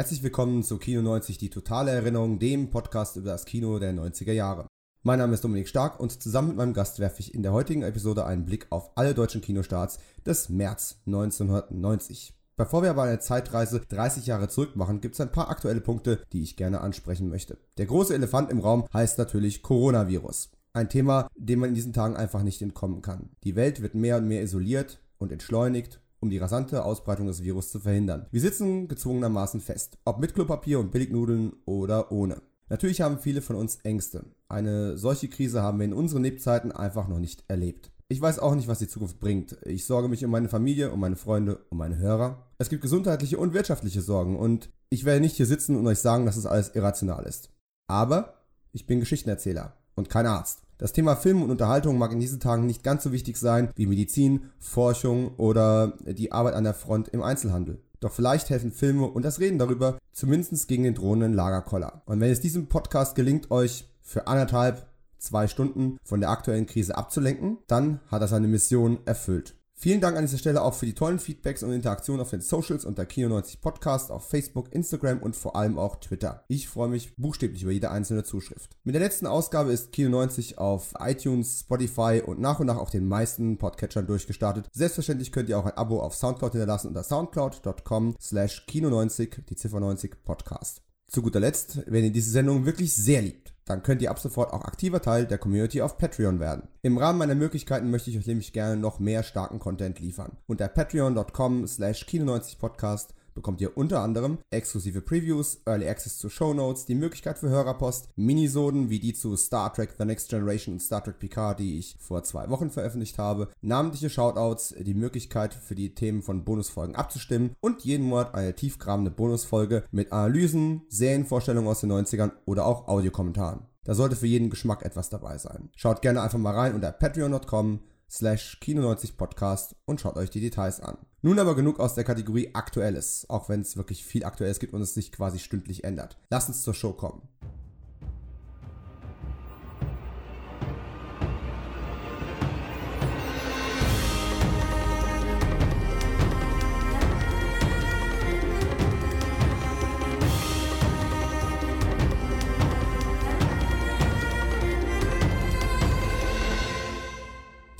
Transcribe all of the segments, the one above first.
Herzlich willkommen zu Kino 90, die totale Erinnerung, dem Podcast über das Kino der 90er Jahre. Mein Name ist Dominik Stark und zusammen mit meinem Gast werfe ich in der heutigen Episode einen Blick auf alle deutschen Kinostarts des März 1990. Bevor wir aber eine Zeitreise 30 Jahre zurück machen, gibt es ein paar aktuelle Punkte, die ich gerne ansprechen möchte. Der große Elefant im Raum heißt natürlich Coronavirus. Ein Thema, dem man in diesen Tagen einfach nicht entkommen kann. Die Welt wird mehr und mehr isoliert und entschleunigt um die rasante Ausbreitung des Virus zu verhindern. Wir sitzen gezwungenermaßen fest, ob mit Klopapier und Billignudeln oder ohne. Natürlich haben viele von uns Ängste. Eine solche Krise haben wir in unseren Lebzeiten einfach noch nicht erlebt. Ich weiß auch nicht, was die Zukunft bringt. Ich sorge mich um meine Familie, um meine Freunde, um meine Hörer. Es gibt gesundheitliche und wirtschaftliche Sorgen und ich werde nicht hier sitzen und euch sagen, dass es alles irrational ist. Aber ich bin Geschichtenerzähler und kein Arzt. Das Thema Film und Unterhaltung mag in diesen Tagen nicht ganz so wichtig sein wie Medizin, Forschung oder die Arbeit an der Front im Einzelhandel. Doch vielleicht helfen Filme und das Reden darüber zumindest gegen den drohenden Lagerkoller. Und wenn es diesem Podcast gelingt, euch für anderthalb, zwei Stunden von der aktuellen Krise abzulenken, dann hat er seine Mission erfüllt. Vielen Dank an dieser Stelle auch für die tollen Feedbacks und Interaktionen auf den Socials unter Kino90 Podcast auf Facebook, Instagram und vor allem auch Twitter. Ich freue mich buchstäblich über jede einzelne Zuschrift. Mit der letzten Ausgabe ist Kino90 auf iTunes, Spotify und nach und nach auf den meisten Podcatchern durchgestartet. Selbstverständlich könnt ihr auch ein Abo auf Soundcloud hinterlassen unter soundcloud.com slash Kino90, die Ziffer 90 Podcast. Zu guter Letzt, wenn ihr diese Sendung wirklich sehr liebt, dann könnt ihr ab sofort auch aktiver Teil der Community auf Patreon werden. Im Rahmen meiner Möglichkeiten möchte ich euch nämlich gerne noch mehr starken Content liefern. Unter patreon.com slash kino90podcast bekommt ihr unter anderem exklusive Previews, Early Access zu Show Notes, die Möglichkeit für Hörerpost, Minisoden wie die zu Star Trek The Next Generation und Star Trek Picard, die ich vor zwei Wochen veröffentlicht habe, namentliche Shoutouts, die Möglichkeit für die Themen von Bonusfolgen abzustimmen und jeden Monat eine tiefgrabende Bonusfolge mit Analysen, Serienvorstellungen aus den 90ern oder auch Audiokommentaren. Da sollte für jeden Geschmack etwas dabei sein. Schaut gerne einfach mal rein unter patreon.com slash kino90podcast und schaut euch die Details an. Nun aber genug aus der Kategorie Aktuelles, auch wenn es wirklich viel Aktuelles gibt und es sich quasi stündlich ändert. Lasst uns zur Show kommen.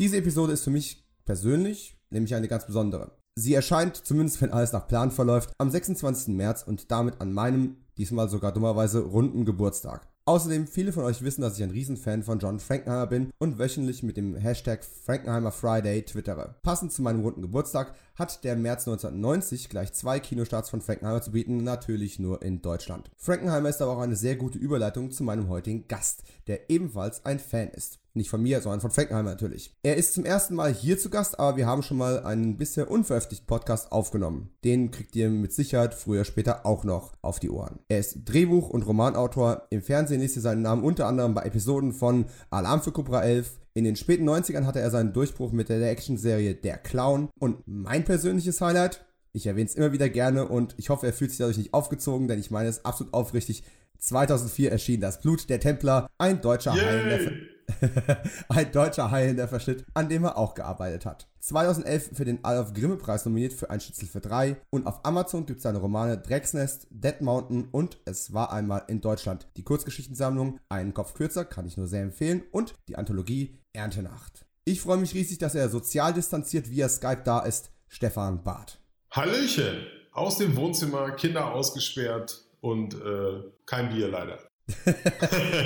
Diese Episode ist für mich persönlich nämlich eine ganz besondere. Sie erscheint, zumindest wenn alles nach Plan verläuft, am 26. März und damit an meinem, diesmal sogar dummerweise, runden Geburtstag. Außerdem, viele von euch wissen, dass ich ein Riesenfan von John Frankenheimer bin und wöchentlich mit dem Hashtag Frankenheimer Friday twittere. Passend zu meinem runden Geburtstag hat der März 1990 gleich zwei Kinostarts von Frankenheimer zu bieten, natürlich nur in Deutschland. Frankenheimer ist aber auch eine sehr gute Überleitung zu meinem heutigen Gast, der ebenfalls ein Fan ist. Nicht von mir, sondern von Frankenheimer natürlich. Er ist zum ersten Mal hier zu Gast, aber wir haben schon mal einen bisher unveröffentlichten Podcast aufgenommen. Den kriegt ihr mit Sicherheit früher später auch noch auf die Ohren. Er ist Drehbuch- und Romanautor. Im Fernsehen liest ihr seinen Namen unter anderem bei Episoden von Alarm für Cobra 11, in den späten 90ern hatte er seinen Durchbruch mit der Action-Serie Der Clown. Und mein persönliches Highlight, ich erwähne es immer wieder gerne und ich hoffe, er fühlt sich dadurch nicht aufgezogen, denn ich meine es absolut aufrichtig. 2004 erschien Das Blut der Templer, ein deutscher Heilender, ein deutscher heilender Verschnitt, an dem er auch gearbeitet hat. 2011 für den Adolf Grimme Preis nominiert für Ein Schnitzel für drei und auf Amazon gibt es seine Romane Drecksnest, Dead Mountain und Es war einmal in Deutschland. Die Kurzgeschichtensammlung Einen Kopf kürzer kann ich nur sehr empfehlen und die Anthologie Erntenacht. Ich freue mich riesig, dass er sozial distanziert via Skype da ist, Stefan Barth. Hallöchen! Aus dem Wohnzimmer, Kinder ausgesperrt und äh, kein Bier leider.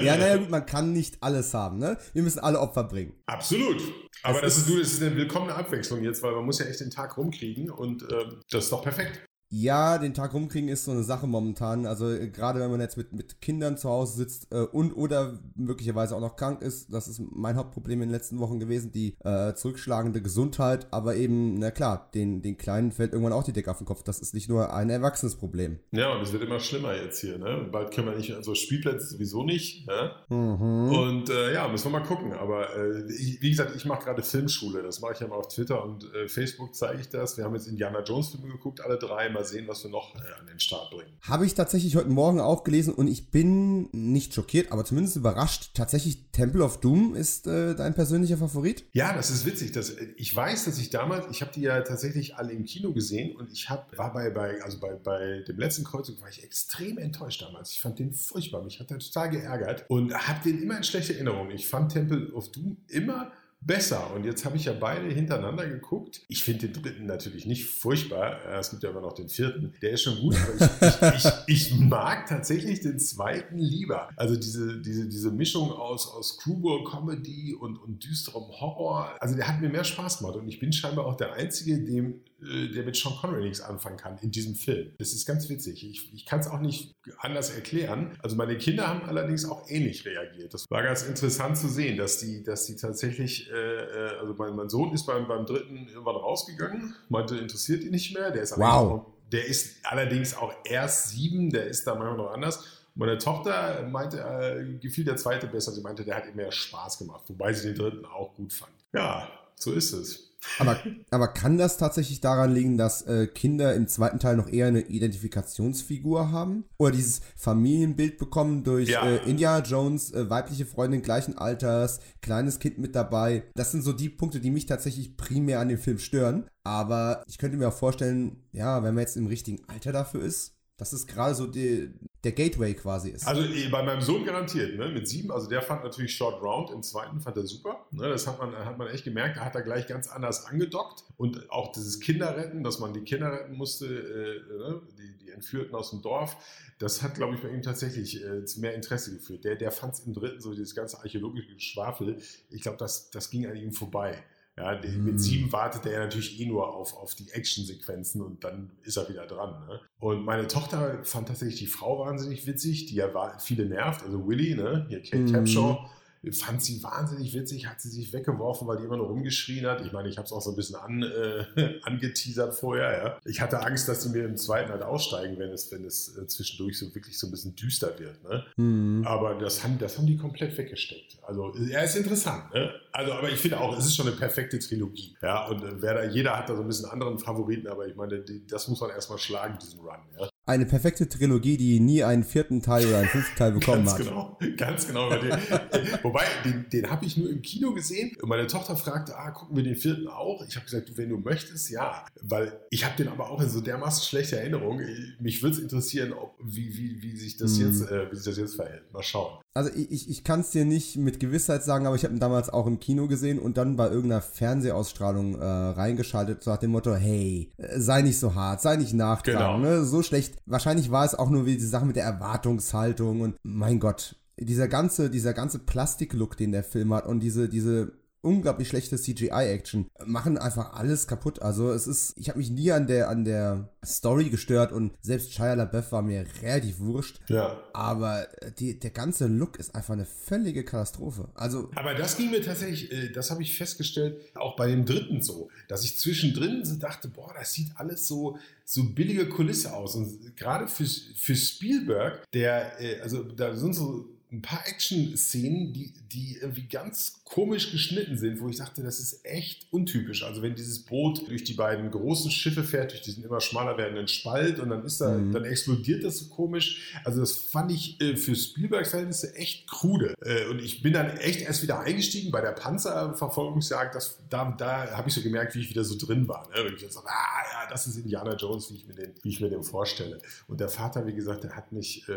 Ja, naja, gut, man kann nicht alles haben, ne? Wir müssen alle Opfer bringen. Absolut. Aber das, das ist, das ist eine willkommene Abwechslung jetzt, weil man muss ja echt den Tag rumkriegen und äh, das ist doch perfekt. Ja, den Tag rumkriegen ist so eine Sache momentan. Also äh, gerade wenn man jetzt mit, mit Kindern zu Hause sitzt äh, und oder möglicherweise auch noch krank ist, das ist mein Hauptproblem in den letzten Wochen gewesen, die äh, zurückschlagende Gesundheit. Aber eben, na klar, den, den Kleinen fällt irgendwann auch die Decke auf den Kopf. Das ist nicht nur ein erwachsenes Problem. Ja, und es wird immer schlimmer jetzt hier. Ne? Bald können wir nicht, also Spielplätze sowieso nicht. Ne? Mhm. Und äh, ja, müssen wir mal gucken. Aber äh, ich, wie gesagt, ich mache gerade Filmschule. Das mache ich ja mal auf Twitter und äh, Facebook zeige ich das. Wir haben jetzt Indiana Jones Filme geguckt, alle drei mal sehen, was wir noch äh, an den Start bringen. Habe ich tatsächlich heute Morgen auch gelesen und ich bin nicht schockiert, aber zumindest überrascht. Tatsächlich Temple of Doom ist äh, dein persönlicher Favorit? Ja, das ist witzig. Das, ich weiß, dass ich damals, ich habe die ja tatsächlich alle im Kino gesehen und ich hab, war bei, bei, also bei, bei dem letzten Kreuzzug war ich extrem enttäuscht damals. Ich fand den furchtbar. Mich hat er total geärgert und habe den immer in schlechte Erinnerung. Ich fand Temple of Doom immer besser. Und jetzt habe ich ja beide hintereinander geguckt. Ich finde den dritten natürlich nicht furchtbar. Es gibt ja immer noch den vierten. Der ist schon gut, aber ich, ich, ich, ich mag tatsächlich den zweiten lieber. Also diese, diese, diese Mischung aus, aus Screwball-Comedy und, und düsterem Horror. Also der hat mir mehr Spaß gemacht. Und ich bin scheinbar auch der Einzige, dem der mit Sean Connery nichts anfangen kann in diesem Film. Das ist ganz witzig. Ich, ich kann es auch nicht anders erklären. Also meine Kinder haben allerdings auch ähnlich reagiert. Das war ganz interessant zu sehen, dass die, dass die tatsächlich, äh, äh also mein, mein, Sohn ist beim, beim dritten irgendwann rausgegangen, meinte, interessiert ihn nicht mehr. Der ist, wow. der ist allerdings auch erst sieben, der ist da manchmal noch anders. Meine Tochter meinte, äh, gefiel der zweite besser. Sie meinte, der hat ihm mehr Spaß gemacht, wobei sie den dritten auch gut fand. Ja, so ist es. Aber, aber kann das tatsächlich daran liegen, dass äh, Kinder im zweiten Teil noch eher eine Identifikationsfigur haben? Oder dieses Familienbild bekommen durch ja. äh, Indiana Jones, äh, weibliche Freundin gleichen Alters, kleines Kind mit dabei? Das sind so die Punkte, die mich tatsächlich primär an dem Film stören. Aber ich könnte mir auch vorstellen, ja, wenn man jetzt im richtigen Alter dafür ist, dass es gerade so die, der Gateway quasi ist. Also eh, bei meinem Sohn garantiert, ne? mit sieben, also der fand natürlich Short Round, im zweiten fand er super. Ne? Das hat man, hat man echt gemerkt, da hat er gleich ganz anders angedockt. Und auch dieses Kinderretten, dass man die Kinder retten musste, äh, ne? die, die Entführten aus dem Dorf, das hat, glaube ich, bei ihm tatsächlich äh, zu mehr Interesse geführt. Der, der fand es im dritten so dieses ganze archäologische Schwafel, ich glaube, das, das ging an ihm vorbei. Ja, mhm. Mit sieben wartet er natürlich eh nur auf, auf die Actionsequenzen und dann ist er wieder dran. Ne? Und meine Tochter fand tatsächlich die Frau wahnsinnig witzig, die ja viele nervt, also Willy, ne? hier Kate mhm. Capshaw fand sie wahnsinnig witzig, hat sie sich weggeworfen, weil die immer nur rumgeschrien hat. Ich meine, ich habe es auch so ein bisschen an, äh, angeteasert vorher. Ja. Ich hatte Angst, dass sie mir im zweiten halt aussteigen, wenn es, wenn es äh, zwischendurch so wirklich so ein bisschen düster wird. Ne? Mhm. Aber das haben, das haben die komplett weggesteckt. Also er ist interessant. Ne? Also, aber ich finde auch, es ist schon eine perfekte Trilogie. Ja, und äh, wer da, jeder hat da so ein bisschen anderen Favoriten, aber ich meine, die, das muss man erstmal schlagen, diesen Run. Ja? Eine perfekte Trilogie, die nie einen vierten Teil oder einen fünften Teil bekommen ganz hat. Genau, ganz genau. Wobei, den, den habe ich nur im Kino gesehen und meine Tochter fragte, ah, gucken wir den vierten auch? Ich habe gesagt, wenn du möchtest, ja. Weil ich habe den aber auch in so dermaßen schlechter Erinnerung. Mich würde es interessieren, ob, wie, wie, wie, sich das hm. jetzt, äh, wie sich das jetzt verhält. Mal schauen. Also ich, ich kann es dir nicht mit Gewissheit sagen, aber ich habe ihn damals auch im Kino gesehen und dann bei irgendeiner Fernsehausstrahlung äh, reingeschaltet, so nach dem Motto, hey, äh, sei nicht so hart, sei nicht nachtragend, genau. ne? so schlecht. Wahrscheinlich war es auch nur wie die Sache mit der Erwartungshaltung und mein Gott, dieser ganze, dieser ganze Plastiklook, den der Film hat und diese, diese unglaublich schlechte CGI-Action, machen einfach alles kaputt. Also es ist, ich habe mich nie an der, an der Story gestört und selbst Shia LaBeouf war mir relativ wurscht. Ja. Aber die, der ganze Look ist einfach eine völlige Katastrophe. Also. Aber das ging mir tatsächlich, äh, das habe ich festgestellt, auch bei dem dritten so, dass ich zwischendrin so dachte, boah, das sieht alles so, so billige Kulisse aus. Und gerade für, für Spielberg, der, äh, also da sind so ein paar Action-Szenen, die, die irgendwie ganz komisch geschnitten sind, wo ich dachte, das ist echt untypisch. Also wenn dieses Boot durch die beiden großen Schiffe fährt, durch diesen immer schmaler werdenden Spalt und dann ist da, mhm. dann explodiert das so komisch. Also das fand ich äh, für Spielbergs Verhältnisse echt krude. Äh, und ich bin dann echt erst wieder eingestiegen bei der Panzerverfolgungsjagd. Das, da da habe ich so gemerkt, wie ich wieder so drin war. Ne? Wenn ich jetzt so, ah ja, das ist Indiana Jones, wie ich mir den, wie ich mir den vorstelle. Und der Vater, wie gesagt, der hat mich äh,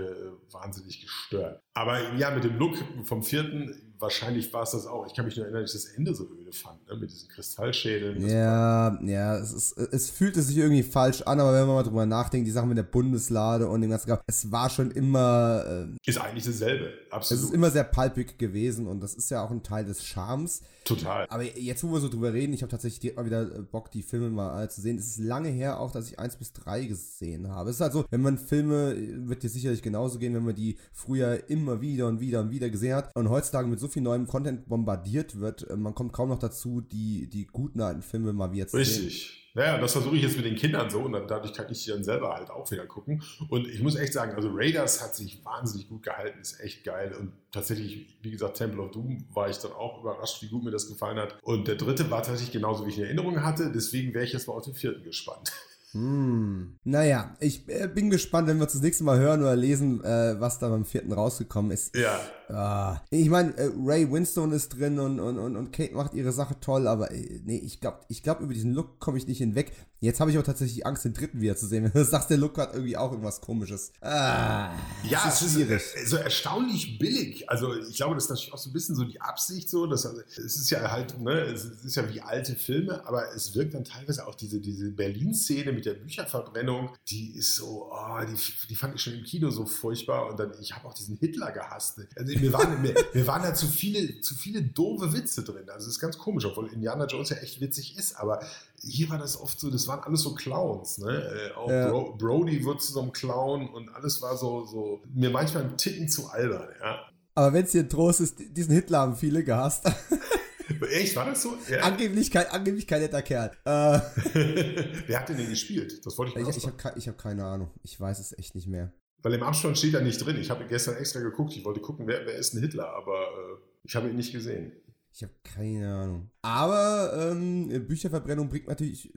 wahnsinnig gestört. Aber ja, mit dem Look vom vierten, wahrscheinlich war es das auch. Ich kann mich nur erinnern, dass ich das Ende so öde fand, ne? mit diesen Kristallschädeln. Ja, ja, es, ist, es fühlte sich irgendwie falsch an, aber wenn man mal drüber nachdenkt, die Sachen mit der Bundeslade und dem ganzen, es war schon immer. Äh, ist eigentlich dasselbe, absolut. Es ist immer sehr palpig gewesen und das ist ja auch ein Teil des Charmes. Total. Aber jetzt, wo wir so drüber reden, ich habe tatsächlich direkt mal wieder äh, Bock, die Filme mal äh, zu sehen. Es ist lange her auch, dass ich eins bis drei gesehen habe. Es ist halt so, wenn man Filme, äh, wird dir sicherlich genauso gehen, wenn man die früher immer wieder und wieder und wieder gesehen hat und heutzutage mit so viel neuem Content bombardiert wird, man kommt kaum noch dazu, die, die guten alten Filme mal wie jetzt Richtig. sehen. Richtig. Naja, das versuche ich jetzt mit den Kindern so und dann, dadurch kann ich sie dann selber halt auch wieder gucken. Und ich muss echt sagen, also Raiders hat sich wahnsinnig gut gehalten, ist echt geil. Und tatsächlich, wie gesagt, Temple of Doom war ich dann auch überrascht, wie gut mir das gefallen hat. Und der dritte war tatsächlich genauso, wie ich in Erinnerung hatte. Deswegen wäre ich jetzt mal auf den vierten gespannt. Hm. Naja, ich äh, bin gespannt, wenn wir uns das nächste Mal hören oder lesen, äh, was da beim vierten rausgekommen ist. Ja. Ah, ich meine, äh, Ray Winstone ist drin und, und, und, und Kate macht ihre Sache toll, aber äh, nee, ich glaube, ich glaub, über diesen Look komme ich nicht hinweg. Jetzt habe ich auch tatsächlich Angst, den dritten wieder zu sehen. Wenn du sagst, der Look hat irgendwie auch irgendwas komisches. Ah, ja, es ist, schwierig. es ist so erstaunlich billig. Also ich glaube, das ist natürlich auch so ein bisschen so die Absicht so. Dass, also, es ist ja halt, ne, es ist ja wie alte Filme, aber es wirkt dann teilweise auch diese, diese Berlin-Szene mit der Bücherverbrennung, die ist so, oh, die, die fand ich schon im Kino so furchtbar. Und dann, ich habe auch diesen Hitler gehasst. Also mir waren, mir, mir waren da zu viele, zu viele doofe Witze drin. Also es ist ganz komisch, obwohl Indiana Jones ja echt witzig ist, aber hier war das oft so, das waren alles so Clowns, ne? Äh, auch ja. Bro Brody wird zu so einem Clown und alles war so, so mir manchmal ein Ticken zu albern, ja. Aber wenn es dir Trost ist, diesen Hitler haben viele gehasst. Echt, war das so? Ja. Angeblich, kein, angeblich kein netter Kerl. Äh, Wer hat denn den gespielt? Das wollte ich mal Ich, ich habe hab keine Ahnung. Ich weiß es echt nicht mehr. Weil im Abstand steht er nicht drin. Ich habe gestern extra geguckt. Ich wollte gucken, wer, wer ist ein Hitler, aber äh, ich habe ihn nicht gesehen. Ich habe keine Ahnung. Aber ähm, Bücherverbrennung bringt natürlich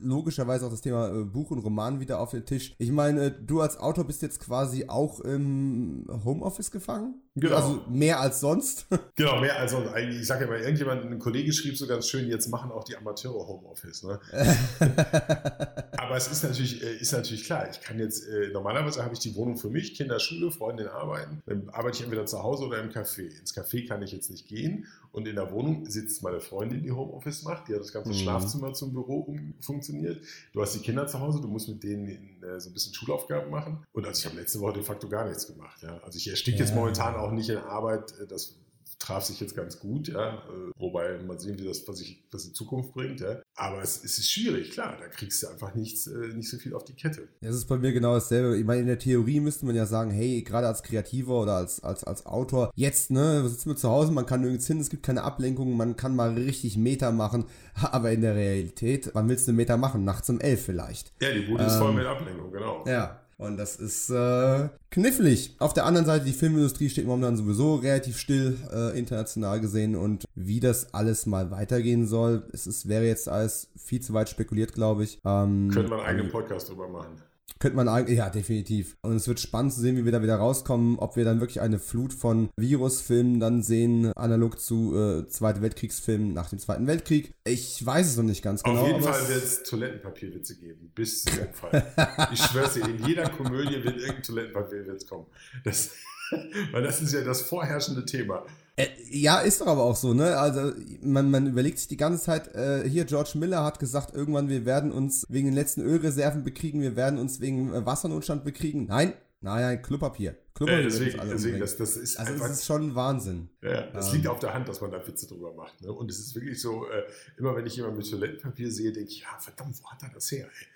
logischerweise auch das Thema äh, Buch und Roman wieder auf den Tisch. Ich meine, du als Autor bist jetzt quasi auch im Homeoffice gefangen? Genau. Also mehr als sonst? Genau, mehr als sonst. Ich sage ja mal, irgendjemand, ein Kollege schrieb so ganz schön, jetzt machen auch die Amateure Homeoffice. Ne? Aber es ist natürlich, äh, ist natürlich klar, ich kann jetzt, äh, normalerweise habe ich die Wohnung für mich, Kinder, Schule, Freundin arbeiten. Dann arbeite ich entweder zu Hause oder im Café. Ins Café kann ich jetzt nicht gehen. Und in der Wohnung sitzt meine Freundin, die Homeoffice macht. Die hat das ganze mhm. Schlafzimmer zum Büro um, funktioniert. Du hast die Kinder zu Hause, du musst mit denen äh, so ein bisschen Schulaufgaben machen. Und also ich habe letzte Woche de facto gar nichts gemacht. Ja? Also ich ersticke ja. jetzt momentan auch nicht in Arbeit. Äh, das traf sich jetzt ganz gut, ja. Äh, wobei mal sehen, wie das, was, ich, was die Zukunft bringt, ja. Aber es, es, ist schwierig, klar. Da kriegst du einfach nichts, äh, nicht so viel auf die Kette. Das ist bei mir genau dasselbe. Ich meine, in der Theorie müsste man ja sagen, hey, gerade als Kreativer oder als, als, als Autor, jetzt, ne, sitzen wir zu Hause, man kann nirgends hin, es gibt keine Ablenkung, man kann mal richtig Meter machen. Aber in der Realität, wann willst du einen Meter machen? Nachts um elf vielleicht. Ja, die Bude ähm, ist voll ähm, mit Ablenkung, genau. Ja, und das ist äh, knifflig. Auf der anderen Seite, die Filmindustrie steht momentan sowieso relativ still, äh, international gesehen. Und wie das alles mal weitergehen soll, es ist, wäre jetzt alles viel zu weit spekuliert, glaube ich. Ähm, Könnte man einen eigenen Podcast drüber machen. Könnte man eigentlich, ja, definitiv. Und es wird spannend zu sehen, wie wir da wieder rauskommen, ob wir dann wirklich eine Flut von Virusfilmen dann sehen, analog zu äh, Zweite Weltkriegsfilmen nach dem Zweiten Weltkrieg. Ich weiß es noch nicht ganz genau. Auf jeden Fall wird es Toilettenpapierwitze geben, bis zum Fall. ich schwör's dir, in jeder Komödie wird irgendein Toilettenpapierwitz kommen. Das, weil das ist ja das vorherrschende Thema. Äh, ja, ist doch aber auch so, ne? Also man, man überlegt sich die ganze Zeit, äh, hier George Miller hat gesagt, irgendwann wir werden uns wegen den letzten Ölreserven bekriegen, wir werden uns wegen äh, Wassernotstand bekriegen. Nein, nein, nein, Klopapier. Klopapier ja, deswegen, deswegen das, das ist also einfach, das ist schon Wahnsinn. Ja, es ähm, liegt auf der Hand, dass man da Witze drüber macht. Ne? Und es ist wirklich so, äh, immer wenn ich jemanden mit Toilettenpapier sehe, denke ich, ja, verdammt, wo hat er das her? Ey?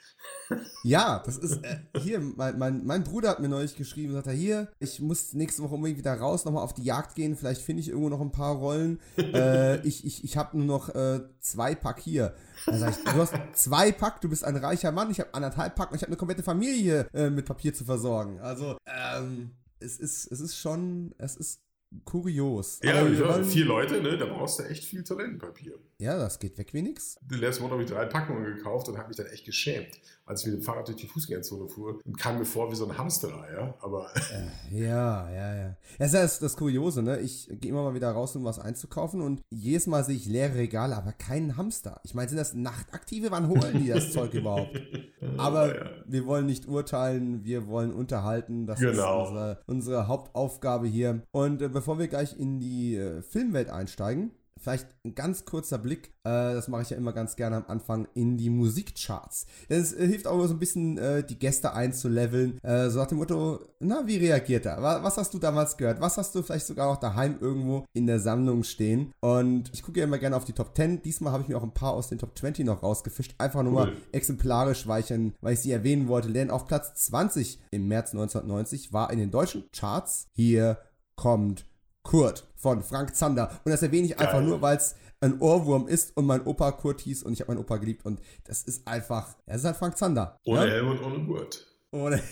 Ja, das ist äh, hier, mein, mein, mein Bruder hat mir neulich geschrieben, sagt er, hier, ich muss nächste Woche unbedingt wieder raus, nochmal auf die Jagd gehen, vielleicht finde ich irgendwo noch ein paar Rollen. Äh, ich ich, ich habe nur noch äh, zwei Pack hier. Dann sag ich, du hast zwei Pack, du bist ein reicher Mann, ich habe anderthalb Pack und ich habe eine komplette Familie äh, mit Papier zu versorgen. Also, ähm, es ist, es ist schon, es ist kurios. Ja, ja wollen, vier Leute, ne? Da brauchst du echt viel Toilettenpapier. Ja, das geht weg wie nix. Letztes Mal habe ich drei Packungen gekauft und habe mich dann echt geschämt, als ich mit dem Fahrrad durch die Fußgängerzone fuhr und kam mir vor wie so ein Hamsterer, ja. Aber. Äh, ja, ja, ja. Das ist das, das Kuriose, ne? Ich gehe immer mal wieder raus, um was einzukaufen und jedes Mal sehe ich leere Regale, aber keinen Hamster. Ich meine, sind das Nachtaktive? Wann holen die das Zeug überhaupt? Aber ja. wir wollen nicht urteilen, wir wollen unterhalten. Das genau. ist unsere, unsere Hauptaufgabe hier. Und äh, bevor wir gleich in die äh, Filmwelt einsteigen, vielleicht ein ganz kurzer Blick, äh, das mache ich ja immer ganz gerne am Anfang, in die Musikcharts. Denn es äh, hilft auch so ein bisschen, äh, die Gäste einzuleveln. Äh, so nach dem Motto, na, wie reagiert er? Was hast du damals gehört? Was hast du vielleicht sogar auch daheim irgendwo in der Sammlung stehen? Und ich gucke ja immer gerne auf die Top 10. Diesmal habe ich mir auch ein paar aus den Top 20 noch rausgefischt. Einfach nur cool. mal exemplarisch weichen, weil ich sie erwähnen wollte. Denn auf Platz 20 im März 1990 war in den deutschen Charts hier kommt Kurt von Frank Zander. Und das erwähne ich Geil. einfach nur, weil es ein Ohrwurm ist und mein Opa Kurt hieß und ich habe meinen Opa geliebt und das ist einfach, er ist halt Frank Zander. Ohne ja? Helm und ohne Kurt. Ohne.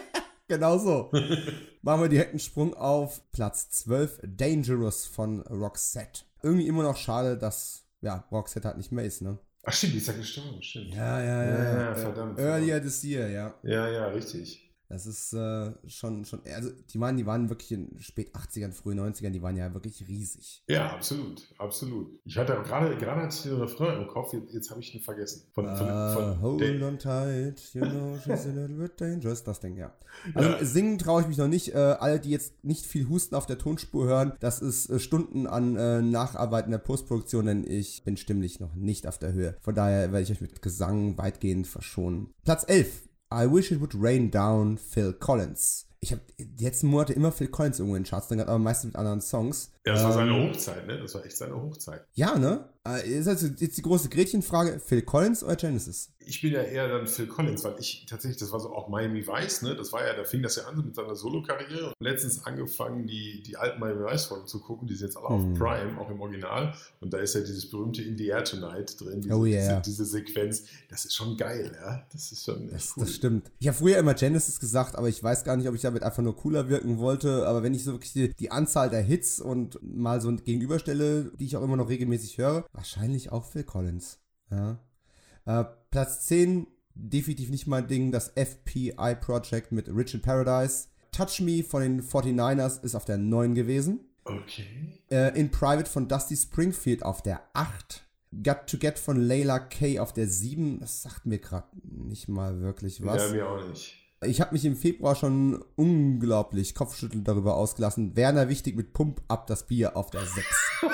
genau so. Machen wir direkt einen Sprung auf Platz 12, Dangerous von Roxette. Irgendwie immer noch schade, dass ja, Roxette halt nicht mehr ist, ne? Ach stimmt, die ist ja gestorben, stimmt. Ja, ja, ja. Ja, ja. verdammt. Earlier this year, ja. Ja, ja, richtig. Das ist äh, schon, schon, also die waren, die waren wirklich in spät 80ern, frühen 90ern, die waren ja wirklich riesig. Ja, absolut, absolut. Ich hatte gerade, gerade hatte ich den Refrain im Kopf, jetzt, jetzt habe ich ihn vergessen. Von, von, Uh, von hold den- on tight, you know she's a little bit dangerous. Das Ding, ja. Also Ja. singen traue ich mich noch nicht. Äh, alle, die jetzt nicht viel Husten auf der Tonspur hören, das ist äh, Stunden an äh, Nacharbeiten der Postproduktion, denn ich bin stimmlich noch nicht auf der Höhe. Von daher werde ich euch mit Gesang weitgehend verschonen. Platz 11. I Wish It Would Rain Down, Phil Collins. Ich habe die letzten Monate immer Phil Collins irgendwo in Charts, drin aber meistens mit anderen Songs. Ja, das war seine Ähm, Hochzeit, ne? Das war echt seine Hochzeit. Ja, ne? Äh, ist also jetzt die große Gretchenfrage, Phil Collins oder Genesis? Ich bin ja eher dann Phil Collins, weil ich tatsächlich, das war so auch Miami Vice, ne? Das war ja, da fing das ja an mit seiner Solo-Karriere. Und Letztens angefangen, die, die alten Miami Vice-Folgen zu gucken, die sind jetzt alle Hm. auf Prime, auch im Original. Und da ist ja dieses berühmte In the Air Tonight drin, diese, Oh yeah. diese, diese Sequenz. Das ist schon geil, ja. Das ist schon Das, cool. das stimmt. Ich habe früher immer Genesis gesagt, aber ich weiß gar nicht, ob ich damit einfach nur cooler wirken wollte. Aber wenn ich so wirklich die, die Anzahl der Hits und mal so gegenüberstelle, die ich auch immer noch regelmäßig höre, wahrscheinlich auch Phil Collins. Ja. Äh, Platz 10, definitiv nicht mein Ding, das FPI Project mit Richard Paradise. Touch Me von den 49ers ist auf der 9 gewesen. Okay. Äh, In Private von Dusty Springfield auf der 8. Got to Get von Layla Kay auf der 7. Das sagt mir gerade nicht mal wirklich was. Ja, mir auch nicht. Ich habe mich im Februar schon unglaublich kopfschüttelnd darüber ausgelassen. Werner Wichtig mit Pump ab das Bier auf der 6.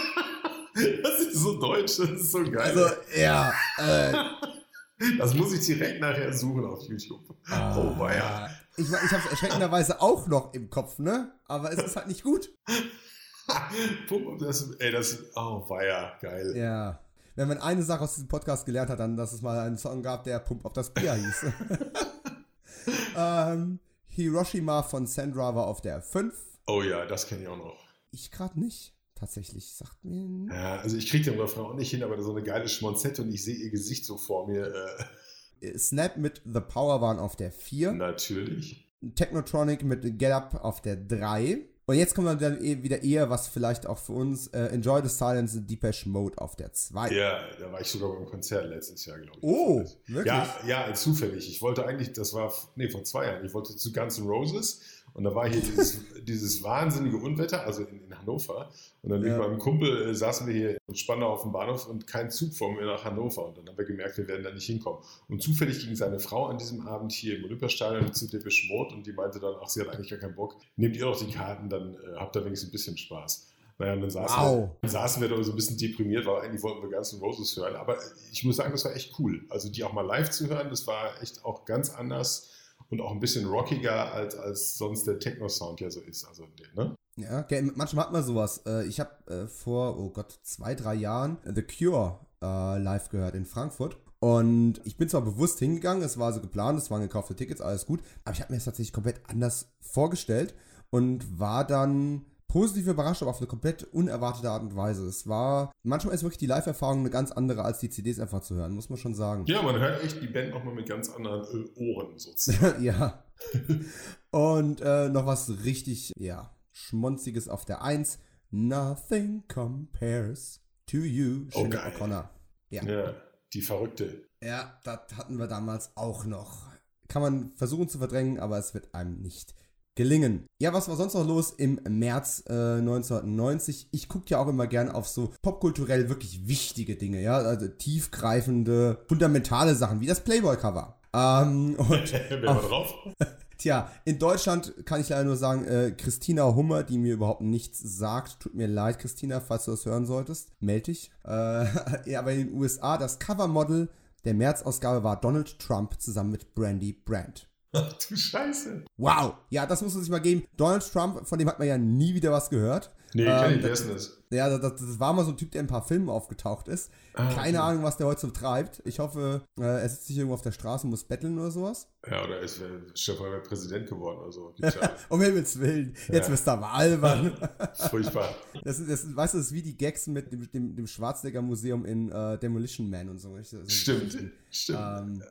Das ist so deutsch, das ist so geil. Also, ja. Äh, das muss ich direkt nachher suchen auf YouTube. Oh, weia. Ich, ich habe es erschreckenderweise auch noch im Kopf, ne? Aber es ist halt nicht gut. Pump, das, ey, das, oh, weia, geil. Ja. Wenn man eine Sache aus diesem Podcast gelernt hat, dann, dass es mal einen Song gab, der Pump auf das Bier hieß. ähm, Hiroshima von Sandra war auf der 5. Oh ja, das kenne ich auch noch. Ich gerade nicht. Tatsächlich. Sagt mir. Ja, also ich kriege den Refrain auch nicht hin, aber so eine geile Schmonzette und ich sehe ihr Gesicht so vor mir. Äh, Snap mit The Power waren auf der 4. natürlich. Technotronic mit Get Up auf der 3. Und jetzt kommt dann eh- wieder eher was vielleicht auch für uns. Äh, Enjoy the Silence, Depeche Mode auf der 2. Ja, da war ich sogar beim Konzert letztes Jahr, glaube ich. Oh, wirklich? Ja, ja, zufällig. Ich wollte eigentlich, das war, nee, vor zwei Jahren, ich wollte zu Guns N' Roses und da war hier dieses, dieses wahnsinnige Unwetter, also in, in Hannover. Und dann Ja. mit meinem Kumpel äh, saßen wir hier in Spandau auf dem Bahnhof und kein Zug vor mir nach Hannover. Und dann haben wir gemerkt, wir werden da nicht hinkommen. Und zufällig ging seine Frau an diesem Abend hier im Olympiastadion zu Depeche Mode und die meinte dann, ach, sie hat eigentlich gar keinen Bock. Nehmt ihr doch die Karten, dann äh, habt ihr wenigstens ein bisschen Spaß. Naja, und dann saßen, Wow. wir, dann saßen wir da so ein bisschen deprimiert, weil eigentlich wollten wir Guns N' Roses hören. Aber ich muss sagen, das war echt cool. Also die auch mal live zu hören, das war echt auch ganz anders und auch ein bisschen rockiger, als, als sonst der Techno-Sound ja so ist. Also, ne? Ja, manchmal hat man sowas. Äh, Ich habe äh, vor, oh Gott, zwei, drei Jahren The Cure äh, live gehört in Frankfurt. Und ich bin zwar bewusst hingegangen, es war so geplant, es waren gekaufte Tickets, alles gut, aber ich habe mir das tatsächlich komplett anders vorgestellt und war dann positiv überrascht, aber auf eine komplett unerwartete Art und Weise. Es war, manchmal ist wirklich die Live-Erfahrung eine ganz andere, als die CDs einfach zu hören, muss man schon sagen. Ja, man hört echt die Band nochmal mit ganz anderen äh, Ohren sozusagen. ja. Und äh, noch was richtig, ja, schmonziges auf der 1. Nothing compares to you, Oh, Sinead geil. O'Connor. Ja. ja, die Verrückte. ja, das hatten wir damals auch noch. Kann man versuchen zu verdrängen, aber es wird einem nicht gelingen. Ja, was war sonst noch los im März äh, 1990? Ich gucke ja auch immer gern auf so popkulturell wirklich wichtige Dinge, ja, also tiefgreifende, fundamentale Sachen, wie das Playboy-Cover. Ähm, und Wer war drauf? Tja, in Deutschland kann ich leider nur sagen, äh, Christina Hummer, die mir überhaupt nichts sagt. Tut mir leid, Christina, falls du das hören solltest. Meld dich. Äh, ja, aber in den USA, das Covermodel der März-Ausgabe war Donald Trump zusammen mit Brandy Brandt. Ach du Scheiße. Wow, ja, das muss man sich mal geben. Donald Trump, von dem hat man ja nie wieder was gehört. Nee, Ähm, kann ich, denn das? Ja, das, das war mal so ein Typ, der in ein paar Filmen aufgetaucht ist. Ah, Keine okay. Ahnung, was der heute so treibt. Ich hoffe, äh, er sitzt sich irgendwo auf der Straße und muss betteln oder sowas. Ja, oder ist äh, Stefan Präsident geworden oder so. Um Himmels Willen, jetzt Ja. aber albern. Furchtbar. Das, ist- das, weißt du, das ist wie die Gags mit dem, dem, dem Schwarzenegger Museum in äh, Demolition Man und so. Ich- Stimmt. Stimmt. Ähm,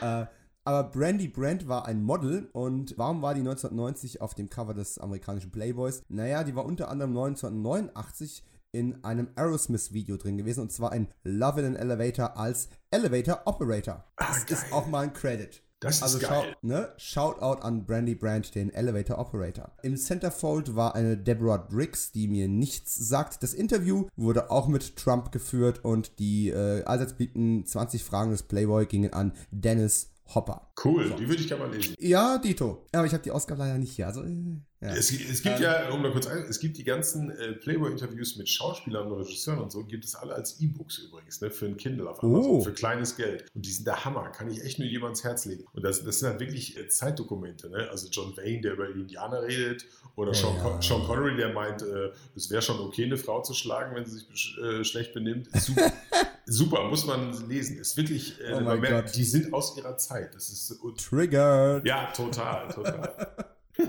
äh, aber Brandy Brandt war ein Model und warum war die 1990 auf dem Cover des amerikanischen Playboys? Naja, die war unter anderem 1989 in einem Aerosmith-Video drin gewesen und zwar in Love in an Elevator als Elevator Operator. Das Ah, geil. ist auch mal ein Credit. Das ist Also geil. schau, ne? Shoutout an Brandy Brandt, den Elevator Operator. Im Centerfold war eine Deborah Driggs, die mir nichts sagt. Das Interview wurde auch mit Trump geführt und die äh, allseits beliebten 20 Fragen des Playboy gingen an Dennis Hopper. Cool, die würde ich gerne mal lesen. Ja, Dito. Aber ich habe die Ausgabe leider nicht hier. Also, äh, ja. Es, es gibt ja, um da kurz ein, es gibt die ganzen äh, Playboy-Interviews mit Schauspielern und Regisseuren und so, gibt es alle als E-Books übrigens, ne, für ein Kindle auf Amazon, Oh. für kleines Geld. Und die sind der Hammer, kann ich echt nur jedem ans Herz legen. Und das, das sind halt wirklich äh, Zeitdokumente, ne? Also John Wayne, der über die Indianer redet, oder Sean, Ja. Con Sean Connery, der meint, äh, es wäre schon okay, eine Frau zu schlagen, wenn sie sich äh, schlecht benimmt. Super, super, muss man lesen. Ist wirklich, äh, Oh man merkt, die sind aus ihrer Zeit. Das ist und, Triggered. ja, total, total.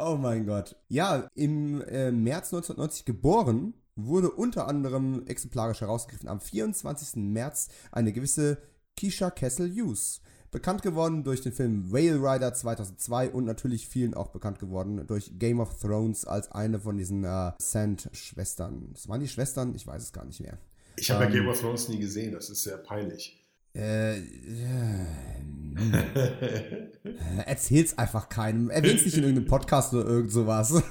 Oh mein Gott. Ja, im äh, März 1990 geboren, wurde unter anderem exemplarisch herausgegriffen am 24. März eine gewisse Keisha Kessel Hughes. Bekannt geworden durch den Film Whale Rider 2002 und natürlich vielen auch bekannt geworden durch Game of Thrones als eine von diesen äh, Sand-Schwestern. Das waren die Schwestern? Ich weiß es gar nicht mehr. Ich habe Ähm. ja Game of Thrones nie gesehen, das ist sehr peinlich. Äh, äh, erzähl's einfach keinem. Erwähn's nicht in irgendeinem Podcast oder irgend sowas.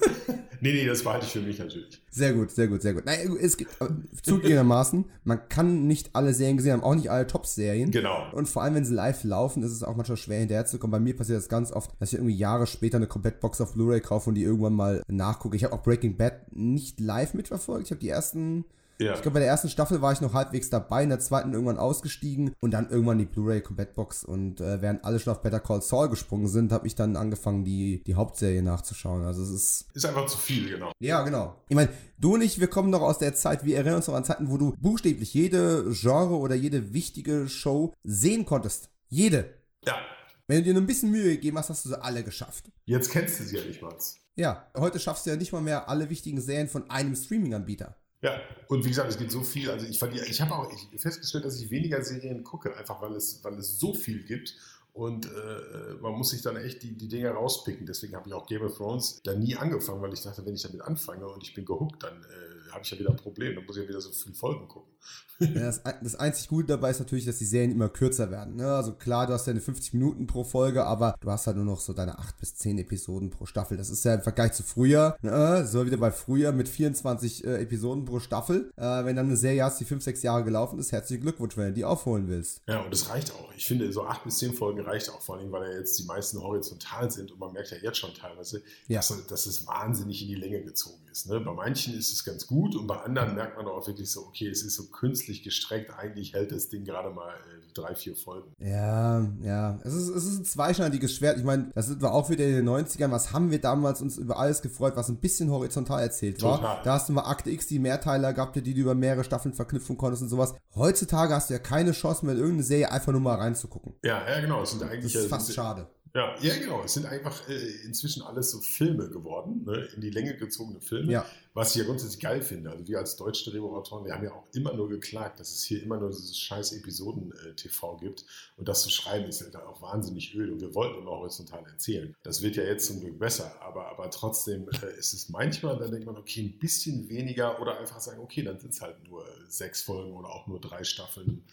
nee, nee, das behalte ich für mich natürlich. Sehr gut, sehr gut, sehr gut. Nein, es gibt zugegebenermaßen, man kann nicht alle Serien gesehen haben, auch nicht alle Top-Serien. Genau. Und vor allem, wenn sie live laufen, ist es auch manchmal schwer hinterherzukommen. Bei mir passiert das ganz oft, dass ich irgendwie Jahre später eine Komplettbox auf Blu-ray kaufe und die irgendwann mal nachgucke. Ich habe auch Breaking Bad nicht live mitverfolgt. Ich habe die ersten, Ja. ich glaube, bei der ersten Staffel war ich noch halbwegs dabei, in der zweiten irgendwann ausgestiegen und dann irgendwann die Blu-ray Komplettbox. Und äh, während alle schon auf Better Call Saul gesprungen sind, habe ich dann angefangen, die, die Hauptserie nachzuschauen. Also es ist Ist einfach zu viel, genau. ja, genau. Ich meine, du und ich, wir kommen noch aus der Zeit, wir erinnern uns noch an Zeiten, wo du buchstäblich jede Genre oder jede wichtige Show sehen konntest. Jede. Ja. Wenn du dir nur ein bisschen Mühe gegeben hast, hast du sie alle geschafft. Jetzt kennst du sie ja nicht mal. Ja, heute schaffst du ja nicht mal mehr alle wichtigen Serien von einem Streaming-Anbieter. Ja, und wie gesagt, es gibt so viel. Also ich, ich habe auch festgestellt, dass ich weniger Serien gucke, einfach weil es, weil es so viel gibt. Und äh, man muss sich dann echt die, die Dinge rauspicken. Deswegen habe ich auch Game of Thrones da nie angefangen, weil ich dachte, wenn ich damit anfange und ich bin gehuckt, dann äh, habe ich ja wieder ein Problem. Dann muss ich ja wieder so viele Folgen gucken. Das, das einzig Gute dabei ist natürlich, dass die Serien immer kürzer werden. Ne? Also klar, du hast ja eine 50 Minuten pro Folge, aber du hast halt nur noch so deine 8 bis 10 Episoden pro Staffel. Das ist ja im Vergleich zu früher, ne? so wieder bei früher mit 24 äh, Episoden pro Staffel. Äh, wenn dann eine Serie hast, die 5, 6 Jahre gelaufen ist, herzlichen Glückwunsch, wenn du die aufholen willst. Ja, und das reicht auch. Ich finde, so acht bis zehn Folgen reicht auch, vor allem, weil ja jetzt die meisten horizontal sind und man merkt ja jetzt schon teilweise, Ja. dass, dass es wahnsinnig in die Länge gezogen ist. Ne? Bei manchen ist es ganz gut und bei anderen merkt man auch wirklich so, okay, es ist so künstlich gestreckt, eigentlich hält das Ding gerade mal äh, drei, vier Folgen. Ja, ja. Es ist, es ist ein zweischneidiges Schwert. Ich meine, das sind wir auch wieder in den 90ern. Was haben wir damals uns über alles gefreut, was ein bisschen horizontal erzählt war? Total. Da hast du mal Akte X, die Mehrteiler gehabt, die du über mehrere Staffeln verknüpfen konntest und sowas. Heutzutage hast du ja keine Chance mehr, in irgendeine Serie einfach nur mal reinzugucken. Ja, ja, genau. Es sind Das eigentlich ist ja- fast sind- schade. Ja, ja, genau. Es sind einfach äh, inzwischen alles so Filme geworden, ne? in die Länge gezogene Filme, Ja. was ich ja grundsätzlich geil finde. Also wir als deutsche Drehbuchautoren, wir haben ja auch immer nur geklagt, dass es hier immer nur dieses scheiß Episoden-TV gibt. Und das zu schreiben ist halt auch wahnsinnig öde. Und wir wollten immer horizontal erzählen. Das wird ja jetzt zum Glück besser, aber, aber trotzdem äh, ist es manchmal, dann denkt man, okay, ein bisschen weniger oder einfach sagen, okay, dann sind es halt nur sechs Folgen oder auch nur drei Staffeln.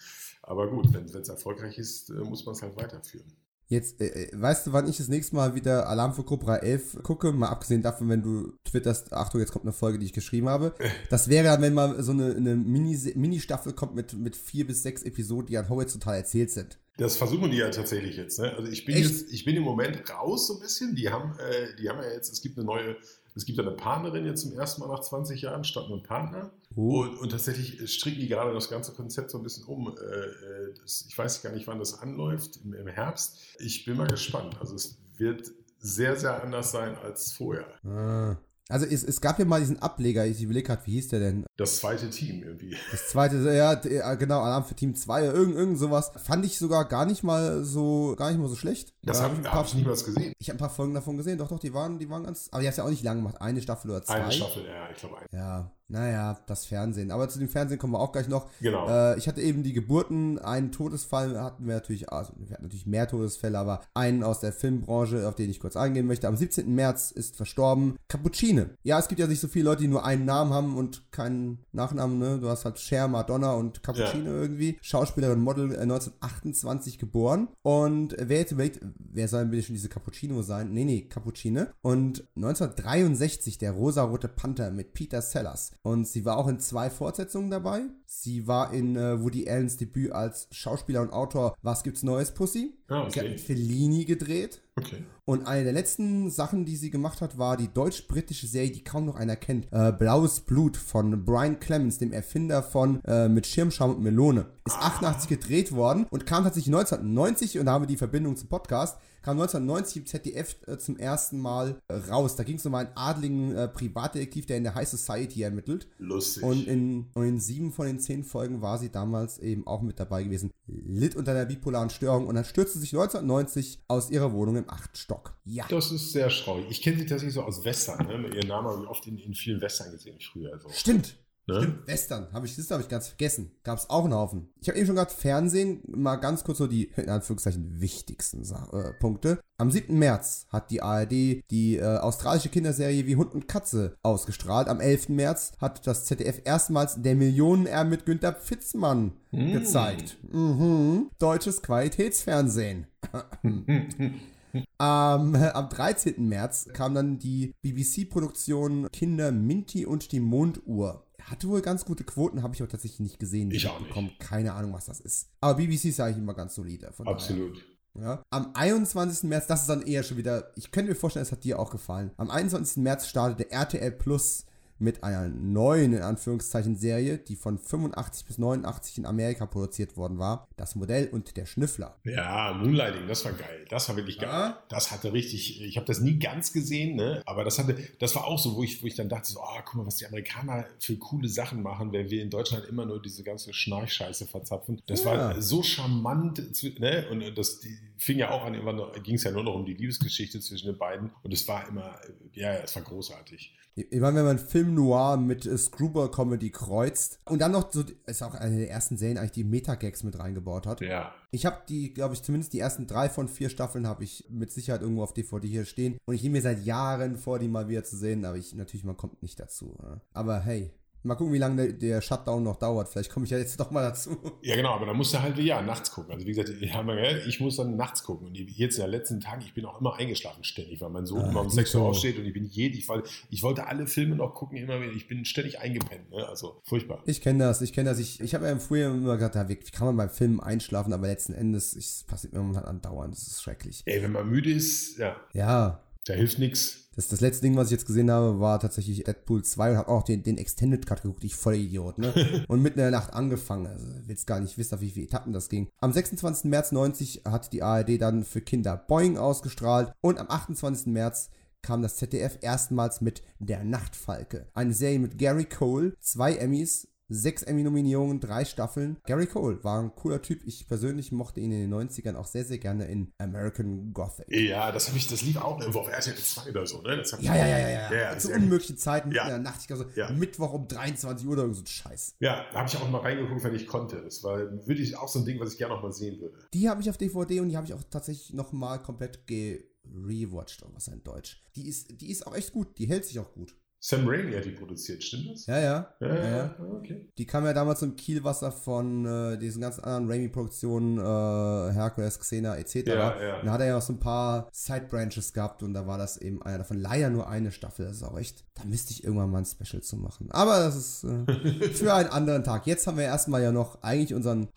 Aber gut, wenn es erfolgreich ist, äh, muss man es halt weiterführen. Jetzt, äh, äh, weißt du, wann ich das nächste Mal wieder Alarm für Cobra 11 gucke? Mal abgesehen davon, wenn du twitterst, Achtung, jetzt kommt eine Folge, die ich geschrieben habe. Das wäre dann, wenn mal so eine, eine Mini- Mini-Staffel kommt mit, mit vier bis sechs Episoden, die an horizontal erzählt sind. Das versuchen die ja tatsächlich jetzt. Ne? Also ich bin Echt? jetzt, ich bin im Moment raus so ein bisschen. Die haben, äh, die haben ja jetzt, es gibt eine neue, es gibt eine Partnerin jetzt zum ersten Mal nach 20 Jahren statt einem Partner. Oh. Und, und tatsächlich stricken die gerade das ganze Konzept so ein bisschen um. Äh, äh, ich weiß gar nicht, wann das anläuft, im, im Herbst. Ich bin mal gespannt. Also es wird sehr, sehr anders sein als vorher. Ah. Also es, es gab ja mal diesen Ableger, ich überlege gerade, wie hieß der denn? Das zweite Team irgendwie. Das zweite, ja, genau, Alarm für Team 2, irgend, irgend sowas. Fand ich sogar gar nicht mal so, gar nicht mal so schlecht. Das Da habe hab ich, hab ich niemals gesehen. ich habe ein paar Folgen davon gesehen, doch, doch, die waren, die waren ganz, aber die hast ja auch nicht lange gemacht, eine Staffel oder zwei. Eine Staffel, ja, ich glaube eine. Ja, naja, das Fernsehen. Aber zu dem Fernsehen kommen wir auch gleich noch. Genau. Äh, ich hatte eben die Geburten, einen Todesfall hatten wir natürlich, also wir hatten natürlich mehr Todesfälle, aber einen aus der Filmbranche, auf den ich kurz eingehen möchte. Am 17. März ist verstorben Cappuccine. Ja, es gibt ja nicht so viele Leute, die nur einen Namen haben und keinen Nachnamen, ne? Du hast halt Cher, Madonna und Cappuccino Ja. irgendwie. Schauspielerin, Model, äh, 1928 geboren. Und wer jetzt überlegt, wer soll denn bitte schon diese Cappuccino sein? Nee, nee, Cappuccine. Und 1963 der rosarote Panther mit Peter Sellers. Und sie war auch in zwei Fortsetzungen dabei. Sie war in äh, Woody Allens Debüt als Schauspieler und Autor Was gibt's Neues, Pussy? Ah, Sie hat okay. mit Fellini gedreht. Okay. Und eine der letzten Sachen, die sie gemacht hat, war die deutsch-britische Serie, die kaum noch einer kennt. Äh, Blaues Blut von Brian Clemens, dem Erfinder von äh, Mit Schirmscham und Melone. Ist 88 gedreht worden und kam tatsächlich 1990, und da haben wir die Verbindung zum Podcast, kam 1990 im ZDF äh, zum ersten Mal äh, raus. Da ging es um einen adligen äh, Privatdetektiv, der in der High Society ermittelt. Lustig. Und in, und in sieben von den zehn Folgen war sie damals eben auch mit dabei gewesen. Litt unter einer bipolaren Störung und dann stürzte sich 1990 aus ihrer Wohnung im achten Stock. Ja. das ist sehr traurig. Ich kenne sie tatsächlich so aus Western. Ne? Ihren Namen habe ich oft in, in vielen Western gesehen früher. Also, Stimmt. ne? Stimmt, Western, habe ich, das habe ich ganz vergessen. Gab es auch einen Haufen. Ich habe eben schon gesagt, Fernsehen, mal ganz kurz so die, in Anführungszeichen, wichtigsten Sa äh, Punkte. Am 7. März hat die ARD die äh, australische Kinderserie Wie Hund und Katze ausgestrahlt. Am 11. März hat das ZDF erstmals Der Millionenerbe mit Günter Pfitzmann gezeigt. Mhm. Deutsches Qualitätsfernsehen. Am, äh, am 13. März kam dann die BBC-Produktion Kinder Minty und die Monduhr. Hatte wohl ganz gute Quoten, habe ich auch tatsächlich nicht gesehen. Ich auch nicht. bekommen. Keine Ahnung, was das ist. Aber BBC ist eigentlich immer ganz solide. Von daher. Absolut. Ja. Am 21. März, das ist dann eher schon wieder, ich könnte mir vorstellen, es hat dir auch gefallen. Am 21. März startete RTL Plus mit einer neuen, in Anführungszeichen, Serie, die von 85 bis 89 in Amerika produziert worden war. Das Modell und der Schnüffler. Ja, Moonlighting, das war geil. Das war wirklich geil. Ja. Das hatte richtig, ich habe das nie ganz gesehen, ne? aber das hatte, das war auch so, wo ich, wo ich dann dachte, so, oh, guck mal, was die Amerikaner für coole Sachen machen, wenn wir in Deutschland immer nur diese ganze Schnarchscheiße verzapfen. Das Ja. war so charmant, ne? und das die fing ja auch an, irgendwann ging es ja nur noch um die Liebesgeschichte zwischen den beiden und es war immer, ja, es war großartig. Ich meine, wenn man Film Noir mit äh, Screwball-Comedy kreuzt und dann noch so, ist auch eine der ersten Serien eigentlich, die Metagags mit reingebaut hat. Ja. Ich habe die, glaube ich, zumindest die ersten drei von vier Staffeln habe ich mit Sicherheit irgendwo auf DVD hier stehen. Und ich nehme mir seit Jahren vor, die mal wieder zu sehen, aber ich natürlich, man kommt nicht dazu. ja. Aber hey, mal gucken, wie lange der, der Shutdown noch dauert. Vielleicht komme ich ja jetzt doch mal dazu. Ja, genau, aber da musst du halt ja nachts gucken. Also wie gesagt, ich, muss dann nachts gucken. Und jetzt in den letzten Tagen, ich bin auch immer eingeschlafen ständig, weil mein Sohn Ah, immer um die 6 Uhr aufsteht und ich bin jede, ich, wollte- ich wollte alle Filme noch gucken, immer wieder. Ich bin ständig eingepennt. Ne? Also furchtbar. Ich kenne das, ich kenne das. Ich, ich habe ja im Frühjahr immer gesagt, ja, wie kann man beim Film einschlafen, aber letzten Endes, es passiert mir momentan andauernd. Das ist schrecklich. Ey, wenn man müde ist, ja, Ja, da hilft nichts. Das, das letzte Ding, was ich jetzt gesehen habe, war tatsächlich Deadpool 2 und habe auch den, den Extended Cut geguckt, ich voll Idiot, ne? und mitten in der Nacht angefangen. Also willst gar nicht wissen, auf wie viele Etappen das ging. Am 26. März 90 hat die ARD dann für Kinder Boing ausgestrahlt und am 28. März kam das ZDF erstmals mit Der Nachtfalke. Eine Serie mit Gary Cole, zwei Emmys, sechs Emmy-Nominierungen, drei Staffeln. Gary Cole war ein cooler Typ. Ich persönlich mochte ihn in den 90ern auch sehr, sehr gerne in American Gothic. Ja, das, hab ich, das lief auch irgendwo auf RTL 2 oder so. Ne? Das hab ich Ja, ja, ja, ja, ja. Zu unmöglichen Zeiten, Ja. in der Nacht, ich glaube so. Mittwoch um 23 Uhr oder so ein Scheiß. ja, da habe ich auch mal reingeguckt, wenn ich konnte. Das war wirklich auch so ein Ding, was ich gerne noch mal sehen würde. Die habe ich auf DVD und die habe ich auch tatsächlich nochmal komplett gerewatcht, oder was in Deutsch. Die ist, die ist auch echt gut, die hält sich auch gut. Sam Raimi hat die produziert, stimmt das? Ja, ja. ja, ja, ja, okay. Die kam ja damals im Kielwasser von äh, diesen ganzen anderen Raimi-Produktionen, äh, Hercules, Xena etc. Ja, ja. Und da hat er ja auch so ein paar Side-Branches gehabt und da war das eben einer davon. Leider nur eine Staffel, das ist auch echt. Da müsste ich irgendwann mal ein Special zu machen. Aber das ist äh, für einen anderen Tag. Jetzt haben wir erstmal ja noch eigentlich unseren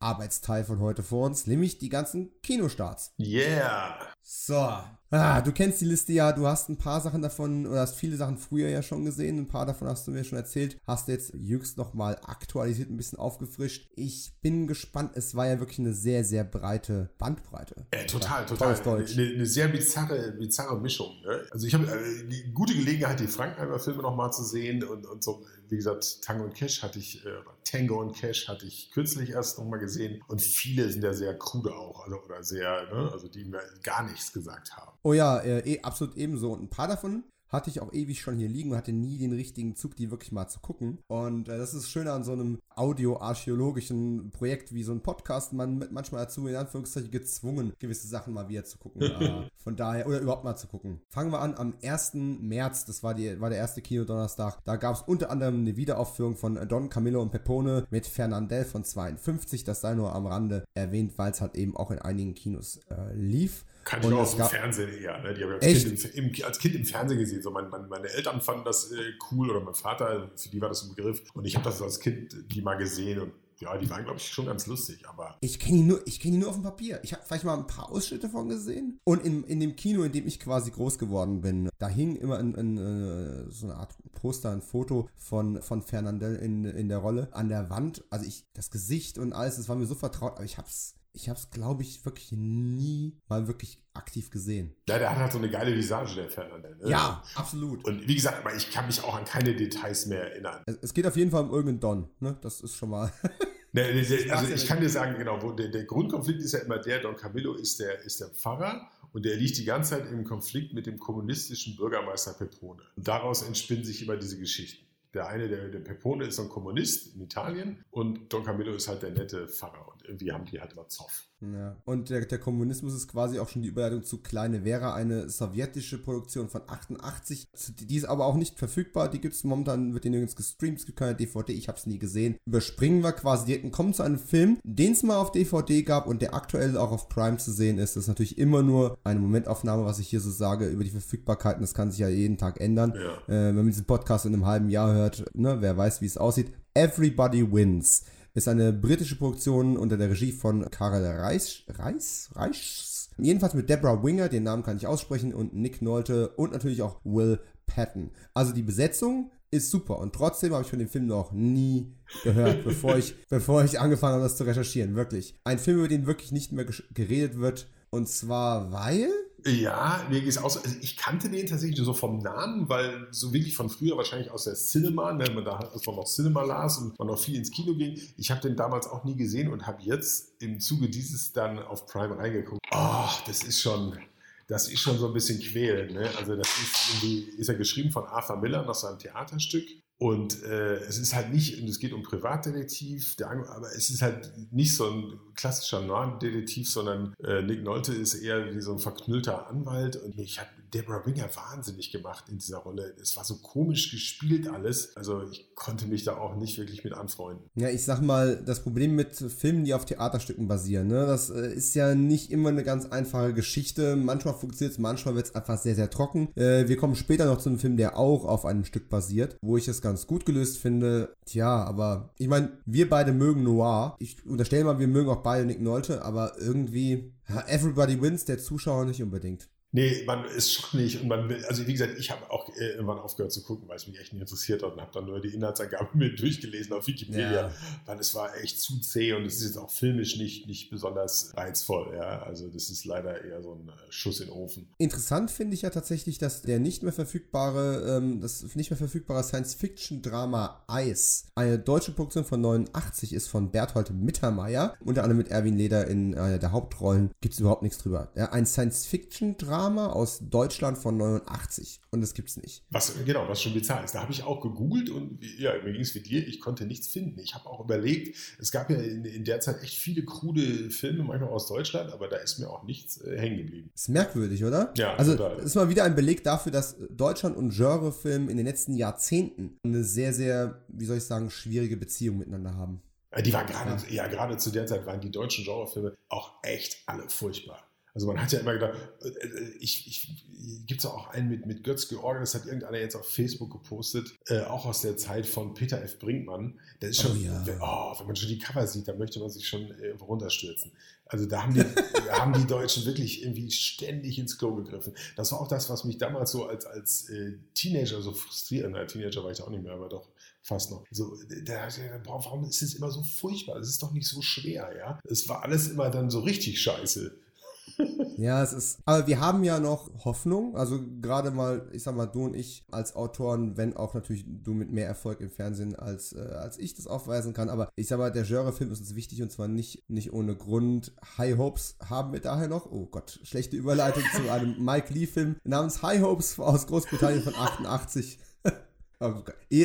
Hauptarbeitsteil von heute vor uns, nämlich die ganzen Kinostarts. Yeah. So. Ah, du kennst die Liste ja, du hast ein paar Sachen davon oder hast viele Sachen früher ja schon gesehen, ein paar davon hast du mir schon erzählt, hast du jetzt jüngst nochmal aktualisiert, ein bisschen aufgefrischt. Ich bin gespannt, es war ja wirklich eine sehr, sehr breite Bandbreite. Äh, total, total. Deutsch. Eine, eine sehr bizarre, bizarre Mischung. Ne? Also ich habe äh, die gute Gelegenheit, die Frankenheimer-Filme nochmal zu sehen und, und so, wie gesagt, Tango und Cash hatte ich, äh, Tango und Cash hatte ich kürzlich erst nochmal gesehen und viele sind ja sehr krude auch, also oder sehr, ne? also die mir gar nichts gesagt haben. Oh ja, äh, eh, absolut ebenso. Und ein paar davon hatte ich auch ewig schon hier liegen und hatte nie den richtigen Zug, die wirklich mal zu gucken. Und äh, das ist schön an so einem audioarchäologischen Projekt wie so ein Podcast. Man wird manchmal dazu in Anführungszeichen gezwungen, gewisse Sachen mal wieder zu gucken. äh, von daher, oder überhaupt mal zu gucken. Fangen wir an am 1. März, das war, die, war der erste Kinodonnerstag. Da gab es unter anderem eine Wiederaufführung von Don Camillo und Pepone mit Fernandel von 52. Das sei nur am Rande erwähnt, weil es halt eben auch in einigen Kinos äh, lief. Kann ich auch aus dem Fernsehen eher. Ne? Die habe ich als kind, im, als kind, im, Fernsehen gesehen. So mein, mein, meine Eltern fanden das äh, cool oder mein Vater, für die war das ein Begriff. Und ich habe das als Kind die mal gesehen und ja, die waren, glaube ich, schon ganz lustig, aber. Ich kenne ihn nur, ich kenne nur auf dem Papier. Ich habe vielleicht mal ein paar Ausschnitte von gesehen. Und in, in dem Kino, in dem ich quasi groß geworden bin, da hing immer in, in, in, so eine Art Poster, ein Foto von, von Fernandel in, in der Rolle an der Wand. Also ich, das Gesicht und alles, das war mir so vertraut, aber ich hab's ich habe es, glaube ich, wirklich nie mal wirklich aktiv gesehen. Ja, der hat halt so eine geile Visage, der Fernandel. Ne? Ja, absolut. Und wie gesagt, ich kann mich auch an keine Details mehr erinnern. Es, geht auf jeden Fall um irgendeinen Don, ne? Das ist schon mal. ne, also ich kann dir sagen, genau, wo der, der, Grundkonflikt ist ja immer der, Don Camillo ist der, ist der Pfarrer und der liegt die ganze Zeit im Konflikt mit dem kommunistischen Bürgermeister Pepone. Und daraus entspinnen sich immer diese Geschichten. Der eine, der, der Pepone ist ein Kommunist in Italien und Don Camillo ist halt der nette Pfarrer. Und irgendwie haben die halt immer Zoff. Ja. Und der, der, Kommunismus ist quasi auch schon die Überleitung zu Kleine Vera, eine sowjetische Produktion von 88. Die ist aber auch nicht verfügbar. Die gibt es momentan, wird die nirgends gestreamt. Es gibt keine DVD, ich habe es nie gesehen. Überspringen wir quasi direkt und kommen zu einem Film, den es mal auf DVD gab und der aktuell auch auf Prime zu sehen ist. Das ist natürlich immer nur eine Momentaufnahme, was ich hier so sage über die Verfügbarkeiten. Das kann sich ja jeden Tag ändern. Ja. Äh, wenn man diesen Podcast in einem halben Jahr hört, ne, wer weiß, wie es aussieht. Everybody Wins ist eine britische Produktion unter der Regie von Karel Reis, Reis, Reis? Jedenfalls mit Deborah Winger, den Namen kann ich aussprechen, und Nick Nolte und natürlich auch Will Patton. Also die Besetzung ist super und trotzdem habe ich von dem Film noch nie gehört, bevor ich, bevor ich angefangen habe, das zu recherchieren. Wirklich. Ein Film, über den wirklich nicht mehr geredet wird. Und zwar, weil ja, mir geht es auch so. Also ich kannte den tatsächlich so vom Namen, weil so wirklich von früher wahrscheinlich aus der Cinema, ne, man da als man noch Cinema las und man noch viel ins Kino ging. Ich habe den damals auch nie gesehen und habe jetzt im Zuge dieses dann auf Prime reingeguckt. Oh, das ist schon, das ist schon so ein bisschen quälend. Ne? Also das ist ist ja geschrieben von Arthur Miller nach seinem Theaterstück und äh, es ist halt nicht, und es geht um Privatdetektiv, der, aber es ist halt nicht so ein klassischer Noir-Detektiv, sondern äh, Nick Nolte ist eher wie so ein verknüllter Anwalt. Und ich habe Deborah Winger wahnsinnig gemacht in dieser Rolle. Es war so komisch gespielt alles. Also ich konnte mich da auch nicht wirklich mit anfreunden. Ja, ich sag mal, das Problem mit Filmen, die auf Theaterstücken basieren, ne, das äh, ist ja nicht immer eine ganz einfache Geschichte. Manchmal funktioniert es, manchmal wird es einfach sehr, sehr trocken. Äh, wir kommen später noch zu einem Film, der auch auf einem Stück basiert, wo ich es ganz gut gelöst finde. Tja, aber ich meine, wir beide mögen Noir. Ich unterstelle mal, wir mögen auch beide Nick Nolte, aber irgendwie, Everybody Wins, der Zuschauer nicht unbedingt. Nee, man ist schon nicht. Und man will, also wie gesagt, ich habe auch äh, irgendwann aufgehört zu gucken, weil es mich echt nicht interessiert hat und habe dann nur die Inhaltsangaben mit durchgelesen auf Wikipedia, ja. weil es war echt zu zäh und es ist jetzt auch filmisch nicht, nicht besonders reizvoll. Ja? Also das ist leider eher so ein äh, Schuss in den Ofen. Interessant finde ich ja tatsächlich, dass der nicht mehr verfügbare, ähm, das nicht mehr verfügbare Science-Fiction-Drama Ice, eine deutsche Produktion von 89 ist von Berthold Mittermeier, unter anderem mit Erwin Leder in einer der Hauptrollen. Gibt es überhaupt nichts drüber. Ja, ein Science-Fiction-Drama Drama aus Deutschland von 89 und das gibt's nicht. Was genau, was schon bizarr ist. Da habe ich auch gegoogelt und ja, mir ging es wie dir, ich konnte nichts finden. Ich habe auch überlegt, es gab ja in, in, der Zeit echt viele krude Filme, manchmal aus Deutschland, aber da ist mir auch nichts äh, hängen geblieben. Ist merkwürdig, oder? Ja, also total. ist mal wieder ein Beleg dafür, dass Deutschland und Genrefilm in den letzten Jahrzehnten eine sehr, sehr, wie soll ich sagen, schwierige Beziehung miteinander haben. Äh, die waren gerade, ja, gerade zu der Zeit waren die deutschen Genrefilme auch echt alle furchtbar. Also man hat ja immer gedacht, äh, ich, ich gibt es auch einen mit, mit Götz George, das hat irgendeiner jetzt auf Facebook gepostet, äh, auch aus der Zeit von Peter F. Brinkmann. Der ist schon, oh, ja. oh, wenn man schon die Cover sieht, dann möchte man sich schon äh, runterstürzen. Also da haben die, haben die Deutschen wirklich irgendwie ständig ins Klo gegriffen. Das war auch das, was mich damals so als, als äh, Teenager so frustriert, na, Teenager war ich auch nicht mehr, aber doch fast noch. So, der, der, warum ist es immer so furchtbar? Es ist doch nicht so schwer, ja. Es war alles immer dann so richtig scheiße. Ja, es ist. Aber wir haben ja noch Hoffnung. Also gerade mal, ich sag mal, du und ich als Autoren, wenn auch natürlich du mit mehr Erfolg im Fernsehen als, äh, als ich das aufweisen kann. Aber ich sag mal, der Genre-Film ist uns wichtig und zwar nicht, nicht ohne Grund. High Hopes haben wir daher noch. Oh Gott, schlechte Überleitung zu einem Mike Lee-Film namens High Hopes aus Großbritannien von 88. Oh,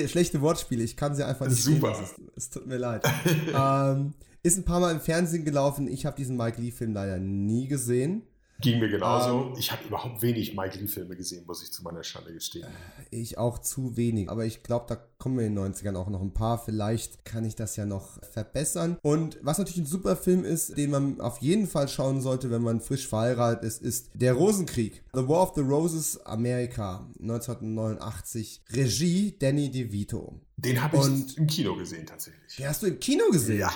schlechte Wortspiele, ich kann sie einfach nicht Super. Sehen, es, es tut mir leid. ähm, ist ein paar Mal im Fernsehen gelaufen. Ich habe diesen Mike Lee-Film leider nie gesehen. Ging mir genauso. Ähm, ich habe überhaupt wenig Mike Lee-Filme gesehen, muss ich zu meiner Schande gestehen. Ich auch zu wenig. Aber ich glaube, da kommen wir in den 90ern auch noch ein paar. Vielleicht kann ich das ja noch verbessern. Und was natürlich ein super Film ist, den man auf jeden Fall schauen sollte, wenn man frisch verheiratet ist, ist Der Rosenkrieg. The War of the Roses, Amerika, 1989. Regie Danny DeVito. Den habe ich im Kino gesehen, tatsächlich. Den hast du im Kino gesehen? Ja.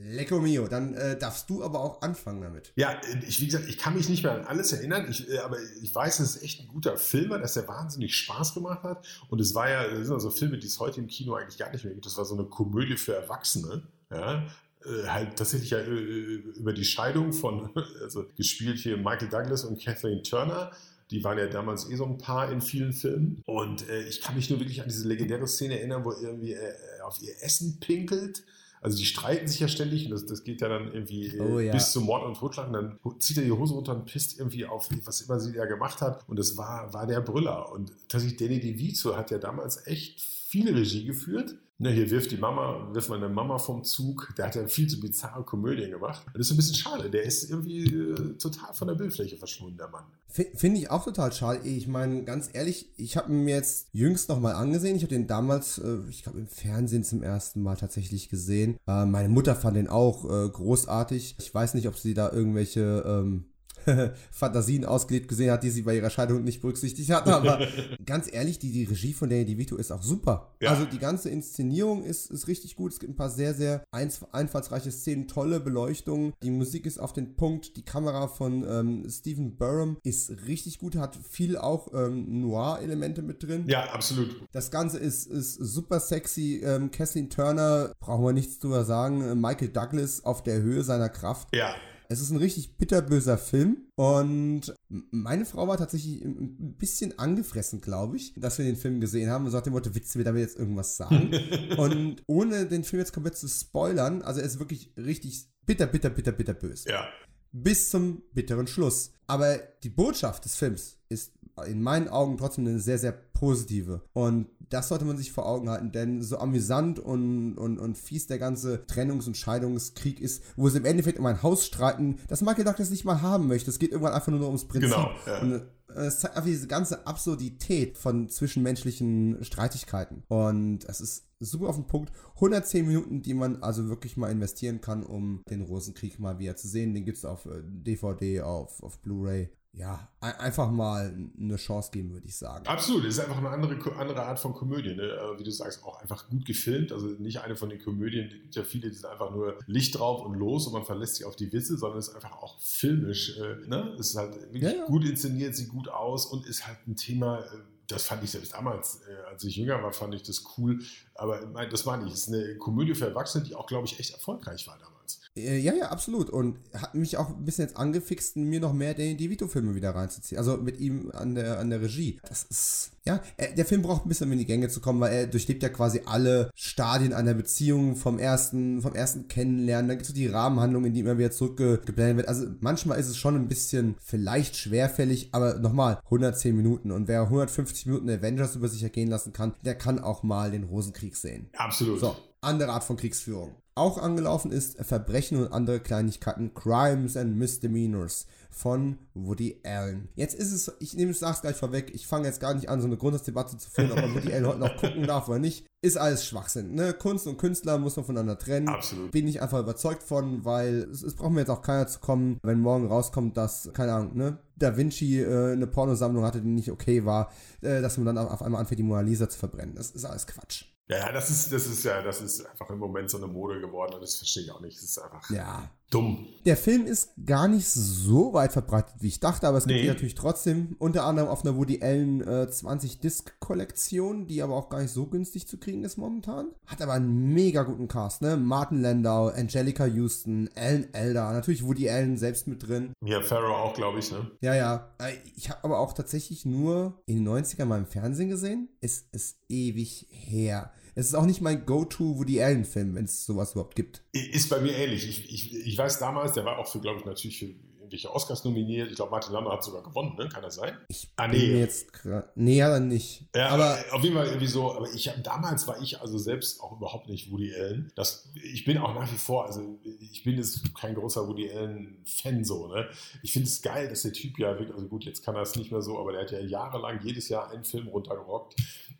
Lecco mio, dann äh, darfst du aber auch anfangen damit. Ja, ich, wie gesagt, ich kann mich nicht mehr an alles erinnern, ich, äh, aber ich weiß, es echt ein guter Film dass der wahnsinnig Spaß gemacht hat. Und es war ja, das sind also Filme, die es heute im Kino eigentlich gar nicht mehr gibt. Das war so eine Komödie für Erwachsene. Ja, äh, halt tatsächlich ja äh, über die Scheidung von, also gespielt hier Michael Douglas und Kathleen Turner. Die waren ja damals eh so ein Paar in vielen Filmen. Und äh, ich kann mich nur wirklich an diese legendäre Szene erinnern, wo irgendwie äh, auf ihr Essen pinkelt also die streiten sich ja ständig und das, das geht ja dann irgendwie äh, oh, ja. bis zum Mord und Totschlag und dann zieht er die Hose runter und pisst irgendwie auf, was immer sie da gemacht hat. Und das war, war der Brüller. Und tatsächlich Danny DeVito hat ja damals echt viel Regie geführt Ne, hier wirft die Mama, wirft meine Mama vom Zug. Der hat ja viel zu bizarre Komödien gemacht. Das ist ein bisschen schade. Der ist irgendwie äh, total von der Bildfläche verschwunden, der Mann. Finde ich auch total schade. Ich meine, ganz ehrlich, ich habe mir jetzt jüngst nochmal angesehen. Ich habe den damals, äh, ich glaube, im Fernsehen zum ersten Mal tatsächlich gesehen. Äh, meine Mutter fand den auch äh, großartig. Ich weiß nicht, ob sie da irgendwelche ähm, Fantasien ausgelebt gesehen hat, die sie bei ihrer Scheidung nicht berücksichtigt hat. Aber ganz ehrlich, die, die Regie von Danny DeVito ist auch super. Ja. Also die ganze Inszenierung ist, ist richtig gut. Es gibt ein paar sehr, sehr einfallsreiche Szenen, tolle Beleuchtung. Die Musik ist auf den Punkt. Die Kamera von ähm, Stephen Burham ist richtig gut, hat viel auch ähm, Noir-Elemente mit drin. Ja, absolut. Das Ganze ist, ist super sexy. Ähm, Kathleen Turner, brauchen wir nichts drüber sagen. Michael Douglas auf der Höhe seiner Kraft. Ja. Es ist ein richtig bitterböser Film und meine Frau war tatsächlich ein bisschen angefressen, glaube ich, dass wir den Film gesehen haben und sagte, Motto, willst du mir damit jetzt irgendwas sagen? und ohne den Film jetzt komplett zu spoilern, also er ist wirklich richtig bitter, bitter, bitter, bitter böse. Ja. Bis zum bitteren Schluss. Aber die Botschaft des Films ist in meinen Augen trotzdem eine sehr, sehr positive. Und das sollte man sich vor Augen halten, denn so amüsant und, und, und fies der ganze Trennungs- und Scheidungskrieg ist, wo sie im Endeffekt um ein Haus streiten, das Michael Douglas nicht mal haben möchte. Es geht irgendwann einfach nur ums Prinzip. Genau. Ja. Und äh, es zeigt einfach diese ganze Absurdität von zwischenmenschlichen Streitigkeiten. Und es ist super auf den Punkt. 110 Minuten, die man also wirklich mal investieren kann, um den Rosenkrieg mal wieder zu sehen. Den gibt es auf DVD, äh, auf, auf Blu-ray ja, einfach mal eine Chance geben, würde ich sagen. Absolut, es ist einfach eine andere, andere Art von Komödie, ne? Äh, wie du sagst, auch einfach gut gefilmt. Also nicht eine von den Komödien, es gibt ja viele, die sind einfach nur Licht drauf und los und man verlässt sich auf die Witze, sondern es ist einfach auch filmisch. Äh, ne? Es ist halt wirklich ja, ja. gut inszeniert, sieht gut aus und ist halt ein Thema, äh, das fand ich selbst damals, als ich jünger war, fand ich das cool. Aber das meine ich, es ist eine Komödie für Erwachsene, die auch, glaube ich, echt erfolgreich war damals. Äh, ja, ja, absolut. Und hat mich auch ein bisschen jetzt angefixt, mir noch mehr Danny DeVito-Filme wieder reinzuziehen. Also mit ihm an der, an der Regie. Das ist, ja, der Film braucht ein bisschen, um in die Gänge zu kommen, weil er durchlebt ja quasi alle Stadien einer Beziehung vom ersten, vom ersten Kennenlernen. Dann gibt es so die Rahmenhandlung, in die immer wieder zurückgeblendet wird. Also manchmal ist es schon ein bisschen vielleicht schwerfällig, aber nochmal, 110 Minuten. Und wer 150 Minuten Avengers über sich ergehen lassen kann, der kann auch mal den Rosenkrieg sehen. Absolut. So, andere Art von Kriegsführung auch angelaufen ist Verbrechen und andere Kleinigkeiten, Crimes and Misdemeanors von Woody Allen. Jetzt ist es, ich nehme es sag's gleich vorweg, ich fange jetzt gar nicht an, so eine Grundsatzdebatte zu führen, ob man Woody Allen heute noch gucken darf oder nicht. Ist alles Schwachsinn. Ne? Kunst und Künstler muss man voneinander trennen. Absolut. Bin ich einfach überzeugt von, weil es, es braucht mir jetzt auch keiner zu kommen, wenn morgen rauskommt, dass, keine Ahnung, ne, Da Vinci äh, eine Pornosammlung hatte, die nicht okay war, äh, dass man dann auf einmal anfängt, die Mona Lisa zu verbrennen. Das ist alles Quatsch. Ja, das ist, das ist ja, das ist einfach im Moment so eine Mode geworden und das verstehe ich auch nicht. Das ist einfach. Ja. Dumm. Der Film ist gar nicht so weit verbreitet, wie ich dachte, aber es gibt Nee. ihn natürlich trotzdem unter anderem auf einer Woody Allen äh, 20-Disc-Kollektion, die aber auch gar nicht so günstig zu kriegen ist momentan. Hat aber einen mega guten Cast, ne? Martin Landau, Angelica Houston, Alan Elder, natürlich Woody Allen selbst mit drin. Ja, Pharaoh auch, glaube ich, ne? Ja, ja. Äh, Ich habe aber auch tatsächlich nur in den 90ern mal im Fernsehen gesehen. Es ist ewig her. Es ist auch nicht mein Go-To Woody Allen-Film, wenn es sowas überhaupt gibt. Ist bei mir ähnlich. Ich, ich, ich weiß damals, der war auch für, glaube ich, natürlich für irgendwelche Oscars nominiert. Ich glaube, Martin Landau hat sogar gewonnen, ne? Kann das sein? Ich Ah, nee. jetzt gerade. Nee, dann nicht. Ja, aber aber auf jeden Fall irgendwie so, aber ich damals war ich also selbst auch überhaupt nicht Woody Allen. Das, ich bin auch nach wie vor, also ich bin jetzt kein großer Woody Allen-Fan so, ne? Ich finde es geil, dass der Typ ja wirklich, also gut, jetzt kann er es nicht mehr so, aber der hat ja jahrelang jedes Jahr einen Film runtergerockt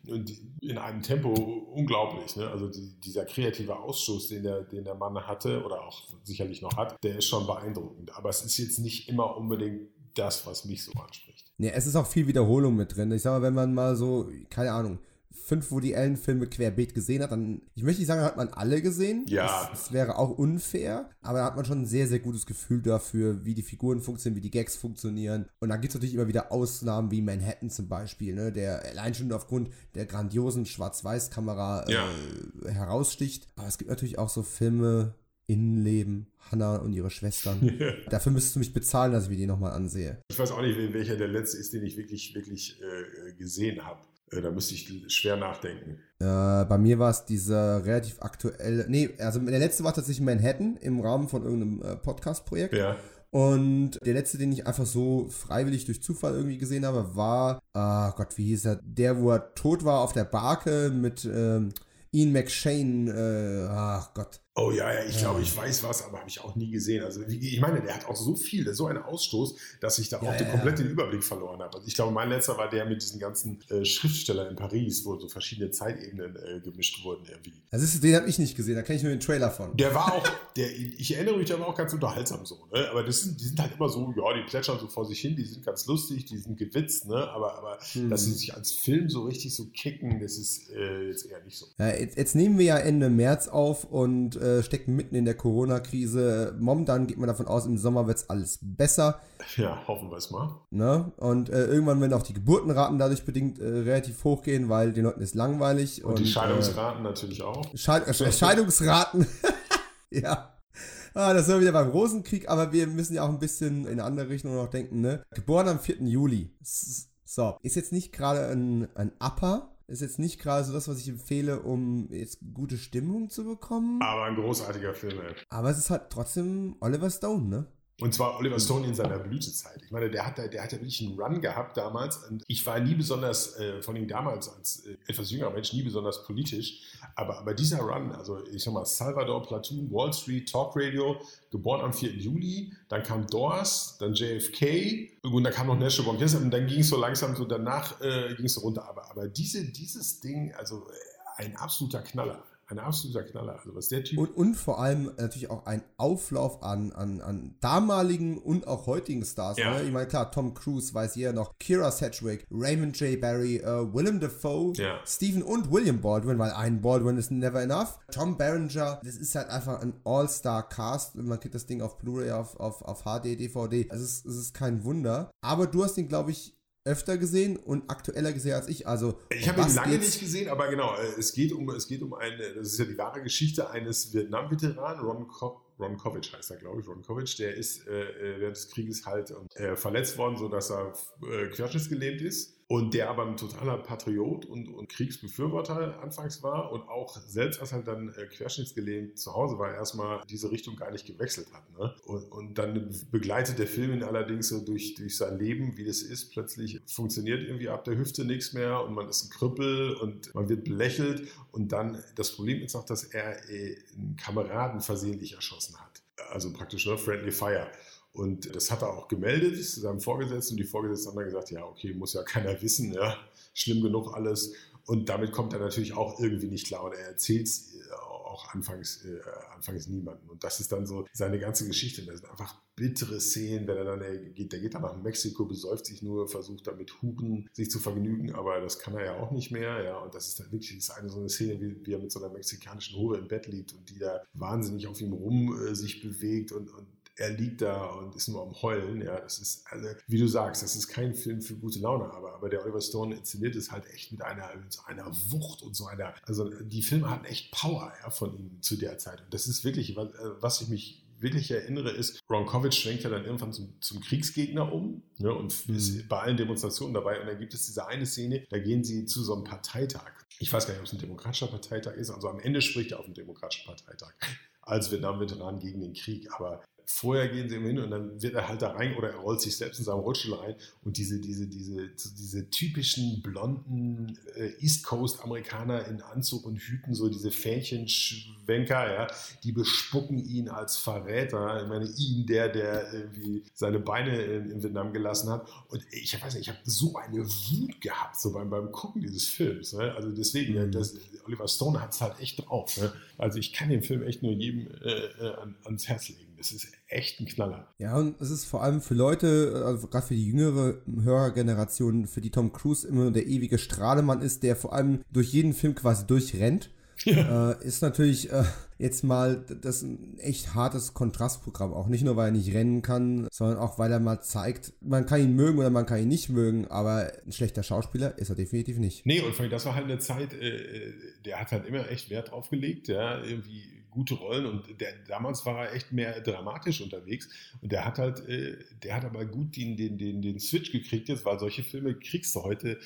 und in einem Tempo unglaublich, ne? Also die, dieser kreative Ausstoß, den der, den der Mann hatte oder auch sicherlich noch hat, der ist schon beeindruckend. Aber es ist jetzt nicht immer unbedingt das, was mich so anspricht. nee, es ist auch viel Wiederholung mit drin. Ich sag mal, wenn man mal so, keine Ahnung, fünf Woody Allen-Filme querbeet gesehen hat, dann, ich möchte nicht sagen, hat man alle gesehen. Ja. Das, das wäre auch unfair, aber da hat man schon ein sehr, sehr gutes Gefühl dafür, wie die Figuren funktionieren, wie die Gags funktionieren. Und dann gibt es natürlich immer wieder Ausnahmen wie Manhattan zum Beispiel, ne, der allein schon aufgrund der grandiosen Schwarz-Weiß-Kamera Ja. äh, heraussticht. Aber es gibt natürlich auch so Filme, Innenleben, Hannah und ihre Schwestern. Dafür müsstest du mich bezahlen, dass ich mir die nochmal ansehe. Ich weiß auch nicht, welcher der letzte ist, den ich wirklich, wirklich äh, gesehen habe. Äh, da müsste ich schwer nachdenken. Äh, bei mir war es dieser relativ aktuelle. Nee, also der letzte war tatsächlich Manhattan im Rahmen von irgendeinem äh, Podcast-Projekt. Ja. Und der letzte, den ich einfach so freiwillig durch Zufall irgendwie gesehen habe, war, ah Gott, wie hieß er? Der, wo er tot war auf der Barke mit ähm, Ian McShane, äh, ach Gott. Oh ja, ja, ich Ja. glaube, ich weiß was, aber habe ich auch nie gesehen. Also ich meine, der hat auch so viel, so einen Ausstoß, dass ich da Ja, auch den ja, komplett den Überblick verloren habe. Also ich glaube, mein letzter war der mit diesen ganzen äh, Schriftstellern in Paris, wo so verschiedene Zeitebenen äh, gemischt wurden irgendwie. Das ist, den habe ich nicht gesehen, da kenne ich nur den Trailer von. Der war auch, der, ich erinnere mich, der war auch ganz unterhaltsam so, ne? Aber das sind, die sind halt immer so, ja, die plätschern so vor sich hin, die sind ganz lustig, die sind gewitzt, ne? Aber, aber Hm. dass sie sich als Film so richtig so kicken, das ist äh, jetzt eher nicht so. Ja, jetzt, jetzt nehmen wir ja Ende März auf und äh, stecken mitten in der Corona-Krise. Momentan geht man davon aus, im Sommer wird es alles besser. Ja, hoffen wir es mal. Ne? Und äh, irgendwann werden auch die Geburtenraten dadurch bedingt äh, relativ hochgehen, weil den Leuten ist langweilig. Und, die äh, Scheidungsraten natürlich auch. Scheid äh, Scheidungsraten. ja. Ah, das sind wir wieder beim Rosenkrieg, aber wir müssen ja auch ein bisschen in eine andere Richtung noch denken, ne? Geboren am 4. Juli. So, ist jetzt nicht gerade ein, ein Upper, ist jetzt nicht gerade so das, was ich empfehle, um jetzt gute Stimmung zu bekommen. Aber ein großartiger Film, ey. Aber es ist halt trotzdem Oliver Stone, ne? Und zwar Oliver Stone in seiner Blütezeit. Ich meine, der hat, da- der hat ja wirklich einen Run gehabt damals. Und ich war nie besonders, äh, von ihm damals als äh, etwas jüngerer Mensch, nie besonders politisch. Aber, aber dieser Run, also ich sag mal, Salvador, Platoon, Wall Street, Talk Radio, geboren am 4. Juli, dann kam Doors, dann JFK und dann kam noch National Bomb. Und dann ging es so langsam so, danach äh, ging es so runter. Aber, aber diese, dieses Ding, also äh, ein absoluter Knaller. Ein absoluter Knaller. Also was der Typ Und, und vor allem natürlich auch ein Auflauf an, an, an damaligen und auch heutigen Stars. Ja. Ne? Ich meine, klar, Tom Cruise weiß jeder noch, Kira Sedgwick, Raymond J. Barry, äh, Willem Dafoe, Ja. Stephen und William Baldwin, weil ein Baldwin ist never enough. Tom Berenger, das ist halt einfach ein All-Star-Cast. Man kriegt das Ding auf Blu-ray, auf, auf, auf HD, DVD. Es ist, es ist kein Wunder. Aber du hast ihn, glaube ich, öfter gesehen und aktueller gesehen als ich. Also, Ich habe ihn lange nicht gesehen, aber genau, äh, es geht um, es geht um eine, das ist ja die wahre Geschichte eines Vietnam-Veteranen, Ron, Co Ron Kovic heißt er, glaube ich, Ron Kovic, der ist äh, äh, während des Krieges halt äh, verletzt worden, sodass er äh, querschnittsgelähmt ist. Und der aber ein totaler Patriot und, und Kriegsbefürworter anfangs war und auch selbst als er dann äh, querschnittsgelähmt zu Hause war, erstmal diese Richtung gar nicht gewechselt hat. Ne? Und, und dann begleitet der Film ihn allerdings so durch, durch sein Leben, wie das ist. Plötzlich funktioniert irgendwie ab der Hüfte nichts mehr und man ist ein Krüppel und man wird belächelt. Und dann, das Problem ist auch, dass er äh, einen Kameraden versehentlich erschossen hat. Also praktisch nur Friendly Fire. Und das hat er auch gemeldet zu seinem Vorgesetzten und die Vorgesetzten haben dann gesagt, ja, okay, muss ja keiner wissen, ja, schlimm genug alles. Und damit kommt er natürlich auch irgendwie nicht klar und er erzählt es auch anfangs, äh, anfangs niemandem. Und das ist dann so seine ganze Geschichte. Und da sind einfach bittere Szenen, wenn er dann, er geht, der geht dann nach Mexiko, besäuft sich nur, versucht dann mit Huren sich zu vergnügen, aber das kann er ja auch nicht mehr, ja, und das ist dann wirklich das eine so eine Szene, wie, wie er mit so einer mexikanischen Hure im Bett liegt und die da wahnsinnig auf ihm rum äh, sich bewegt und, und er liegt da und ist nur am Heulen. Ja, das ist, also, wie du sagst, das ist kein Film für gute Laune, aber, aber der Oliver Stone inszeniert es halt echt mit einer, mit so einer Wucht und so einer, also die Filme hatten echt Power ja, von ihm zu der Zeit. Und das ist wirklich, was, was ich mich wirklich erinnere, ist, Ron Kovic schwenkt ja dann irgendwann zum, zum Kriegsgegner um ne, und mhm. ist bei allen Demonstrationen dabei. Und dann gibt es diese eine Szene, da gehen sie zu so einem Parteitag. Ich weiß gar nicht, ob es ein demokratischer Parteitag ist. Also am Ende spricht er auf dem demokratischen Parteitag als Vietnam-Veteran gegen den Krieg. Aber vorher gehen sie ihm hin und dann wird er halt da rein oder er rollt sich selbst in seinem Rollstuhl rein und diese, diese, diese, diese typischen blonden äh, East Coast Amerikaner in Anzug und Hüten, so diese Fähnchenschwenker, ja, die bespucken ihn als Verräter. Ich meine, ihn, der, der irgendwie seine Beine in, in Vietnam gelassen hat. Und ich weiß nicht, ich habe so eine Wut gehabt, so beim, beim Gucken dieses Films. Ne? Also deswegen, mhm. das, Oliver Stone hat es halt echt drauf. Ne? Also ich kann den Film echt nur jedem äh, äh ans Herz legen. Es ist echt ein Knaller. Ja, und es ist vor allem für Leute, also gerade für die jüngere Hörergeneration, für die Tom Cruise immer der ewige Strahlemann ist, der vor allem durch jeden Film quasi durchrennt. Ja. Äh, ist natürlich äh, jetzt mal das ein echt hartes Kontrastprogramm. Auch nicht nur, weil er nicht rennen kann, sondern auch, weil er mal zeigt, man kann ihn mögen oder man kann ihn nicht mögen, aber ein schlechter Schauspieler ist er definitiv nicht. Nee, und vor allem, das war halt eine Zeit, äh, äh der hat halt immer echt Wert drauf gelegt, ja, irgendwie gute Rollen und der, damals war er echt mehr dramatisch unterwegs und der hat halt, äh, der hat aber gut den, den, den, den Switch gekriegt jetzt, weil solche Filme kriegst du heute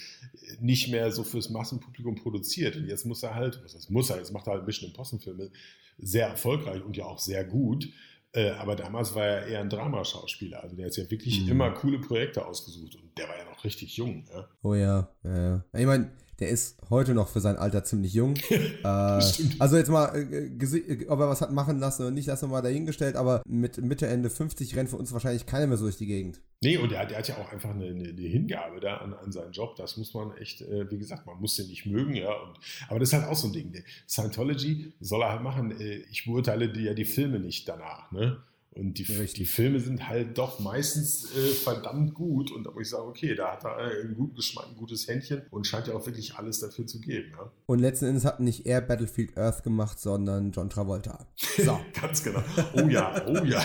nicht mehr so fürs Massenpublikum produziert und jetzt muss er halt, was muss er, jetzt macht er halt Mission Impossible Filme sehr erfolgreich und ja auch sehr gut, äh, aber damals war er eher ein Dramaschauspieler, also der hat ja wirklich mhm. immer coole Projekte ausgesucht und der war ja noch richtig jung. Ja? Oh ja, ja, ja. Ich meine, der ist heute noch für sein Alter ziemlich jung. äh, also jetzt mal, äh, äh, ob er was hat machen lassen oder nicht, lassen wir mal dahingestellt, aber mit Mitte, Ende 50 rennt für uns wahrscheinlich keiner mehr so durch die Gegend. Nee, und der, der hat ja auch einfach eine, eine, eine Hingabe da an, an, seinen Job. Das muss man echt, äh, wie gesagt, man muss den nicht mögen, ja. Und, aber das ist halt auch so ein Ding. Scientology soll er halt machen. Äh, ich beurteile die, ja die Filme nicht danach, ne? Und die, die, Filme sind halt doch meistens äh, verdammt gut. Und da muss ich sagen, okay, da hat er einen guten Geschmack, ein gutes Händchen und scheint ja auch wirklich alles dafür zu geben. Ja? Und letzten Endes hat nicht er Battlefield Earth gemacht, sondern John Travolta. So. Ganz genau. Oh ja, oh ja.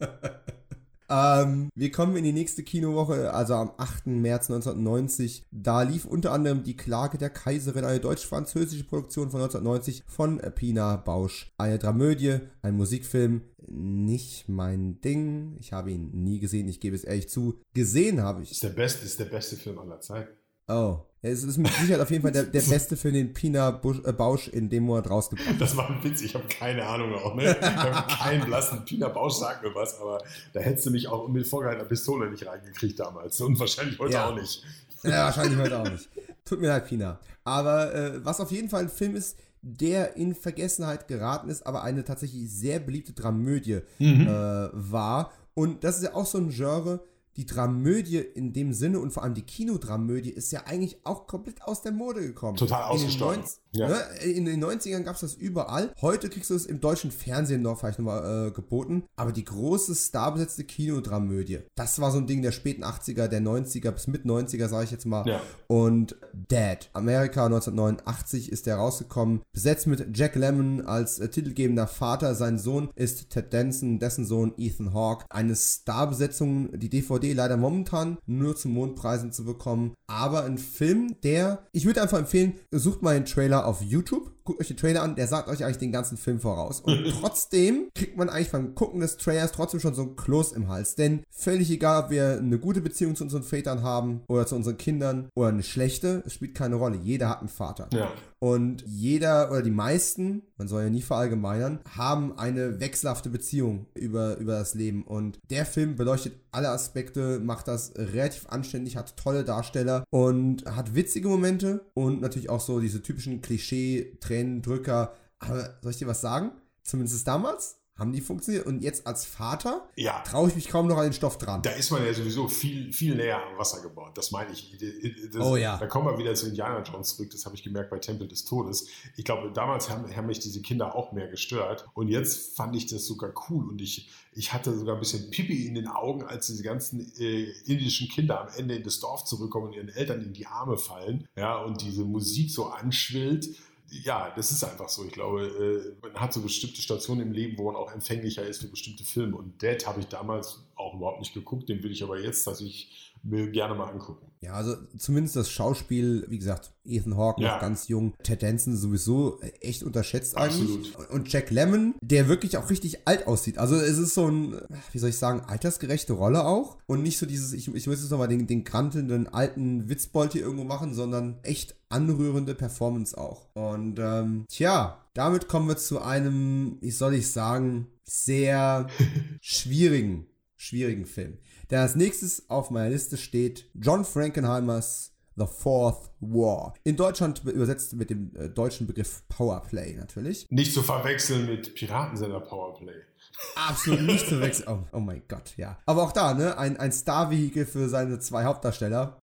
Ähm, wir kommen in die nächste Kinowoche, also am 8. März 1990. Da lief unter anderem Die Klage der Kaiserin, eine deutsch-französische Produktion von 1990 von Pina Bausch. Eine Dramödie, ein Musikfilm, nicht mein Ding. Ich habe ihn nie gesehen, ich gebe es ehrlich zu. Gesehen habe ich. Ist der beste, ist der beste Film aller Zeiten. Oh. Ja, es ist mit Sicherheit auf jeden Fall der, der beste für den Pina Busch, äh, Bausch in dem Monat rausgebracht. Das war ein Witz, ich habe keine Ahnung auch, ne? Ich habe keinen blassen Pina Bausch sagt mir was, aber da hättest du mich auch mit vorgehaltener Pistole nicht reingekriegt damals. Und wahrscheinlich heute ja. auch nicht. Ja, wahrscheinlich heute auch nicht. Tut mir leid, Pina. Aber äh, was auf jeden Fall ein Film ist, der in Vergessenheit geraten ist, aber eine tatsächlich sehr beliebte Dramödie mhm. äh, war. Und das ist ja auch so ein Genre, die Dramödie in dem Sinne und vor allem die Kinodramödie ist ja eigentlich auch komplett aus der Mode gekommen. Total ausgestorben. Ja. Ne, in den 90ern gab es das überall. Heute kriegst du es im deutschen Fernsehen noch vielleicht nochmal äh, geboten. Aber die große starbesetzte Kinodramödie, das war so ein Ding der späten 80er, der 90er bis mit 90er, sage ich jetzt mal. Ja. Und Dad, Amerika 1989 ist der rausgekommen. Besetzt mit Jack Lemmon als äh, titelgebender Vater. Sein Sohn ist Ted Danson, dessen Sohn Ethan Hawke. Eine Starbesetzung, die DVD leider momentan nur zu Mondpreisen zu bekommen. Aber ein Film, der, ich würde einfach empfehlen, sucht mal einen Trailer auf YouTube guckt euch den Trailer an, der sagt euch eigentlich den ganzen Film voraus. Und trotzdem kriegt man eigentlich beim Gucken des Trailers trotzdem schon so ein Kloß im Hals. Denn völlig egal, ob wir eine gute Beziehung zu unseren Vätern haben oder zu unseren Kindern oder eine schlechte, es spielt keine Rolle. Jeder hat einen Vater. Ja. Und jeder oder die meisten, man soll ja nie verallgemeinern, haben eine wechselhafte Beziehung über, über das Leben. Und der Film beleuchtet alle Aspekte, macht das relativ anständig, hat tolle Darsteller und hat witzige Momente und natürlich auch so diese typischen Klischee- Tränendrücker. Aber soll ich dir was sagen? Zumindest damals haben die funktioniert. Und jetzt als Vater Ja. traue ich mich kaum noch an den Stoff dran. Da ist man ja sowieso viel, viel näher am Wasser gebaut. Das meine ich. Das, Oh ja. Da kommen wir wieder zu Indiana Jones zurück. Das habe ich gemerkt bei Tempel des Todes. Ich glaube, damals haben, haben mich diese Kinder auch mehr gestört. Und jetzt fand ich das sogar cool. Und ich, ich hatte sogar ein bisschen Pipi in den Augen, als diese ganzen äh, indischen Kinder am Ende in das Dorf zurückkommen und ihren Eltern in die Arme fallen. Ja, und diese Musik so anschwillt. Ja, das ist einfach so. Ich glaube, äh, man hat so bestimmte Stationen im Leben, wo man auch empfänglicher ist für bestimmte Filme. Und Dad habe ich damals auch überhaupt nicht geguckt. Den will ich aber jetzt, dass ich mir gerne mal angucken. Ja, also zumindest das Schauspiel, wie gesagt, Ethan Hawke Ja. noch ganz jung, Ted Danson sowieso echt unterschätzt eigentlich. Absolut. Und Jack Lemmon, der wirklich auch richtig alt aussieht. Also es ist so ein, wie soll ich sagen, altersgerechte Rolle auch. Und nicht so dieses, ich, ich muss jetzt nochmal den, den krantelnden alten Witzbold hier irgendwo machen, sondern echt anrührende Performance auch. Und ähm, tja, damit kommen wir zu einem, wie soll ich sagen, sehr schwierigen, schwierigen Film. Der als nächstes auf meiner Liste steht John Frankenheimers The Fourth War. In Deutschland übersetzt mit dem äh, deutschen Begriff Powerplay natürlich. Nicht zu verwechseln mit Piratensender Powerplay. Absolut nicht zu wechseln. Oh, oh mein Gott, ja. Aber auch da, ne, ein, ein Star-Vehikel für seine zwei Hauptdarsteller.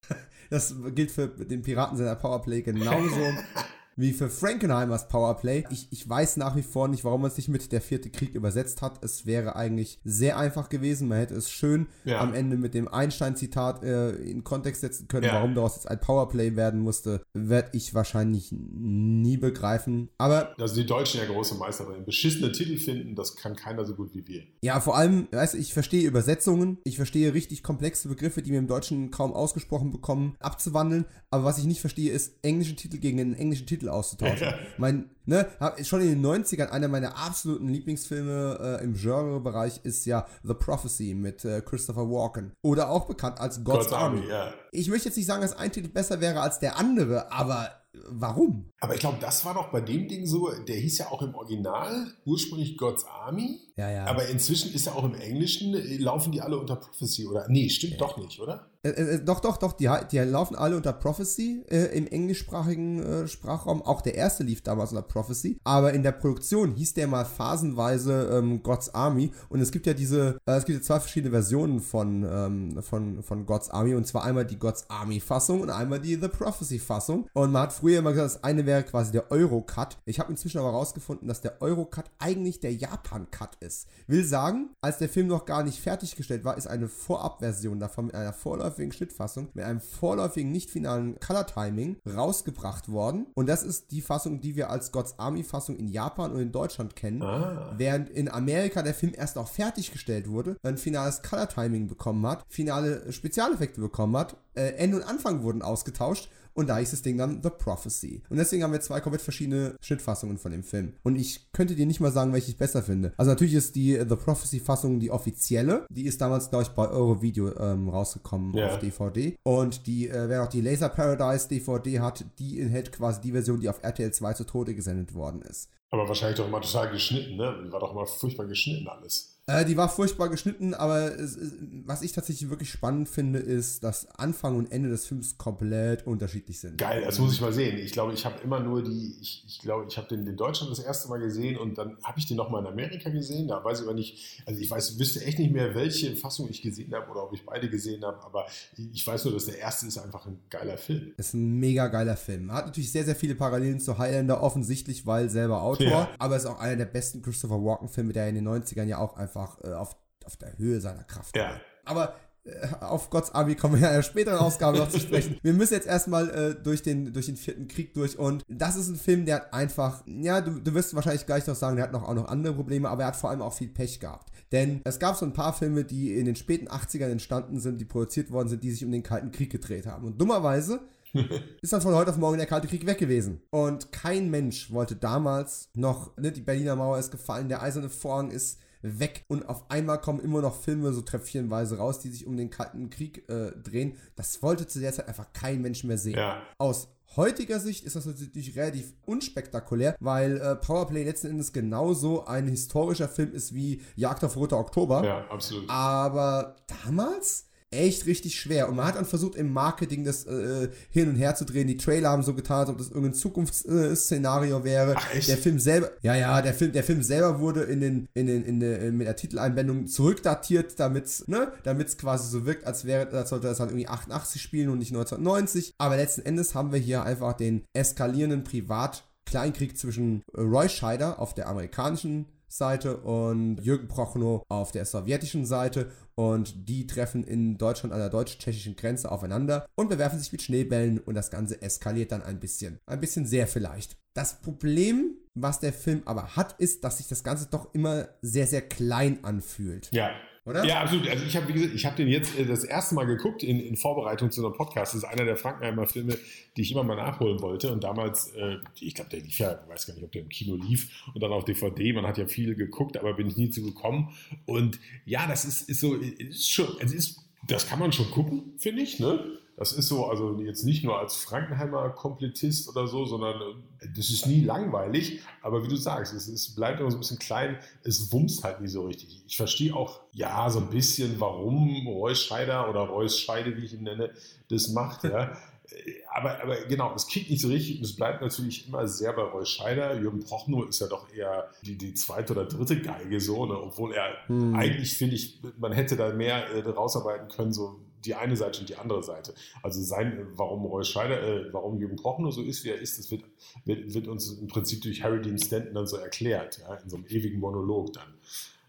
Das gilt für den Piratensender Powerplay genauso wie für Frankenheimers Powerplay. Ich, ich weiß nach wie vor nicht, warum man es nicht mit der vierte Krieg übersetzt hat. Es wäre eigentlich sehr einfach gewesen. Man hätte es schön Ja. am Ende mit dem Einstein-Zitat äh, in Kontext setzen können. Ja. Warum daraus jetzt ein Powerplay werden musste, werde ich wahrscheinlich nie begreifen. Aber sind die Deutschen ja große Meister drin. Beschissene Titel finden, das kann keiner so gut wie wir. Ja, vor allem, weißt du, ich verstehe Übersetzungen, ich verstehe richtig komplexe Begriffe, die wir im Deutschen kaum ausgesprochen bekommen, abzuwandeln, aber was ich nicht verstehe, ist, englischen Titel gegen einen englischen Titel auszutauschen. mein, ne, hab, schon in den 90ern, einer meiner absoluten Lieblingsfilme äh, im Genre-Bereich ist ja The Prophecy mit äh, Christopher Walken. Oder auch bekannt als God's, God's Army. Army, ja. Ich möchte jetzt nicht sagen, dass ein Titel besser wäre als der andere, aber äh, warum? Aber ich glaube, das war doch bei dem Ding so, der hieß ja auch im Original ursprünglich God's Army. Ja, ja. Aber inzwischen ist ja auch im Englischen, äh, laufen die alle unter Prophecy, oder? Nee, stimmt doch nicht, oder? Äh, äh, doch, doch, doch, die, die laufen alle unter Prophecy äh, im englischsprachigen äh, Sprachraum. Auch der erste lief damals unter Prophecy. Aber in der Produktion hieß der mal phasenweise ähm, God's Army. Und es gibt ja diese, äh, es gibt ja zwei verschiedene Versionen von, ähm, von, von God's Army. Und zwar einmal die God's Army Fassung und einmal die The Prophecy Fassung. Und man hat früher immer gesagt, das eine wäre quasi der Euro-Cut. Ich habe inzwischen aber rausgefunden, dass der Euro-Cut eigentlich der Japan-Cut ist. Will sagen, als der Film noch gar nicht fertiggestellt war, ist eine Vorabversion davon mit einer vorläufigen Schnittfassung, mit einem vorläufigen, nicht finalen Color-Timing rausgebracht worden. Und das ist die Fassung, die wir als God's Army-Fassung in Japan und in Deutschland kennen. Ah. Während in Amerika der Film erst auch fertiggestellt wurde, ein finales Color-Timing bekommen hat, finale Spezialeffekte bekommen hat, äh, Ende und Anfang wurden ausgetauscht und da hieß das Ding dann The Prophecy. Und deswegen haben wir zwei komplett verschiedene Schnittfassungen von dem Film. Und ich könnte dir nicht mal sagen, welche ich besser finde. Also natürlich ist die The Prophecy-Fassung die offizielle. Die ist damals, glaube ich, bei Eurovideo ähm, rausgekommen Ja. auf DVD. Und die, äh, wer noch die Laser Paradise DVD hat, die enthält quasi die Version, die auf RTL 2 zu Tode gesendet worden ist. Aber wahrscheinlich doch immer total geschnitten, ne? War doch immer furchtbar geschnitten alles. Äh, die war furchtbar geschnitten, aber es, es, was ich tatsächlich wirklich spannend finde, ist, dass Anfang und Ende des Films komplett unterschiedlich sind. Geil, das muss ich mal sehen. Ich glaube, ich habe immer nur die, ich, ich glaube, ich habe den in Deutschland das erste Mal gesehen und dann habe ich den nochmal in Amerika gesehen. Da weiß ich aber nicht, also ich weiß, wüsste echt nicht mehr, welche Fassung ich gesehen habe oder ob ich beide gesehen habe, aber ich weiß nur, dass der erste ist einfach ein geiler Film. Ist ein mega geiler Film. Hat natürlich sehr, sehr viele Parallelen zu Highlander, offensichtlich, weil selber Autor. Ja. Aber ist auch einer der besten Christopher Walken-Filme, der in den 90ern ja auch einfach äh, auf, auf der Höhe seiner Kraft Ja. war. Aber äh, auf Gottes Army kommen wir ja in einer späteren Ausgabe noch zu sprechen. Wir müssen jetzt erstmal äh, durch, den, durch den vierten Krieg durch und das ist ein Film, der hat einfach, ja, du, du wirst wahrscheinlich gleich noch sagen, der hat noch, auch noch andere Probleme, aber er hat vor allem auch viel Pech gehabt. Denn es gab so ein paar Filme, die in den späten 80ern entstanden sind, die produziert worden sind, die sich um den Kalten Krieg gedreht haben. Und dummerweise ist dann von heute auf morgen der Kalte Krieg weg gewesen. Und kein Mensch wollte damals noch, ne, die Berliner Mauer ist gefallen, der eiserne Vorhang ist weg und auf einmal kommen immer noch Filme so treffchenweise raus, die sich um den Kalten Krieg äh, drehen. Das wollte zu der Zeit einfach kein Mensch mehr sehen. Ja. Aus heutiger Sicht ist das natürlich relativ unspektakulär, weil äh, Powerplay letzten Endes genauso ein historischer Film ist wie Jagd auf Roter Oktober. Ja, absolut. Aber damals, echt richtig schwer. Und man hat dann versucht, im Marketing das äh, hin und her zu drehen. Die Trailer haben so getan, als ob das irgendein Zukunftsszenario wäre. Ach, echt? Der Film selber, ja, ja, der Film, der Film selber wurde in den, in den, in der, mit der Titeleinblendung zurückdatiert, damit ne, damit's quasi so wirkt, als wäre, als sollte das halt irgendwie 88 spielen und nicht 1990. Aber letzten Endes haben wir hier einfach den eskalierenden Privat-Kleinkrieg zwischen Roy Scheider auf der amerikanischen Seite und Jürgen Prochnow auf der sowjetischen Seite und die treffen in Deutschland an der deutsch-tschechischen Grenze aufeinander und bewerfen sich mit Schneebällen und das Ganze eskaliert dann ein bisschen. Ein bisschen sehr vielleicht. Das Problem, was der Film aber hat, ist, dass sich das Ganze doch immer sehr, sehr klein anfühlt. Ja. Oder? Ja, absolut. Also ich habe, wie gesagt, ich habe den jetzt äh, das erste Mal geguckt in, in Vorbereitung zu einem Podcast. Das ist einer der Frankenheimer Filme, die ich immer mal nachholen wollte. Und damals, äh, ich glaube, der lief ja, ich weiß gar nicht, ob der im Kino lief und dann auf DVD. Man hat ja viel geguckt, aber bin ich nie zu gekommen. Und ja, das ist, ist so, ist schon, es ist, das kann man schon gucken, finde ich, ne? Das ist so, also jetzt nicht nur als Frankenheimer Komplettist oder so, sondern äh, das ist nie langweilig. Aber wie du sagst, es ist, bleibt immer so ein bisschen klein. Es wumst halt nie so richtig. Ich verstehe auch, ja, so ein bisschen, warum Reus Scheider oder Reus Scheide, wie ich ihn nenne, das macht, ja. Aber, aber genau, es kickt nicht so richtig und es bleibt natürlich immer sehr bei Reus Scheider. Jürgen Prochnow ist ja doch eher die, die zweite oder dritte Geige so, ne? obwohl er Hm. eigentlich, finde ich, man hätte da mehr äh, rausarbeiten können, so die eine Seite und die andere Seite. Also sein, warum Roy Scheider, äh, warum Jürgen Prochnow so ist, wie er ist, das wird, wird, wird uns im Prinzip durch Harry Dean Stanton dann so erklärt, ja, in so einem ewigen Monolog dann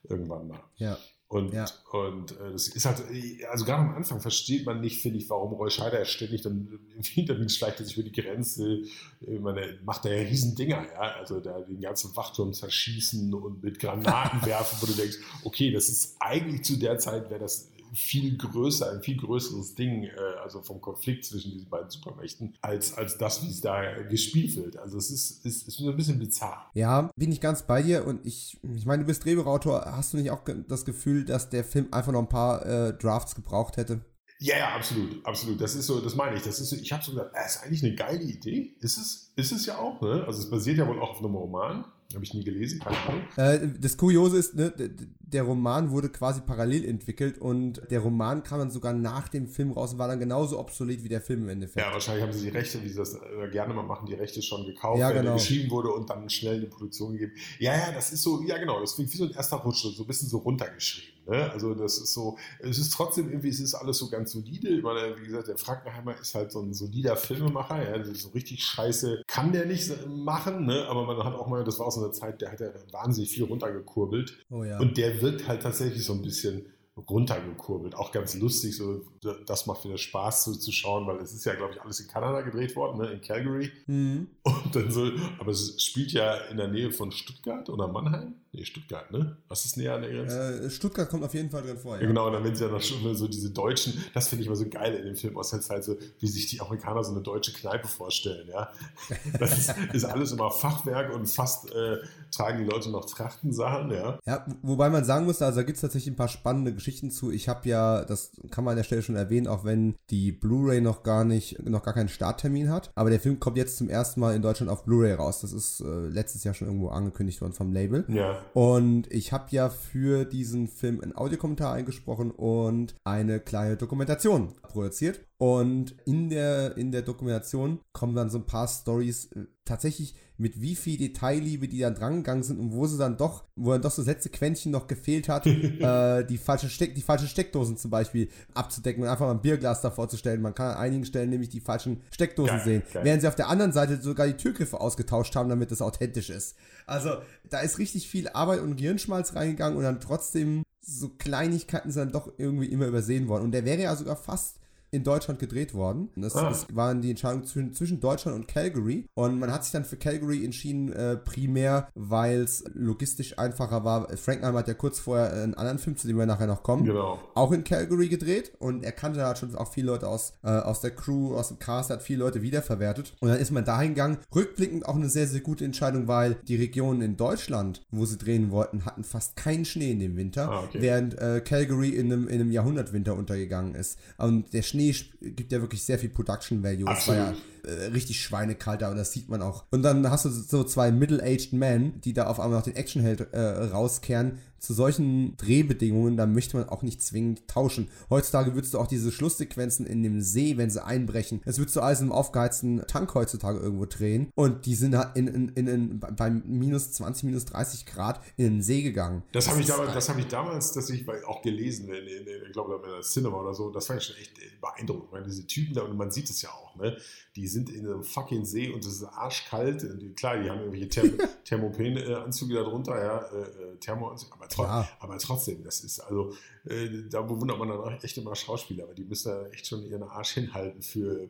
irgendwann mal. Ja. Und, Ja. und äh, das ist halt, äh, also gerade am Anfang versteht man nicht, finde ich, warum Roy Scheider ständig dann im Hintergrund schleicht er sich über die Grenze, äh, man, der macht da ja Riesendinger, ja, also da den ganzen Wachturm zerschießen und mit Granaten werfen, wo du denkst, okay, das ist eigentlich zu der Zeit, wäre das viel größer, ein viel größeres Ding, äh, also vom Konflikt zwischen diesen beiden Supermächten, als, als das, wie es da gespielt wird. Also es ist, ist, ist ein bisschen bizarr. Ja, bin ich ganz bei dir und ich, ich meine, du bist Drehbuchautor. Hast du nicht auch das Gefühl, dass der Film einfach noch ein paar äh, Drafts gebraucht hätte? Ja, ja, absolut, absolut. Das ist so, das meine ich. Das ist so, ich habe so gedacht, das ist eigentlich eine geile Idee. Ist es, ist es ja auch, ne? Also es basiert ja wohl auch auf einem Roman. Habe ich nie gelesen, keine Ahnung. Äh, das Kuriose ist, ne, der Roman wurde quasi parallel entwickelt und der Roman kam dann sogar nach dem Film raus und war dann genauso obsolet wie der Film im Endeffekt. Ja, wahrscheinlich haben sie die Rechte, wie sie das äh, gerne mal machen, die Rechte schon gekauft, Ja, genau. geschrieben wurde und dann schnell in die Produktion gegeben. Ja, ja, das ist so, ja genau, das klingt wie so ein erster Rutsch, so ein bisschen so runtergeschrieben. Ne? Also das ist so, es ist trotzdem irgendwie, es ist alles so ganz solide. Ich meine, wie gesagt, der Frankenheimer ist halt so ein solider Filmemacher, ja, so richtig scheiße kann der nicht machen, ne? aber man hat auch mal, das war auch so eine Zeit, der hat ja wahnsinnig viel runtergekurbelt. Oh ja. Und der wirkt halt tatsächlich so ein bisschen runtergekurbelt. Auch ganz lustig, so das macht wieder Spaß zuzuschauen, weil es ist ja, glaube ich, alles in Kanada gedreht worden, ne? in Calgary. Mhm. Und dann so, aber es spielt ja in der Nähe von Stuttgart oder Mannheim? Nee, Stuttgart, ne? Was ist näher an der Grenze? Äh, Stuttgart kommt auf jeden Fall drin vor. Ja, genau, und dann wenn sie ja noch schon so diese Deutschen, das finde ich immer so geil in dem Film aus der Zeit, so, wie sich die Amerikaner so eine deutsche Kneipe vorstellen, ja. Das ist, ist alles immer Fachwerk und fast äh, tragen die Leute noch Trachtensachen, ja. Ja, wobei man sagen muss, also da gibt es tatsächlich ein paar spannende Geschichten zu. Ich habe ja, das kann man an der Stelle schon erwähnen, auch wenn die Blu-ray noch gar nicht, noch gar keinen Starttermin hat. Aber der Film kommt jetzt zum ersten Mal in Deutschland auf Blu-ray raus. Das ist äh, letztes Jahr schon irgendwo angekündigt worden vom Label. Ja. Und ich habe ja für diesen Film einen Audiokommentar eingesprochen und eine kleine Dokumentation produziert. Und in der, in der Dokumentation kommen dann so ein paar Stories äh, tatsächlich mit wie viel Detailliebe die dann drangegangen sind und wo sie dann doch, wo dann doch so letzte Quäntchen noch gefehlt hat, äh, die, falsche Steck, die falschen Steckdosen zum Beispiel abzudecken und einfach mal ein Bierglas davor zu stellen. Man kann an einigen Stellen nämlich die falschen Steckdosen Geil, sehen. geil. Während sie auf der anderen Seite sogar die Türgriffe ausgetauscht haben, damit das authentisch ist. Also, da ist richtig viel Arbeit und Gehirnschmalz reingegangen und dann trotzdem so Kleinigkeiten sind dann doch irgendwie immer übersehen worden. Und der wäre ja sogar fast in Deutschland gedreht worden. Das, Ah. das waren die Entscheidungen zwischen, zwischen Deutschland und Calgary. Und man hat sich dann für Calgary entschieden, äh, primär, weil es logistisch einfacher war. Frankenheimer hat ja kurz vorher einen anderen Film, zu dem wir nachher noch kommen, Genau. auch in Calgary gedreht und er kannte da schon auch viele Leute aus, äh, aus der Crew, aus dem Cast, hat viele Leute wiederverwertet. Und dann ist man dahin gegangen. Rückblickend auch eine sehr, sehr gute Entscheidung, weil die Regionen in Deutschland, wo sie drehen wollten, hatten fast keinen Schnee in dem Winter, Ah, okay. während äh, Calgary in einem, in einem Jahrhundertwinter untergegangen ist. Und der Schnee sp- gibt ja wirklich sehr viel Production Value. Es war ja äh, richtig schweinekalt da und das sieht man auch. Und dann hast du so zwei middle-aged Men, die da auf einmal noch den Actionheld äh, rauskehren, zu solchen Drehbedingungen, da möchte man auch nicht zwingend tauschen. Heutzutage würdest du auch diese Schlusssequenzen in dem See, wenn sie einbrechen, das würdest du alles in einem aufgeheizten Tank heutzutage irgendwo drehen und die sind halt in, in, in, in bei minus 20, minus 30 Grad in den See gegangen. Das habe ich, damals, das hab ich damals, das ich auch gelesen, in, in, in, ich glaube, in der Cinema oder so, das fand ich schon echt beeindruckend. Meine, diese Typen da, und man sieht es ja auch, ne? die sind in einem fucking See und es ist arschkalt. Klar, die haben irgendwelche Therm Thermopen-Anzüge darunter, ja, äh, äh, Thermoanzüge, aber, tro ja. aber trotzdem, das ist also, äh, da bewundert man dann auch echt immer Schauspieler, aber die müssen da echt schon ihren Arsch hinhalten für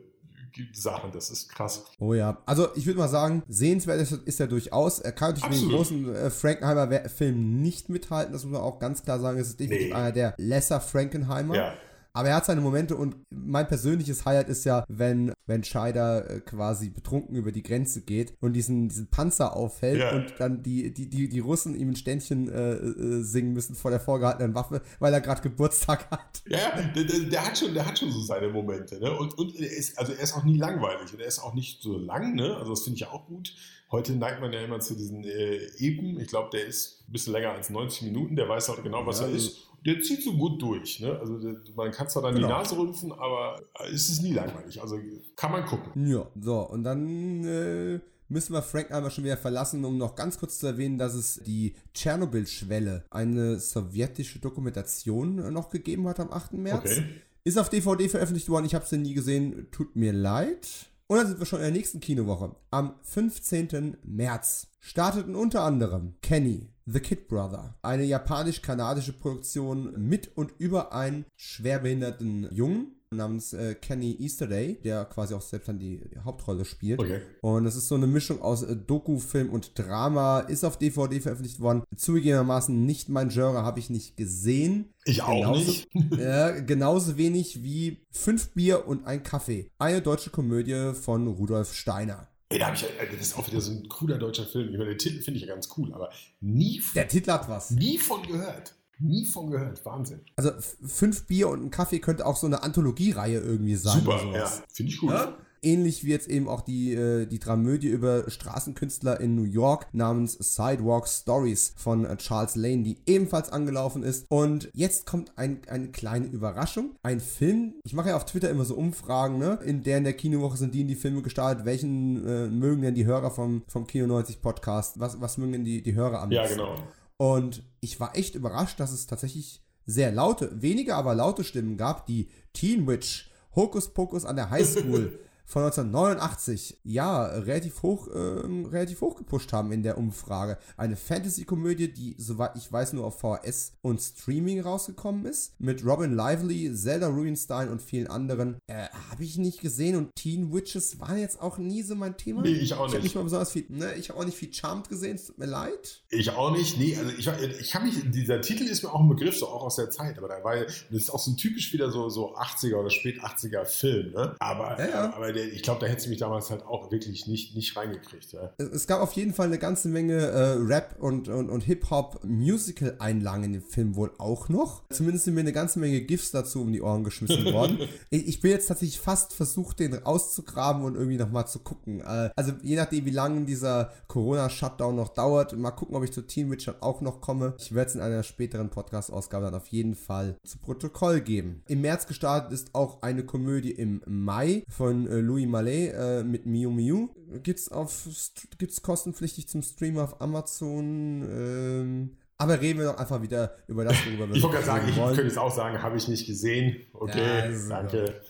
Sachen, das ist krass. Oh ja, also ich würde mal sagen, sehenswert ist, ist er durchaus. Er kann natürlich mit den großen äh, Frankenheimer-Filmen nicht mithalten, das muss man auch ganz klar sagen. Es ist definitiv nee. einer der lesser Frankenheimer. Ja. Aber er hat seine Momente und mein persönliches Highlight ist ja, wenn, wenn Scheider äh, quasi betrunken über die Grenze geht und diesen, diesen Panzer auffällt ja. und dann die, die, die, die Russen ihm ein Ständchen äh, äh, singen müssen vor der vorgehaltenen Waffe, weil er gerade Geburtstag hat. Ja, der, der, der, hat schon, der hat schon so seine Momente. Ne? Und, und er ist, also er ist auch nie langweilig und er ist auch nicht so lang. Ne? Also das finde ich auch gut. Heute neigt man ja immer zu diesen äh, Epen. Ich glaube, der ist ein bisschen länger als 90 Minuten. Der weiß halt genau, was ja, er ist der zieht so gut durch. Ne? Also man kann zwar dann genau. die Nase rümpfen, aber es ist nie langweilig. Also kann man gucken. Ja, so, und dann äh, müssen wir Frank einmal schon wieder verlassen, um noch ganz kurz zu erwähnen, dass es die Tschernobyl-Schwelle, eine sowjetische Dokumentation äh, noch gegeben hat am 8. März. Okay. Ist auf DVD veröffentlicht worden, ich habe sie nie gesehen, tut mir leid. Und dann sind wir schon in der nächsten Kinowoche. Am 15. März starteten unter anderem Kenny, The Kid Brother, eine japanisch-kanadische Produktion mit und über einen schwerbehinderten Jungen namens äh, Kenny Easterday, der quasi auch selbst dann die, Hauptrolle spielt. Okay. Und es ist so eine Mischung aus äh, Doku, Film und Drama, ist auf DVD veröffentlicht worden. Zugegebenermaßen nicht mein Genre, habe ich nicht gesehen. Ich auch genauso, nicht. äh, genauso wenig wie Fünf Bier und ein Kaffee. Eine deutsche Komödie von Rudolf Steiner. Ey, da hab ich, das ist auch wieder so ein cooler deutscher Film. Ich meine, den Titel finde ich ja ganz cool, aber nie. Der Titel hat was. Nie von gehört. Nie von gehört. Wahnsinn. Also fünf Bier und ein Kaffee könnte auch so eine Anthologiereihe irgendwie sein. Super, ja. Finde ich gut. Ja? Ähnlich wie jetzt eben auch die, äh, die Dramödie über Straßenkünstler in New York namens Sidewalk Stories von äh, Charles Lane, die ebenfalls angelaufen ist. Und jetzt kommt ein, eine kleine Überraschung. Ein Film, ich mache ja auf Twitter immer so Umfragen, ne? in der in der Kinowoche sind die in die Filme gestartet. Welchen äh, mögen denn die Hörer vom, vom Kino 90 Podcast? Was, was mögen denn die, die Hörer am Ja, genau. Und ich war echt überrascht, dass es tatsächlich sehr laute, weniger aber laute Stimmen gab, die Teen Witch, Hokus Pokus an der Highschool, von 1989 ja relativ hoch, ähm, relativ hoch gepusht haben in der Umfrage. Eine Fantasy-Komödie, die, soweit ich weiß, nur auf VHS und Streaming rausgekommen ist. Mit Robin Lively, Zelda Rubinstein und vielen anderen. Äh, Habe ich nicht gesehen und Teen Witches war jetzt auch nie so mein Thema. Nee, ich auch nicht. Ich habe nicht mal besonders viel, ne, ich habe auch nicht viel Charmed gesehen, es tut mir leid. Ich auch nicht, nee, also ich, ich habe mich, dieser Titel ist mir auch ein Begriff, so auch aus der Zeit, aber da war, das ist auch so ein typisch wieder so, so 80er oder spät 80er Film, ne? Aber, ja, ja. aber ich glaube, da hätte sie mich damals halt auch wirklich nicht, nicht reingekriegt. Ja. Es, gab auf jeden Fall eine ganze Menge äh, Rap und, und, und Hip-Hop-Musical-Einlagen in dem Film wohl auch noch. Zumindest sind mir eine ganze Menge GIFs dazu um die Ohren geschmissen worden. ich, ich bin jetzt tatsächlich fast versucht, den rauszugraben und irgendwie nochmal zu gucken. Äh, also je nachdem, wie lange dieser Corona-Shutdown noch dauert, mal gucken, ob ich zu Teen Witch auch noch komme. Ich werde es in einer späteren Podcast-Ausgabe dann auf jeden Fall zu Protokoll geben. Im März gestartet ist auch eine Komödie im Mai von äh, Louis Mallet äh, mit Miu Miu. Gibt's auf gibt's kostenpflichtig zum Stream auf Amazon. Ähm, aber reden wir doch einfach wieder über das, worüber wir Ich wollte sagen, ich könnte es auch sagen, habe ich nicht gesehen. Okay, ja, danke.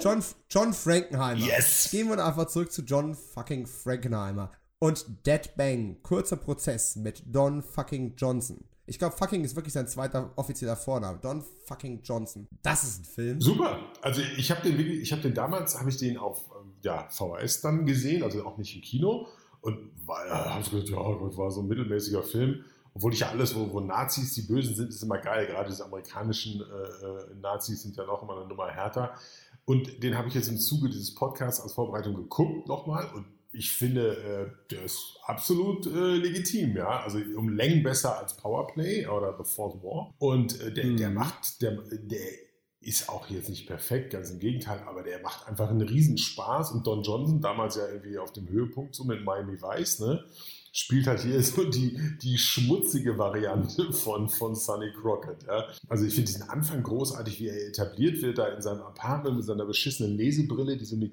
John, John Frankenheimer. Yes! Gehen wir einfach zurück zu John fucking Frankenheimer. Und Dead Bang, kurzer Prozess mit Don fucking Johnson. Ich glaube, fucking ist wirklich sein zweiter offizieller Vorname. Don fucking Johnson. Das ist ein Film. Super. Also ich habe den ich habe den damals, habe ich den auf ähm, ja, VHS dann gesehen, also auch nicht im Kino. Und ja, habe gedacht, ja, war so ein mittelmäßiger Film. Obwohl ich ja alles, wo, wo, Nazis die Bösen sind, ist immer geil. Gerade diese amerikanischen äh, äh Nazis sind ja noch immer eine Nummer härter. Und den habe ich jetzt im Zuge dieses Podcasts als Vorbereitung geguckt nochmal. Und ich finde, äh, der ist absolut äh, legitim, ja. Also um Längen besser als Powerplay oder The Fourth War. Und äh, der, mhm. der macht, der, der ist auch jetzt nicht perfekt, ganz im Gegenteil, aber der macht einfach einen Riesenspaß. Und Don Johnson, damals ja irgendwie auf dem Höhepunkt so mit Miami Vice, ne? spielt halt hier so die, die schmutzige Variante von, von Sonny Crockett. Ja. Also ich finde diesen Anfang großartig, wie er etabliert wird, da in seinem Apartment mit seiner beschissenen Lesebrille, die so mit,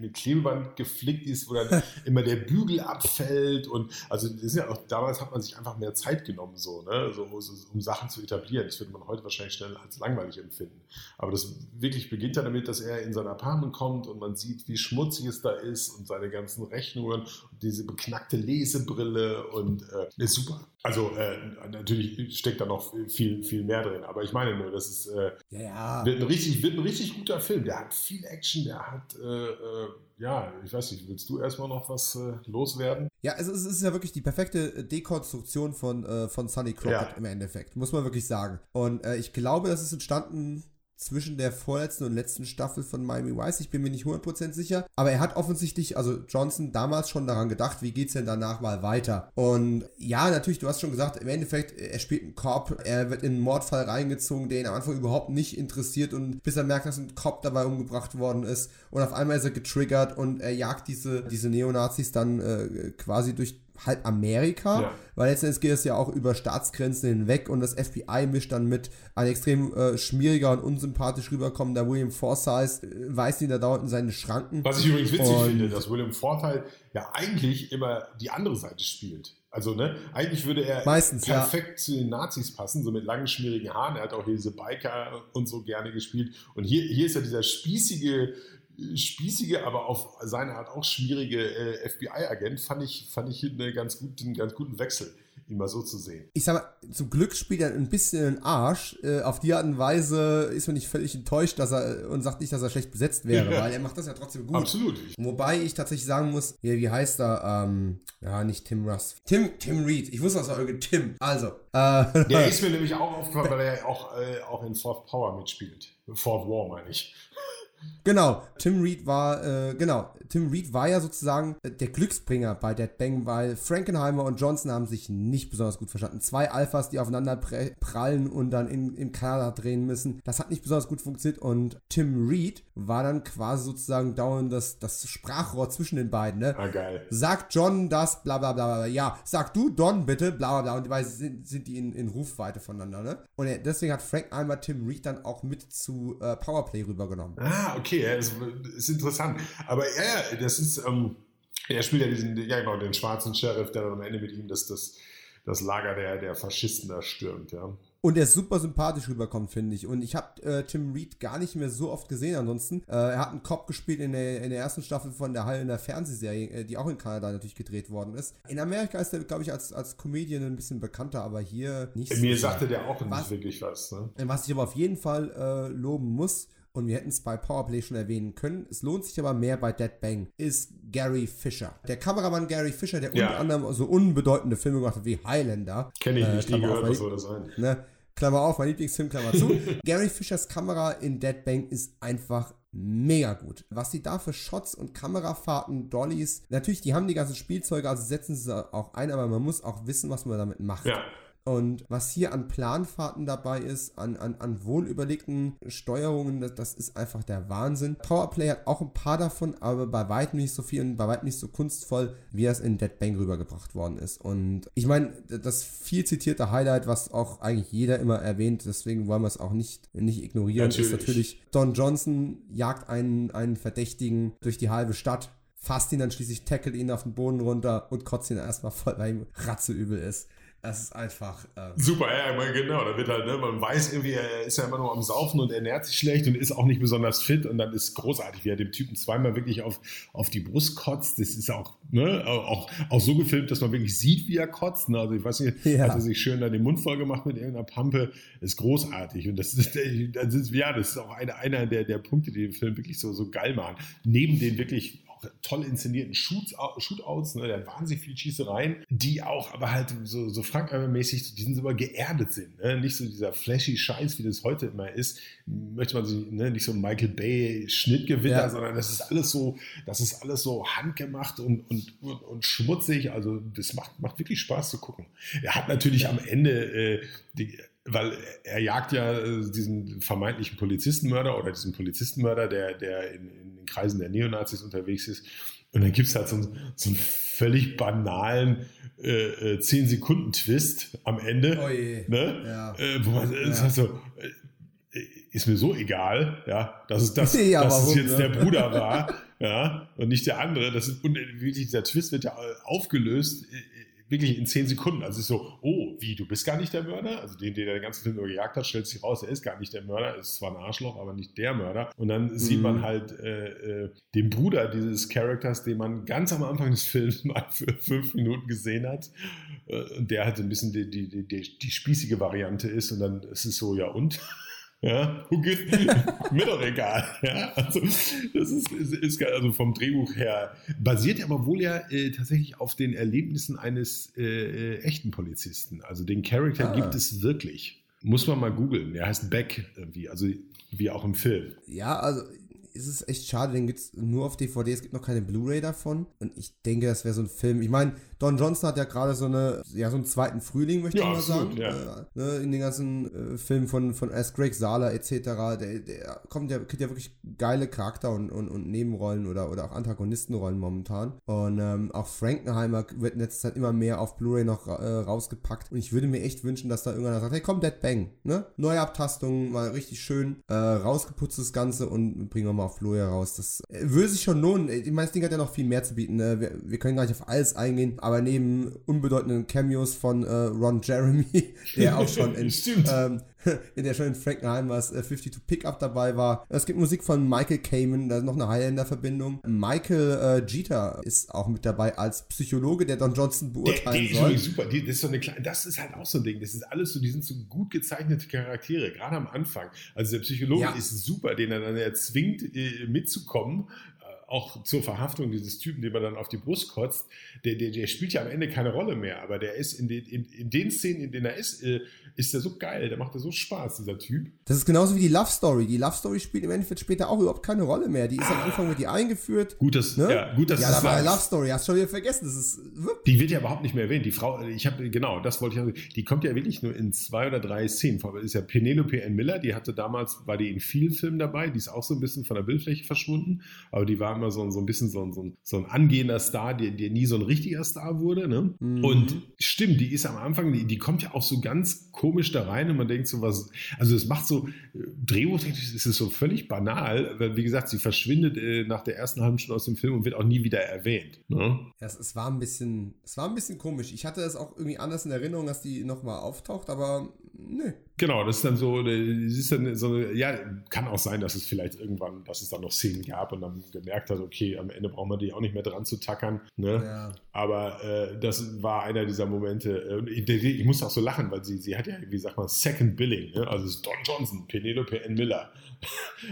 mit Klebeband geflickt ist, wo dann immer der Bügel abfällt. Und also ja auch, damals hat man sich einfach mehr Zeit genommen, so, ne? so, um Sachen zu etablieren. Das würde man heute wahrscheinlich schnell als langweilig empfinden. Aber das wirklich beginnt ja damit, dass er in sein Apartment kommt und man sieht, wie schmutzig es da ist und seine ganzen Rechnungen und diese beknackte Lesebrille Brille und äh, ist super. Also äh, natürlich steckt da noch viel, viel mehr drin, aber ich meine nur, das ist äh, ja, ja. Wird, ein richtig, wird ein richtig guter Film. Der hat viel Action, der hat äh, äh, ja, ich weiß nicht, willst du erstmal noch was äh, loswerden? Ja, also es ist ja wirklich die perfekte Dekonstruktion von, von Sunny Crockett ja. im Endeffekt, muss man wirklich sagen. Und ich glaube, das ist entstanden zwischen der vorletzten und letzten Staffel von Miami Vice. Ich bin mir nicht 100% sicher. Aber er hat offensichtlich, also Johnson, damals schon daran gedacht, wie geht es denn danach mal weiter. Und ja, natürlich, du hast schon gesagt, im Endeffekt, er spielt einen Cop, er wird in einen Mordfall reingezogen, der ihn am Anfang überhaupt nicht interessiert und bis er merkt, dass ein Cop dabei umgebracht worden ist. Und auf einmal ist er getriggert und er jagt diese, diese Neonazis dann äh, quasi durch halb Amerika, ja. weil letztendlich geht es ja auch über Staatsgrenzen hinweg und das FBI mischt dann mit ein extrem äh, schmieriger und unsympathisch rüberkommender William Forsythe, äh, weist ihn da dauernd in seine Schranken. Was ich übrigens witzig und, finde, dass William Forsythe ja eigentlich immer die andere Seite spielt. Also, ne, eigentlich würde er Meistens, perfekt ja. zu den Nazis passen, so mit langen, schmierigen Haaren. Er hat auch hier diese Biker und so gerne gespielt. Und hier, hier ist ja dieser spießige, spießige, aber auf seine Art auch schwierige äh, FBI-Agent, fand ich, fand ich eine ganz gut, einen ganz guten Wechsel, ihn mal so zu sehen. Ich sag mal, zum Glück spielt er ein bisschen einen Arsch. Äh, auf die Art und Weise ist man nicht völlig enttäuscht, dass er und sagt nicht, dass er schlecht besetzt wäre, weil er macht das ja trotzdem gut. Absolut. Wobei ich tatsächlich sagen muss, ja, wie heißt er? Ähm, ja, nicht Tim Russ. Tim, Tim Reed. Ich wusste, das irgendwie Tim. Also. Äh, Der ist mir nämlich auch aufgefallen, weil er ja auch, äh, auch in Fourth Power mitspielt. Fourth War, meine ich. Genau, Tim Reed war, äh, genau, Tim Reed war ja sozusagen äh, der Glücksbringer bei Dead Bang, weil Frankenheimer und Johnson haben sich nicht besonders gut verstanden. Zwei Alphas, die aufeinander prallen und dann in, im Kanada drehen müssen. Das hat nicht besonders gut funktioniert und Tim Reed war dann quasi sozusagen dauernd das, das Sprachrohr zwischen den beiden. Ne? Ah, geil. Sagt John das, bla bla bla bla. Ja, sag du Don bitte, bla bla bla. Und dabei sind, sind die in, in Rufweite voneinander. Ne? Und deswegen hat Frankenheimer Tim Reed dann auch mit zu äh, Powerplay rübergenommen. Ah, okay, ja, das ist interessant. Aber ja, das ist, ähm, er spielt ja diesen, ja genau, den schwarzen Sheriff, der dann am Ende mit ihm das, das, das Lager der, der Faschisten da stürmt, ja. Und er super sympathisch rüberkommt, finde ich. Und ich habe äh, Tim Reed gar nicht mehr so oft gesehen ansonsten. Äh, er hat einen Cop gespielt in der, in der ersten Staffel von der Halle in der Fernsehserie, äh, die auch in Kanada natürlich gedreht worden ist. In Amerika ist er, glaube ich, als, als Comedian ein bisschen bekannter, aber hier nicht so. Mir sagte der auch was, nicht wirklich was. Ne? Was ich aber auf jeden Fall äh, loben muss, und wir hätten es bei Powerplay schon erwähnen können. Es lohnt sich aber mehr bei Dead Bang, ist Gary Fisher. Der Kameramann Gary Fisher, der ja. unter anderem so unbedeutende Filme gemacht hat wie Highlander. Kenne ich äh, nicht, nie gehört, was soll das sein? Ne? Klammer auf, mein Lieblingsfilm, Klammer zu. Gary Fishers Kamera in Dead Bang ist einfach mega gut. Was die da für Shots und Kamerafahrten, Dollys, natürlich, die haben die ganzen Spielzeuge, also setzen sie auch ein, aber man muss auch wissen, was man damit macht. Ja. Und was hier an Planfahrten dabei ist, an, an, an wohlüberlegten Steuerungen, das, das, ist einfach der Wahnsinn. Powerplay hat auch ein paar davon, aber bei weitem nicht so viel und bei weitem nicht so kunstvoll, wie es in Dead Bang rübergebracht worden ist. Und ich meine, das viel zitierte Highlight, was auch eigentlich jeder immer erwähnt, deswegen wollen wir es auch nicht, nicht ignorieren, natürlich. ist natürlich, Don Johnson jagt einen, einen Verdächtigen durch die halbe Stadt fasst ihn dann schließlich, tackelt ihn auf den Boden runter und kotzt ihn erstmal voll, weil ihm ratzeübel ist. Das ist einfach. Ähm Super, ja, genau. Da wird halt, ne, man weiß irgendwie, er ist ja immer nur am Saufen und ernährt sich schlecht und ist auch nicht besonders fit. Und dann ist großartig, wie er dem Typen zweimal wirklich auf, auf die Brust kotzt. Das ist auch, ne, auch, auch so gefilmt, dass man wirklich sieht, wie er kotzt. Ne? Also ich weiß nicht, ja. hat er sich schön da den Mund voll gemacht mit irgendeiner Pampe. Das ist großartig. Und das ist, das ist, ja, das ist auch einer, einer der, der Punkte, die den Film wirklich so, so geil machen. Neben den wirklich toll inszenierten Shootouts, ne? der wahnsinnig viel Schießereien, die auch aber halt so, so Frank-mäßig, die sind so geerdet sind. Ne? Nicht so dieser flashy Scheiß, wie das heute immer ist. Möchte man sich, ne? nicht so ein Michael Bay Schnittgewitter, ja. sondern das ist alles so, das ist alles so handgemacht und, und, und, und schmutzig. Also das macht, macht wirklich Spaß zu gucken. Er hat natürlich ja. am Ende äh, die, weil er jagt ja äh, diesen vermeintlichen Polizistenmörder oder diesen Polizistenmörder, der, der in, in den Kreisen der Neonazis unterwegs ist. Und dann gibt es halt so, einen, so einen völlig banalen äh, 10-Sekunden-Twist am Ende. Oh je. Ne? Ja. Äh, wo man ja. halt so, äh, ist mir so egal, ja, dass es, das, ja, dass es jetzt ne? der Bruder war, ja, und nicht der andere. Das ist, und wirklich, dieser Twist wird ja aufgelöst wirklich in zehn Sekunden. Also es ist so, oh, wie, du bist gar nicht der Mörder? Also den, der den ganzen Film nur gejagt hat, stellt sich raus, er ist gar nicht der Mörder, ist zwar ein Arschloch, aber nicht der Mörder. Und dann mhm. sieht man halt äh, äh, den Bruder dieses Charakters, den man ganz am Anfang des Films mal für fünf Minuten gesehen hat. Äh, und der halt ein bisschen die, die, die, die spießige Variante ist. Und dann ist es so, ja und? Ja, mir doch egal. Ja, also, das ist, ist, ist, also vom Drehbuch her basiert aber wohl ja äh, tatsächlich auf den Erlebnissen eines äh, äh echten Polizisten. Also den Charakter ah. gibt es wirklich. Muss man mal googeln. Der heißt Beck irgendwie, also wie auch im Film. Ja, also ist es echt schade, den gibt es nur auf DVD, es gibt noch keine Blu-ray davon. Und ich denke, das wäre so ein Film. Ich meine, Don Johnson hat ja gerade so eine, ja, so einen zweiten Frühling, möchte ja, ich mal sagen. Ja. Äh, ne, in den ganzen äh, Filmen von, von S. Greg Sala etc. Der, der kommt ja, kriegt ja wirklich geile Charakter und, und, und Nebenrollen oder, oder auch Antagonistenrollen momentan. Und ähm, auch Frankenheimer wird in letzter Zeit immer mehr auf Blu-ray noch äh, rausgepackt. Und ich würde mir echt wünschen, dass da irgendeiner sagt, hey komm, Dead Bang, ne? Neue Abtastung, mal richtig schön äh, rausgeputztes Ganze und bringen wir mal auf Blu-ray raus. Das äh, würde sich schon lohnen. Ich meine, das Ding hat ja noch viel mehr zu bieten. Ne? Wir, wir können gar nicht auf alles eingehen, aber aber neben unbedeutenden Cameos von äh, Ron Jeremy, der auch schon in, ähm, in der schon in Frankenheimers äh, 52 Pickup dabei war. Es gibt Musik von Michael Kamen, da ist noch eine Highlander-Verbindung. Michael äh, Jeter ist auch mit dabei als Psychologe, der Don Johnson beurteilen der, der soll. Ist super, die, das ist so eine kleine, das ist halt auch so ein Ding. Das ist alles so, die sind so gut gezeichnete Charaktere, gerade am Anfang. Also der Psychologe ja. ist super, den er dann erzwingt, äh, mitzukommen auch zur Verhaftung dieses Typen, den man dann auf die Brust kotzt, der, der, der spielt ja am Ende keine Rolle mehr, aber der ist in den, in, in den Szenen, in denen er ist, äh, ist der so geil, der macht da so Spaß, dieser Typ. Das ist genauso wie die Love Story. Die Love Story spielt im Endeffekt später auch überhaupt keine Rolle mehr. Die ist ah, am Anfang mit die eingeführt. Gut, dass, ne? ja, gut, ja, das war Love Story, hast du schon wieder vergessen. Das ist, die wird ja überhaupt nicht mehr erwähnt. Die Frau, ich habe, genau, das wollte ich sagen. Die kommt ja wirklich nur in zwei oder drei Szenen vor. Das ist ja Penelope N. Miller, die hatte damals, war die in vielen Filmen dabei, die ist auch so ein bisschen von der Bildfläche verschwunden, aber die war immer so, so ein bisschen so, so, so ein angehender Star, der, der nie so ein richtiger Star wurde. Ne? Mhm. Und stimmt, die ist am Anfang, die, die kommt ja auch so ganz komisch da rein und man denkt so was, also es macht so, drehbuchtechnisch ist es so völlig banal, weil wie gesagt, sie verschwindet äh, nach der ersten halben Stunde aus dem Film und wird auch nie wieder erwähnt. Ne? Ja, es, es, war ein bisschen, es war ein bisschen komisch. Ich hatte es auch irgendwie anders in Erinnerung, dass die nochmal auftaucht, aber nö. Genau, das ist dann so, das ist dann so, ja, kann auch sein, dass es vielleicht irgendwann, dass es dann noch Szenen gab und dann gemerkt hat, okay, am Ende brauchen wir die auch nicht mehr dran zu tackern. Ne? Ja. Aber äh, das war einer dieser Momente. Äh, ich, ich muss auch so lachen, weil sie, sie hat ja, wie sagt man, Second Billing. Ne? Also es ist Don Johnson, Penelope N. Miller.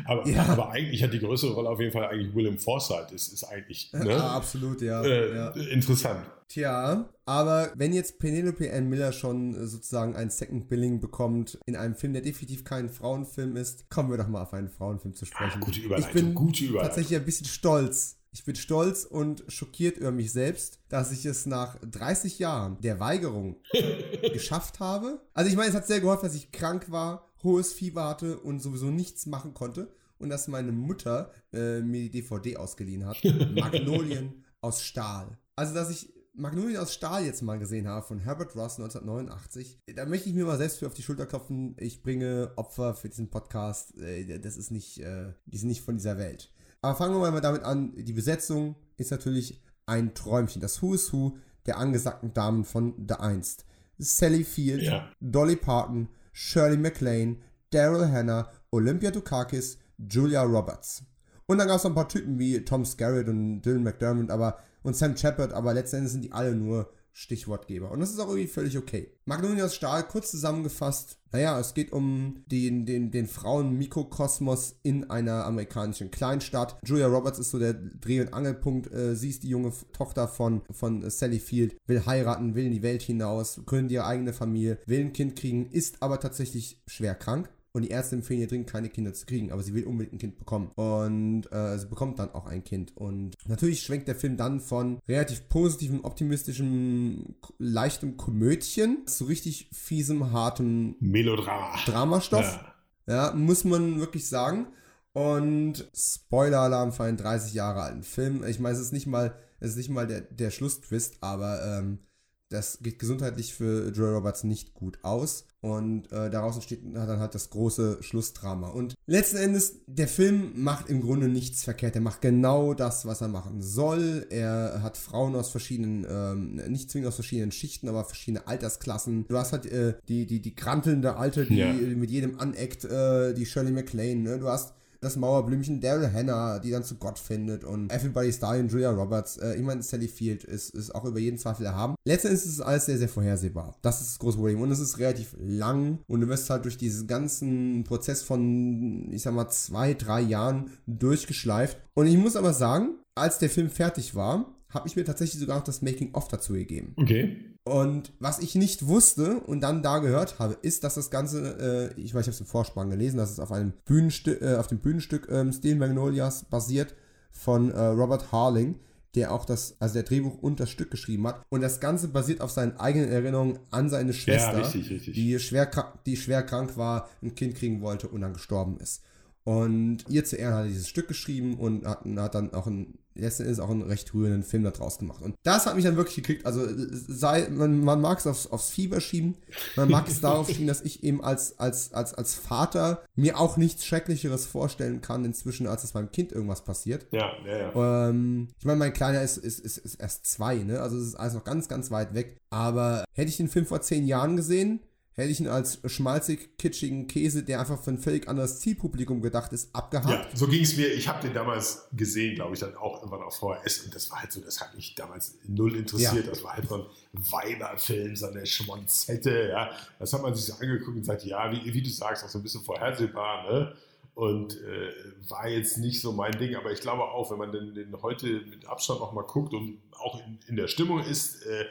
Aber, ja. aber eigentlich hat die größere Rolle auf jeden Fall eigentlich William Forsythe. Ist, ist eigentlich ne? ja, absolut, ja. Äh, ja. Interessant. Tja, aber wenn jetzt Penelope Ann Miller schon äh, sozusagen ein Second Billing bekommt in einem Film, der definitiv kein Frauenfilm ist, kommen wir doch mal auf einen Frauenfilm zu sprechen. Ah, gute Überleitung. Ich bin gute Überleitung. tatsächlich ein bisschen stolz. Ich bin stolz und schockiert über mich selbst, dass ich es nach 30 Jahren der Weigerung geschafft habe. Also ich meine, es hat sehr geholfen, dass ich krank war, hohes Fieber hatte und sowieso nichts machen konnte und dass meine Mutter äh, mir die DVD ausgeliehen hat. Magnolien aus Stahl. Also, dass ich Magnolien aus Stahl jetzt mal gesehen habe von Herbert Ross 1989, da möchte ich mir mal selbst für auf die Schulter klopfen. Ich bringe Opfer für diesen Podcast. Äh, das ist nicht, äh, die sind nicht von dieser Welt. Aber fangen wir mal damit an. Die Besetzung ist natürlich ein Träumchen. Das Who is Who der angesagten Damen von The Einst. Sally Field, ja. Dolly Parton, Shirley MacLaine, Daryl Hannah, Olympia Dukakis, Julia Roberts. Und dann gab es noch ein paar Typen wie Tom Skerritt und Dylan McDermott, aber und Sam Shepard, aber letztendlich sind die alle nur Stichwortgeber. Und das ist auch irgendwie völlig okay. Magnolias Stahl, kurz zusammengefasst, naja, es geht um den, den, den Frauen-Mikrokosmos in einer amerikanischen Kleinstadt. Julia Roberts ist so der Dreh- und Angelpunkt. Äh, sie ist die junge Tochter von, von Sally Field, will heiraten, will in die Welt hinaus, gründet ihre eigene Familie, will ein Kind kriegen, ist aber tatsächlich schwer krank und die Ärzte empfehlen ihr dringend keine Kinder zu kriegen, aber sie will unbedingt ein Kind bekommen. Und äh, sie bekommt dann auch ein Kind. Und natürlich schwenkt der Film dann von relativ positivem, optimistischem, leichtem Komödchen zu richtig fiesem, hartem Melodrama. Dramastoff. Ja. ja, muss man wirklich sagen. Und Spoiler-Alarm für einen 30 Jahre alten Film. Ich meine, es ist nicht mal, es ist nicht mal der, der Schlusstwist, aber ähm, das geht gesundheitlich für Joe Roberts nicht gut aus. Und äh, daraus entsteht dann halt das große Schlussdrama. Und letzten Endes, der Film macht im Grunde nichts verkehrt. Er macht genau das, was er machen soll. Er hat Frauen aus verschiedenen, ähm, nicht zwingend aus verschiedenen Schichten, aber verschiedene Altersklassen. Du hast halt äh, die, die, die krantelnde Alte, die ja. mit jedem aneckt, äh, die Shirley MacLaine. Ne? Du hast das Mauerblümchen Daryl Hannah, die dann zu Gott findet und Everybody's Dying, Julia Roberts, äh, ich meine, Sally Field ist, ist auch über jeden Zweifel erhaben. Letztendlich ist es alles sehr, sehr vorhersehbar. Das ist das große Problem. Und es ist relativ lang und du wirst halt durch diesen ganzen Prozess von, ich sag mal, zwei, drei Jahren durchgeschleift. Und ich muss aber sagen, als der Film fertig war, habe ich mir tatsächlich sogar noch das Making-of dazu gegeben. Okay. Und was ich nicht wusste und dann da gehört habe, ist, dass das Ganze, äh, ich weiß, ich habe es im Vorspann gelesen, dass es auf einem Bühnenstück, äh, auf dem Bühnenstück ähm, Steel Magnolias basiert von äh, Robert Harling, der auch das, also der Drehbuch und das Stück geschrieben hat. Und das Ganze basiert auf seinen eigenen Erinnerungen an seine Schwester, ja, richtig, richtig. Die, schwer, die schwer krank war, ein Kind kriegen wollte und dann gestorben ist. Und ihr zu Ehren hat er dieses Stück geschrieben und hat, hat dann auch ein letzten Endes auch einen recht rührenden Film daraus gemacht. Und das hat mich dann wirklich gekriegt. Also sei, man, man mag es aufs, aufs Fieber schieben, man mag es darauf schieben, dass ich eben als, als, als, als Vater mir auch nichts Schrecklicheres vorstellen kann inzwischen, als dass meinem Kind irgendwas passiert. Ja, ja, ja. Ähm, ich meine, mein Kleiner ist, ist, ist, ist erst zwei, ne? Also es ist alles noch ganz, ganz weit weg. Aber hätte ich den Film vor zehn Jahren gesehen, hätte ich ihn als schmalzig, kitschigen Käse, der einfach für ein völlig anderes Zielpublikum gedacht ist, abgehakt. Ja, so ging es mir. Ich habe den damals gesehen, glaube ich, dann auch irgendwann auf VHS und das war halt so, das hat mich damals null interessiert. Ja. Das war halt so ein Weiberfilm, so eine Schmonzette, ja. Das hat man sich so angeguckt und gesagt, ja, wie, wie du sagst, auch so ein bisschen vorhersehbar, ne? Und äh, war jetzt nicht so mein Ding, aber ich glaube auch, wenn man den, den heute mit Abstand noch mal guckt und auch in, in der Stimmung ist, äh,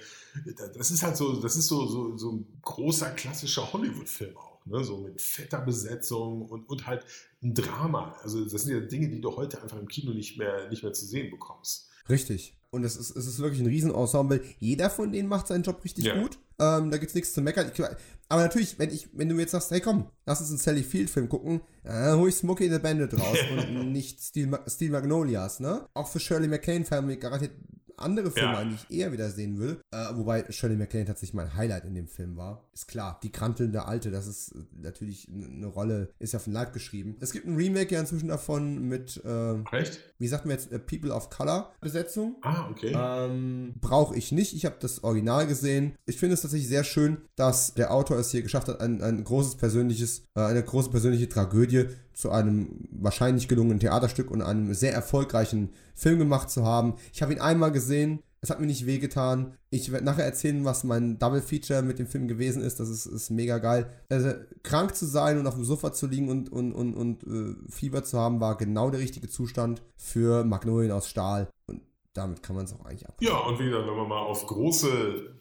das ist halt so, das ist so, so, so ein großer klassischer Hollywood-Film auch, ne? so mit fetter Besetzung und, und halt ein Drama. Also das sind ja Dinge, die du heute einfach im Kino nicht mehr, nicht mehr zu sehen bekommst. Richtig. Und es ist, es ist wirklich ein Riesenensemble. Jeder von denen macht seinen Job richtig ja. gut. Ähm, da gibt es nichts zu meckern. Ich, aber natürlich, wenn, ich, wenn du mir jetzt sagst, hey komm, lass uns einen Sally Field-Film gucken, dann hol ich Smokey the Bandit raus und nicht Steel, Steel Magnolias, ne? Auch für Shirley MacLaine-Fan garantiert andere Filme ja. eigentlich eher wieder sehen will. Äh, wobei Shirley MacLaine tatsächlich mein Highlight in dem Film war. Ist klar, die krantelnde Alte, das ist äh, natürlich eine Rolle, ist ja von Leib geschrieben. Es gibt ein Remake ja inzwischen davon mit, äh, Echt? wie sagt man jetzt, äh, People of Color Besetzung. Ah, okay. Ähm, Brauche ich nicht. Ich habe das Original gesehen. Ich finde es tatsächlich sehr schön, dass der Autor es hier geschafft hat, ein, ein großes persönliches, äh, eine große persönliche Tragödie zu einem wahrscheinlich gelungenen Theaterstück und einem sehr erfolgreichen Film gemacht zu haben. Ich habe ihn einmal gesehen, es hat mir nicht wehgetan. Ich werde nachher erzählen, was mein Double Feature mit dem Film gewesen ist. Das ist, ist mega geil. Also, krank zu sein und auf dem Sofa zu liegen und, und, und, und äh, Fieber zu haben, war genau der richtige Zustand für Magnolien aus Stahl. Und damit kann man es auch eigentlich ab. Ja, und wie gesagt, wenn man mal auf große,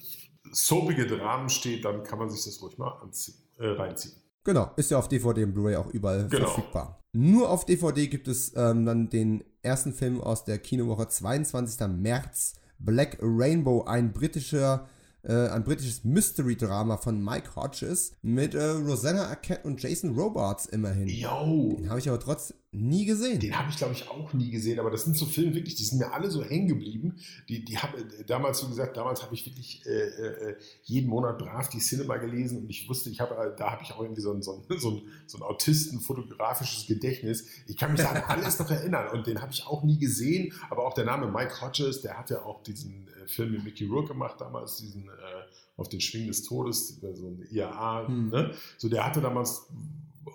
soapige Dramen steht, dann kann man sich das ruhig mal anziehen, äh, reinziehen. Genau, ist ja auf DVD und Blu-ray auch überall genau. verfügbar. Nur auf DVD gibt es ähm, dann den ersten Film aus der Kinowoche 22. März, Black Rainbow, ein britischer äh, ein britisches Mystery-Drama von Mike Hodges mit äh, Rosanna Arquette und Jason Robards immerhin. Yo. Den habe ich aber trotzdem nie gesehen. Den habe ich, glaube ich, auch nie gesehen, aber das sind so Filme wirklich, die sind mir alle so hängen geblieben. Die, die habe äh, damals, wie gesagt, damals habe ich wirklich äh, äh, jeden Monat brav die Cinema gelesen und ich wusste, ich habe, äh, da habe ich auch irgendwie so ein, so ein, so ein, so ein Autisten-fotografisches Gedächtnis. Ich kann mich an alles noch erinnern und den habe ich auch nie gesehen, aber auch der Name Mike Hodges, der hat ja auch diesen äh, Film mit Mickey Rourke gemacht damals, diesen auf den Schwingen des Todes, so ein IAA, hm. ne? So, der hatte damals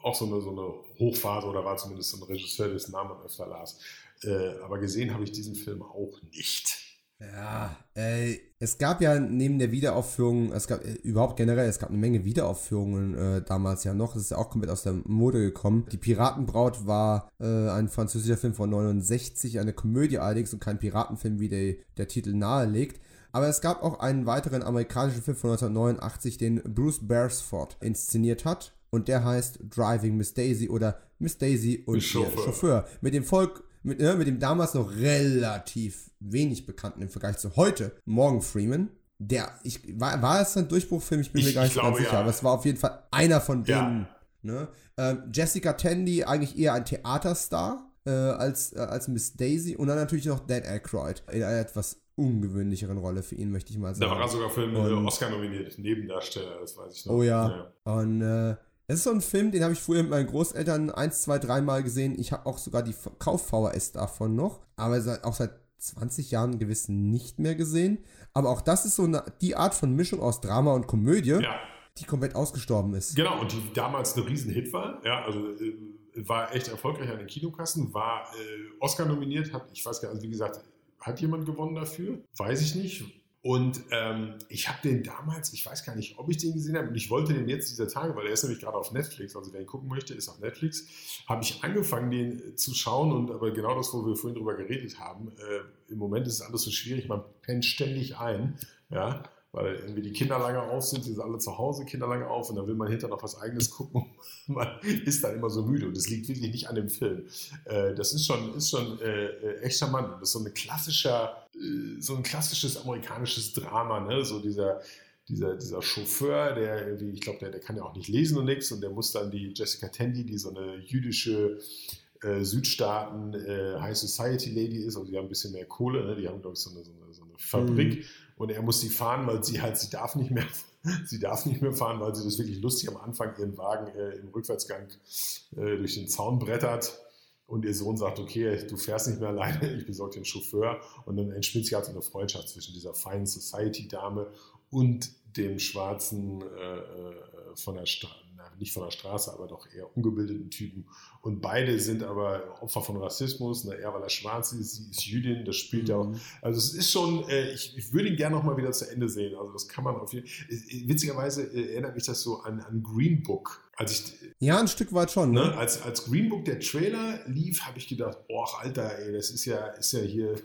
auch so eine, so eine Hochphase oder war zumindest ein Regisseur, dessen Namen man öfter las. Äh, aber gesehen habe ich diesen Film auch nicht. Ja, äh, es gab ja neben der Wiederaufführung, es gab äh, überhaupt generell, es gab eine Menge Wiederaufführungen äh, damals ja noch. Es ist ja auch komplett aus der Mode gekommen. Die Piratenbraut war äh, ein französischer Film von 69, eine Komödie allerdings und kein Piratenfilm, wie der, der Titel nahelegt. Aber es gab auch einen weiteren amerikanischen Film von 1989, den Bruce Beresford inszeniert hat und der heißt Driving Miss Daisy oder Miss Daisy und ihr Chauffeur. Chauffeur. Mit dem Volk, mit, äh, mit dem damals noch relativ wenig bekannten im Vergleich zu heute, Morgan Freeman. Der, ich, war, war es ein Durchbruchfilm? Ich bin Ich- mir gar nicht ganz sicher, ja. aber es war auf jeden Fall einer von Ja. denen. Ne? Ähm, Jessica Tandy, eigentlich eher ein Theaterstar äh, als, äh, als Miss Daisy und dann natürlich noch Dan Aykroyd in einer etwas ungewöhnlicheren Rolle für ihn, möchte ich mal Da war er sagen. sogar für einen Oscar nominiert, Nebendarsteller, das weiß ich noch. Oh ja. Und äh, es ist so ein Film, den habe ich früher mit meinen Großeltern eins, zwei, dreimal gesehen. Ich habe auch sogar die Kauf-VHS davon noch, aber seit, auch seit 20 Jahren gewiss nicht mehr gesehen. Aber auch das ist so eine, die Art von Mischung aus Drama und Komödie, Ja, die komplett ausgestorben ist. genau. Und die damals ein Riesenhit war. Ja, also äh, war echt erfolgreich an den Kinokassen, war äh, Oscar nominiert, hat, ich weiß gar nicht, also wie gesagt, hat jemand gewonnen dafür? Weiß ich nicht. Und ähm, ich habe den damals, ich weiß gar nicht, ob ich den gesehen habe, und ich wollte den jetzt dieser Tage, weil er ist nämlich gerade auf Netflix, also wer ihn gucken möchte, ist auf Netflix, habe ich angefangen, den äh, zu schauen und aber genau das, wo wir vorhin drüber geredet haben, äh, im Moment ist es alles so schwierig, man pennt ständig ein, ja, weil irgendwie die Kinder lange auf sind, die sind alle zu Hause, Kinder lange auf und dann will man hinterher noch was eigenes gucken. man ist dann immer so müde und das liegt wirklich nicht an dem Film. Äh, das ist schon, ist schon äh, echt charmant. Das ist so, eine klassischer, äh, so ein klassisches amerikanisches Drama, ne? so dieser, dieser, dieser Chauffeur, der irgendwie, ich glaube, der, der kann ja auch nicht lesen und nichts und der muss dann die Jessica Tandy, die so eine jüdische äh, Südstaaten äh, High Society Lady ist, also die haben ein bisschen mehr Kohle, ne? die haben, glaube ich, so eine, so eine, so eine Fabrik und er muss sie fahren, weil sie halt, sie darf nicht mehr, sie darf nicht mehr fahren, weil sie das wirklich lustig am Anfang ihren Wagen äh, im Rückwärtsgang äh, durch den Zaun brettert. Und ihr Sohn sagt, okay, du fährst nicht mehr alleine, ich besorge den Chauffeur. Und dann entspinnt sich halt so eine Freundschaft zwischen dieser Fine Society-Dame und dem schwarzen, äh, äh, von der Straße, nicht von der Straße, aber doch eher ungebildeten Typen. Und beide sind aber Opfer von Rassismus. Ne? Er, weil er schwarz ist, sie ist Jüdin, das spielt ja auch Mhm. also es ist schon, äh, ich, ich würde ihn gerne noch mal wieder zu Ende sehen. Also das kann man auf jeden Fall. Witzigerweise äh, erinnert mich das so an, an Green Book. Als ich, Ja, ein Stück weit schon, ne, ne? als, als Green Book der Trailer lief, habe ich gedacht, oh Alter, ey, das ist ja, ist ja hier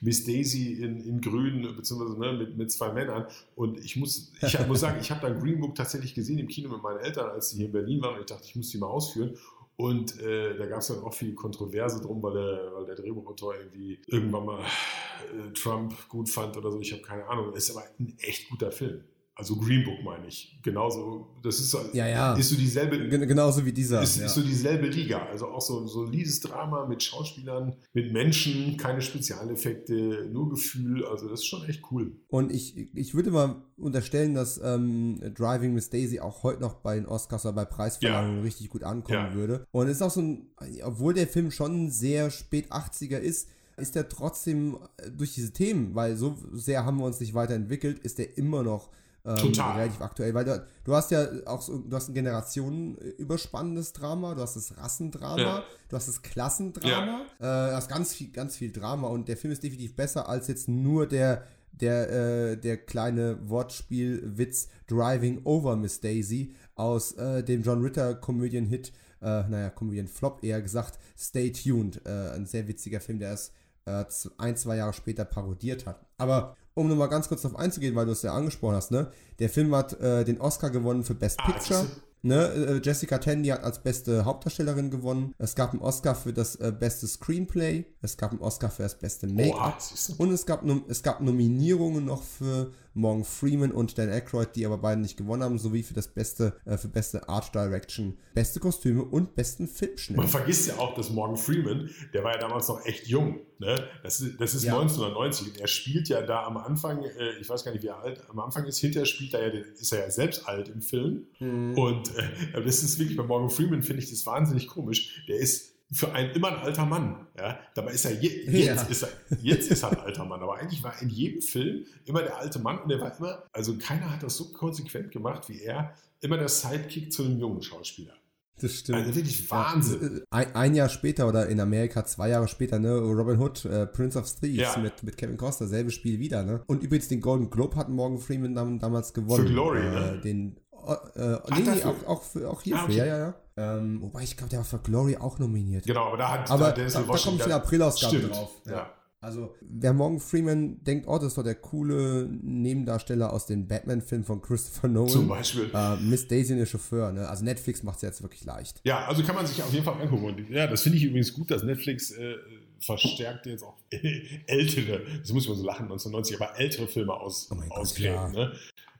Miss Daisy in, in Grün, beziehungsweise ne, mit, mit zwei Männern. Und ich muss, ich muss sagen, ich habe dann Green Book tatsächlich gesehen im Kino mit meinen Eltern, als sie hier in Berlin waren. Und ich dachte, ich muss die mal ausführen. Und äh, da gab es dann auch viel Kontroverse drum, weil der, weil der Drehbuchautor irgendwie irgendwann mal äh, Trump gut fand oder so. Ich habe keine Ahnung. Ist aber ein echt guter Film. Also Green Book meine ich. Genauso, das ist so, Ja, ja. ist so dieselbe, Gen- Genauso wie dieser. ist, ja. ist so dieselbe Liga. Also auch so, so liebes Drama mit Schauspielern, mit Menschen, keine Spezialeffekte, nur Gefühl. Also das ist schon echt cool. Und ich, ich würde mal unterstellen, dass ähm, Driving Miss Daisy auch heute noch bei den Oscars oder bei Preisverleihungen richtig gut ankommen Ja. würde. Und es ist auch so ein, obwohl der Film schon sehr spät 80er ist, ist er trotzdem äh, durch diese Themen, weil so sehr haben wir uns nicht weiterentwickelt, ist er immer noch ähm, Total. relativ aktuell. Weil du, du hast ja auch so, du hast ein generationenüberspannendes Drama, du hast das Rassendrama, Ja. du hast das Klassendrama, äh, du hast ganz viel, ganz viel Drama und der Film ist definitiv besser als jetzt nur der der, äh, der kleine Wortspielwitz Driving Over Miss Daisy aus äh, dem John Ritter Komödien-Hit, äh, naja, Komödien-Flop eher gesagt, Stay Tuned. Äh, ein sehr witziger Film, der es äh, ein, zwei Jahre später parodiert hat. Aber um nochmal ganz kurz darauf einzugehen, weil du es ja angesprochen hast, ne? Der Film hat äh, den Oscar gewonnen für Best Ah, Picture. siehste. Ne, äh, Jessica Tandy hat als beste Hauptdarstellerin gewonnen. Es gab einen Oscar für das äh, beste Screenplay. Es gab einen Oscar für das beste Make-up. Und es gab, es gab Nominierungen noch für Morgan Freeman und Dan Aykroyd, die aber beide nicht gewonnen haben, sowie für das beste, äh, für beste Art Direction, beste Kostüme und besten Filmschnitt. Man vergisst ja auch, dass Morgan Freeman, der war ja damals noch echt jung. Ne? Das ist, das ist Ja. 1990. Und er spielt ja da am Anfang, äh, ich weiß gar nicht, wie er alt am Anfang ist, hinterher spielt er ja, den, ist er ja selbst alt im Film. Mhm. Und äh, das ist wirklich bei Morgan Freeman, finde ich das wahnsinnig komisch. Der ist für einen immer ein alter Mann. Ja? Dabei ist er, je, jetzt, Ja. ist er jetzt ist er ein alter Mann. Aber eigentlich war in jedem Film immer der alte Mann und der war immer, also keiner hat das so konsequent gemacht wie er, immer der Sidekick zu einem jungen Schauspieler. Das stimmt. Also wirklich Wahnsinn. Ja, ein, ein Jahr später oder in Amerika zwei Jahre später, ne, Robin Hood, äh, Prince of Thieves Ja. mit, mit Kevin Costner, selbe Spiel wieder, ne? Und übrigens den Golden Globe hat Morgan Freeman dam, damals gewonnen. Für Glory, äh, ne? Den, äh, nee, nee, dafür. auch, auch, für, auch hierfür, Ah, okay. ja, ja, ja. Ähm, wobei ich glaube, der war für Glory auch nominiert. Genau, aber da hat Aber da da, da kommt die Aprilausgabe drauf. Ja. Also, wer Morgan Freeman denkt, oh, das ist doch der coole Nebendarsteller aus den Batman-Filmen von Christopher Nolan. Zum Beispiel. Äh, Miss Daisy und der Chauffeur, ne? Also Netflix macht es jetzt wirklich leicht. Ja, also kann man sich auf jeden Fall angucken. Und ja, das finde ich übrigens gut, dass Netflix äh, verstärkt jetzt auch ältere, das muss man so lachen, 1990, aber ältere Filme aus, Oh ja. Ne?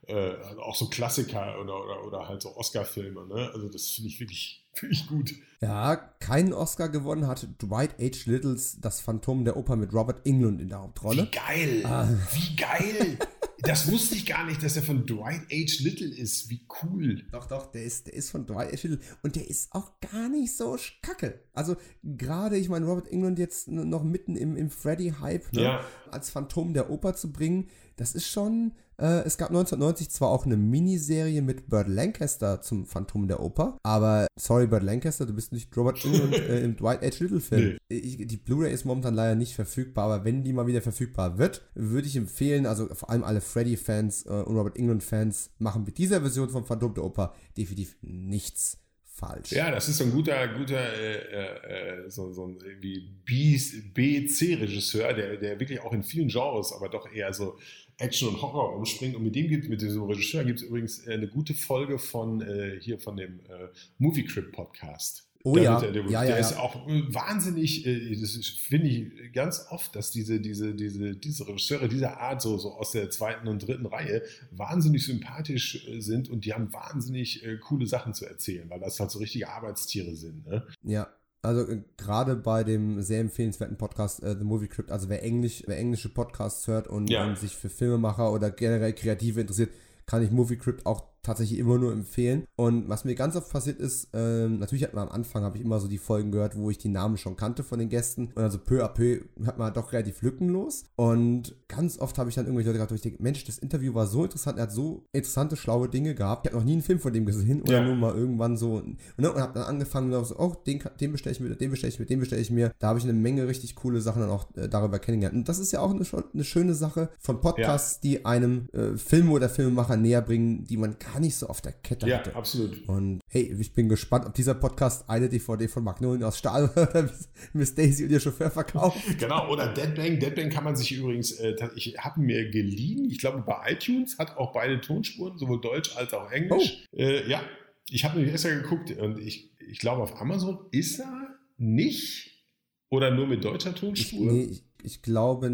Äh, also auch so Klassiker oder, oder, oder halt so Oscar-Filme. Ne? Also das finde ich wirklich, wirklich gut. Ja, keinen Oscar gewonnen hat Dwight H. Littles Das Phantom der Oper mit Robert Englund in der Hauptrolle. Wie geil! Ah. Wie geil! Das wusste ich gar nicht, dass er von Dwight H. Little ist. Wie cool. Doch, doch, der ist, der ist von Dwight H. Little und der ist auch gar nicht so kacke. Also gerade, ich meine, Robert Englund jetzt noch mitten im, im Freddy-Hype ne, Ja. als Phantom der Oper zu bringen, das ist schon, äh, es gab 1990 zwar auch eine Miniserie mit Burt Lancaster zum Phantom der Oper, aber sorry Burt Lancaster, du bist nicht Robert Englund äh, im Dwight H. Little Film. Ich, die Blu-ray ist momentan leider nicht verfügbar, aber wenn die mal wieder verfügbar wird, würde ich empfehlen, also vor allem alle Freddy-Fans äh, und Robert Englund-Fans machen mit dieser Version von Phantom der Oper definitiv nichts falsch. Ja, das ist so ein guter, guter äh, äh, äh, so, so ein irgendwie B-C-Regisseur, der, der wirklich auch in vielen Genres, aber doch eher so Action und Horror umspringt. Und mit dem gibt mit diesem Regisseur gibt es übrigens äh, eine gute Folge von äh, hier von dem äh, Movie Crib Podcast. Oh ja. Der, der, Ja, der ja, ist ja. auch äh, wahnsinnig, äh, das finde ich ganz oft, dass diese, diese, diese, diese Regisseure dieser Art, so, so aus der zweiten und dritten Reihe, wahnsinnig sympathisch sind und die haben wahnsinnig coole Sachen zu erzählen, weil das halt so richtige Arbeitstiere sind. Ne? Ja, also äh, gerade bei dem sehr empfehlenswerten Podcast äh, The Movie Crypt, also wer Englisch, wer englische Podcasts hört und, Ja. und sich für Filmemacher oder generell Kreative interessiert, kann ich Movie Crypt auch tatsächlich immer nur empfehlen. Und was mir ganz oft passiert ist, ähm, natürlich hat man am Anfang, habe ich immer so die Folgen gehört, wo ich die Namen schon kannte von den Gästen. Und also peu à peu hat man doch relativ lückenlos. Und ganz oft habe ich dann irgendwelche Leute gehabt, wo ich denke, Mensch, das Interview war so interessant, er hat so interessante, schlaue Dinge gehabt. Ich habe noch nie einen Film von dem gesehen oder Ja. nur mal irgendwann so. Ne, und habe dann angefangen, so, oh, den, den bestelle ich mir, den bestelle ich mir, den bestelle ich mir. Da habe ich eine Menge richtig coole Sachen dann auch äh, darüber kennengelernt. Und das ist ja auch eine, eine schöne Sache von Podcasts, die einem äh, Film oder Filmemacher näher bringen, die man gar nicht so auf der Kette Ja, hatte. absolut. Und hey, ich bin gespannt, ob dieser Podcast eine DVD von Magnolien aus Stahl oder Miss Daisy und ihr Chauffeur verkauft. Genau, oder Dead Bang. Dead Bang kann man sich übrigens, äh, ich habe mir geliehen, ich glaube bei iTunes, hat auch beide Tonspuren, sowohl Deutsch als auch Englisch. Äh, ja, ich habe nämlich extra geguckt und ich, ich glaube auf Amazon ist er nicht oder nur mit deutscher Ich, Tonspur. nee, ich, ich, glaube,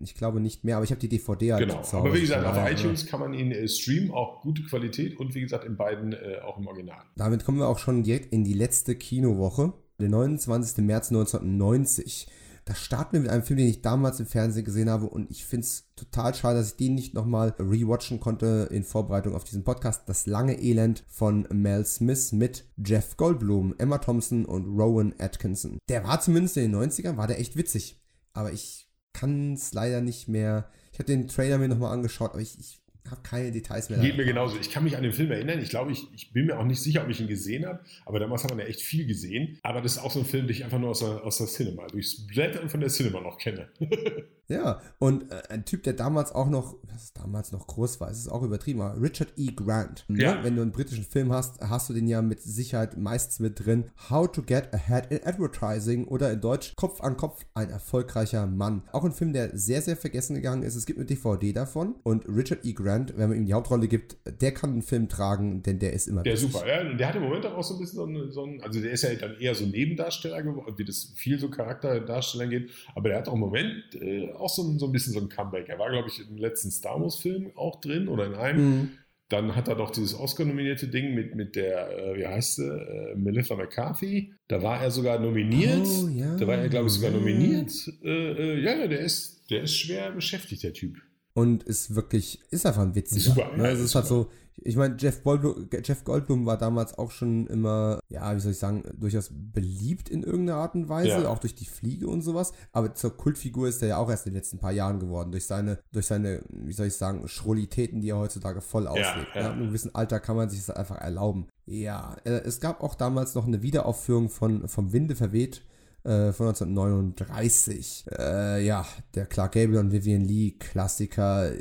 ich glaube nicht mehr, aber ich habe die DVD halt Genau, aber wie gesagt, auf iTunes kann man ihn äh, streamen, auch gute Qualität und wie gesagt in beiden äh, auch im Original. Damit kommen wir auch schon direkt in die letzte Kinowoche, der 29. März 1990. Da starten wir mit einem Film, den ich damals im Fernsehen gesehen habe und ich finde es total schade, dass ich den nicht nochmal rewatchen konnte in Vorbereitung auf diesen Podcast. Das lange Elend von Mel Smith mit Jeff Goldblum, Emma Thompson und Rowan Atkinson. Der war zumindest in den 90ern, war der echt witzig. Aber ich kann es leider nicht mehr. Ich habe den Trailer mir nochmal angeschaut, aber ich, ich habe keine Details mehr. Geht mir genauso. Ich kann mich an den Film erinnern. Ich glaube, ich, ich bin mir auch nicht sicher, ob ich ihn gesehen habe, aber damals hat man ja echt viel gesehen. Aber das ist auch so ein Film, den ich einfach nur aus der, aus der Cinema, durchs Blättern von der Cinema noch kenne. Ja, und äh, ein Typ, der damals auch noch, was ist damals noch groß war, es ist auch übertrieben, aber Richard E. Grant. Ne? Ja. Wenn du einen britischen Film hast, hast du den ja mit Sicherheit meistens mit drin. How to get ahead in advertising oder in Deutsch Kopf an Kopf, ein erfolgreicher Mann. Auch ein Film, der sehr, sehr vergessen gegangen ist. Es gibt eine DVD davon und Richard E. Grant, wenn man ihm die Hauptrolle gibt, der kann einen Film tragen, denn der ist immer Der ist super, ja. Und der hat im Moment auch so ein bisschen so einen, so einen also der ist ja dann eher so Nebendarsteller geworden, wie das viel so Charakterdarstellern geht, aber der hat auch im Moment äh, auch so ein, so ein bisschen so ein Comeback. Er war, glaube ich, im letzten Star Wars-Film auch drin oder in einem. Mhm. Dann hat er doch dieses Oscar-nominierte Ding mit, mit der, äh, wie heißt sie, äh, Melissa McCarthy. Da war er sogar nominiert. Oh, ja. Da war er, glaube ich, sogar nominiert. Äh, äh, ja, ja, der ist, der ist schwer beschäftigt, der Typ. Und ist wirklich, ist einfach ein witziger. Super, ne? ja, Es ist halt so, ich meine, Jeff, Goldblum- Jeff Goldblum war damals auch schon immer, ja, wie soll ich sagen, durchaus beliebt in irgendeiner Art und Weise, Ja. auch durch die Fliege und sowas. Aber zur Kultfigur ist er ja auch erst in den letzten paar Jahren geworden, durch seine, durch seine, wie soll ich sagen, Schrullitäten, die er heutzutage voll auslebt. ja. Ja, In einem gewissen Alter kann man sich das einfach erlauben. Ja, äh, es gab auch damals noch eine Wiederaufführung von Vom Winde verweht äh, von 1939. Äh, ja, der Clark Gable und Vivian Lee Klassiker.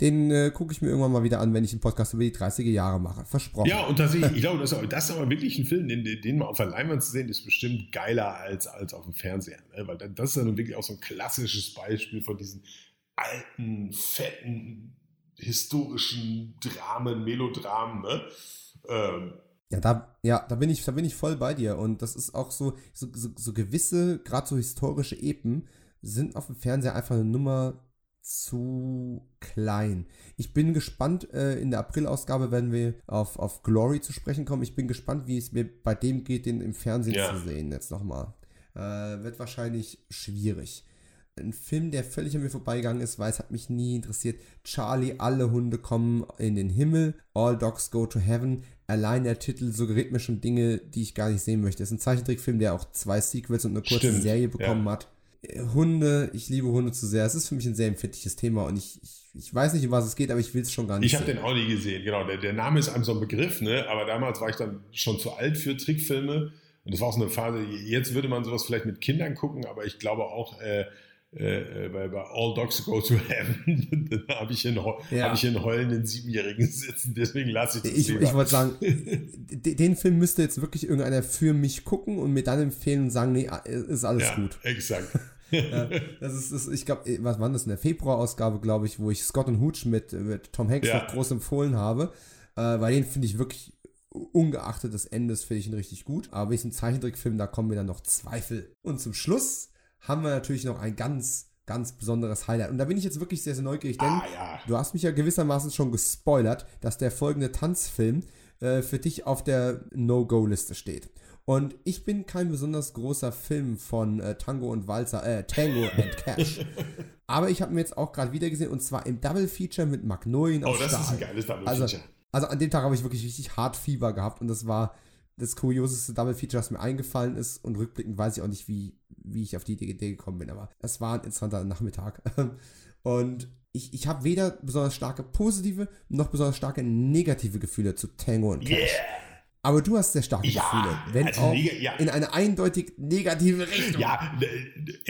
Den äh, gucke ich mir irgendwann mal wieder an, wenn ich einen Podcast über die 30er Jahre mache. Versprochen. Ja, und tatsächlich, ich glaube, das, das ist aber wirklich ein Film, den, den mal auf der Leinwand zu sehen, ist bestimmt geiler als, als auf dem Fernseher. Ne? Weil das ist dann wirklich auch so ein klassisches Beispiel von diesen alten, fetten, historischen Dramen, Melodramen. Ne? Ähm, ja, da, ja, da bin ich, da bin ich voll bei dir. Und das ist auch so, so, so, so gewisse, gerade so historische Epen, sind auf dem Fernseher einfach eine Nummer zu klein. Ich bin gespannt, äh, in der April-Ausgabe werden wir auf, auf Glory zu sprechen kommen. Ich bin gespannt, wie es mir bei dem geht, den im Fernsehen ja. zu sehen, jetzt nochmal. Äh, wird wahrscheinlich schwierig. Ein Film, der völlig an mir vorbeigegangen ist, weil es hat mich nie interessiert. Charlie, alle Hunde kommen in den Himmel, All Dogs Go to Heaven allein der Titel suggeriert mir schon Dinge, die ich gar nicht sehen möchte. Es ist ein Zeichentrickfilm, der auch zwei Sequels und eine kurze Stimmt, Serie bekommen ja. hat. Hunde, ich liebe Hunde zu sehr. Es ist für mich ein sehr empfindliches Thema und ich, ich, ich weiß nicht, um was es geht, aber ich will es schon gar nicht. Ich habe den auch nie gesehen, genau. Der, der Name ist einem so ein Begriff, ne? aber damals war ich dann schon zu alt für Trickfilme. Und das war auch so eine Phase, jetzt würde man sowas vielleicht mit Kindern gucken, aber ich glaube auch, äh, äh, bei, bei, All Dogs Go to Heaven, da habe ich, einen, ja. hab ich einen heulenden Siebenjährigen sitzen, deswegen lasse ich das Ich, ich wollte sagen, den Film müsste jetzt wirklich irgendeiner für mich gucken und mir dann empfehlen und sagen, nee, ist alles ja, gut. exakt. ja, das ist, das, ich glaube, was war das, in der Februar-Ausgabe, glaube ich, wo ich Scott und Hooch mit, mit Tom Hanks ja. noch groß empfohlen habe, äh, weil den finde ich wirklich ungeachtet des Endes finde ich ihn richtig gut. Aber wie es ein Zeichentrickfilm, da kommen mir dann noch Zweifel. Und zum Schluss haben wir natürlich noch ein ganz, ganz besonderes Highlight. Und da bin ich jetzt wirklich sehr, sehr neugierig, denn ah, ja. du hast mich ja gewissermaßen schon gespoilert, dass der folgende Tanzfilm äh, für dich auf der No-Go-Liste steht. Und ich bin kein besonders großer Film von äh, Tango und Walzer, äh, Tango and Cash. Aber ich habe mir jetzt auch gerade wieder gesehen und zwar im Double Feature mit Magnolien oh, das Stahl. ist ein geiles Double Feature. Also, also an dem Tag habe ich wirklich richtig hart Fieber gehabt und das war das kurioseste Double Feature, das mir eingefallen ist. Und rückblickend weiß ich auch nicht, wie, wie ich auf die Idee gekommen bin. Aber es war ein interessanter Nachmittag. Und ich, ich habe weder besonders starke positive noch besonders starke negative Gefühle zu Tango und Cash. Yeah. Aber du hast sehr starke ja, Gefühle, wenn also auch ja. in eine eindeutig negative Richtung. Ja,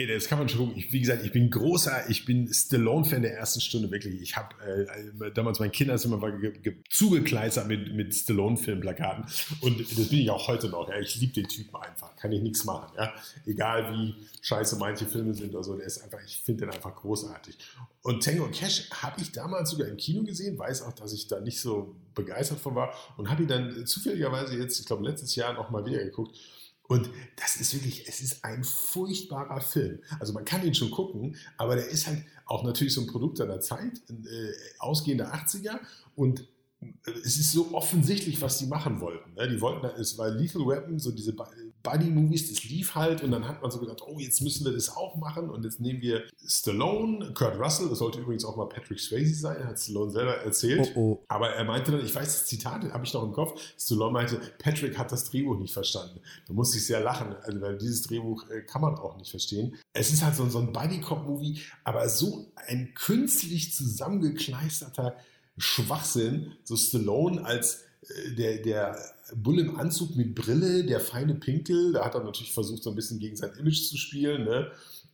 das kann man schon gucken. Ich, wie gesagt, ich bin großer, ich bin Stallone-Fan der ersten Stunde, wirklich. Ich habe äh, damals mein Kinderzimmer war zugekleistert mit, mit Stallone-Filmplakaten und das bin ich auch heute noch. Ja. Ich liebe den Typen einfach, kann ich nichts machen. Ja. Egal wie scheiße manche Filme sind oder so, der ist einfach, ich finde den einfach großartig. Und Tango Cash habe ich damals sogar im Kino gesehen, weiß auch, dass ich da nicht so begeistert von war und habe ihn dann zufälligerweise jetzt, ich glaube letztes Jahr noch mal wieder geguckt. Und das ist wirklich, es ist ein furchtbarer Film. Also man kann ihn schon gucken, aber der ist halt auch natürlich so ein Produkt seiner Zeit, äh, ausgehende 80er und es ist so offensichtlich, was die machen wollten. Ne? Die wollten, es war Lethal Weapon, so diese Buddy-Movies, das lief halt und dann hat man so gedacht, oh, jetzt müssen wir das auch machen und jetzt nehmen wir Stallone, Kurt Russell, das sollte übrigens auch mal Patrick Swayze sein, hat Stallone selber erzählt. Oh, oh. Aber er meinte dann, ich weiß das Zitat, habe ich noch im Kopf, Stallone meinte, Patrick hat das Drehbuch nicht verstanden. Da musste ich sehr lachen, also, weil dieses Drehbuch äh, kann man auch nicht verstehen. Es ist halt so, so ein Buddy-Cop-Movie, aber so ein künstlich zusammengekleisterter Schwachsinn, so Stallone als der, der Bull im Anzug mit Brille, der feine Pinkel, da hat er natürlich versucht, so ein bisschen gegen sein Image zu spielen, ne?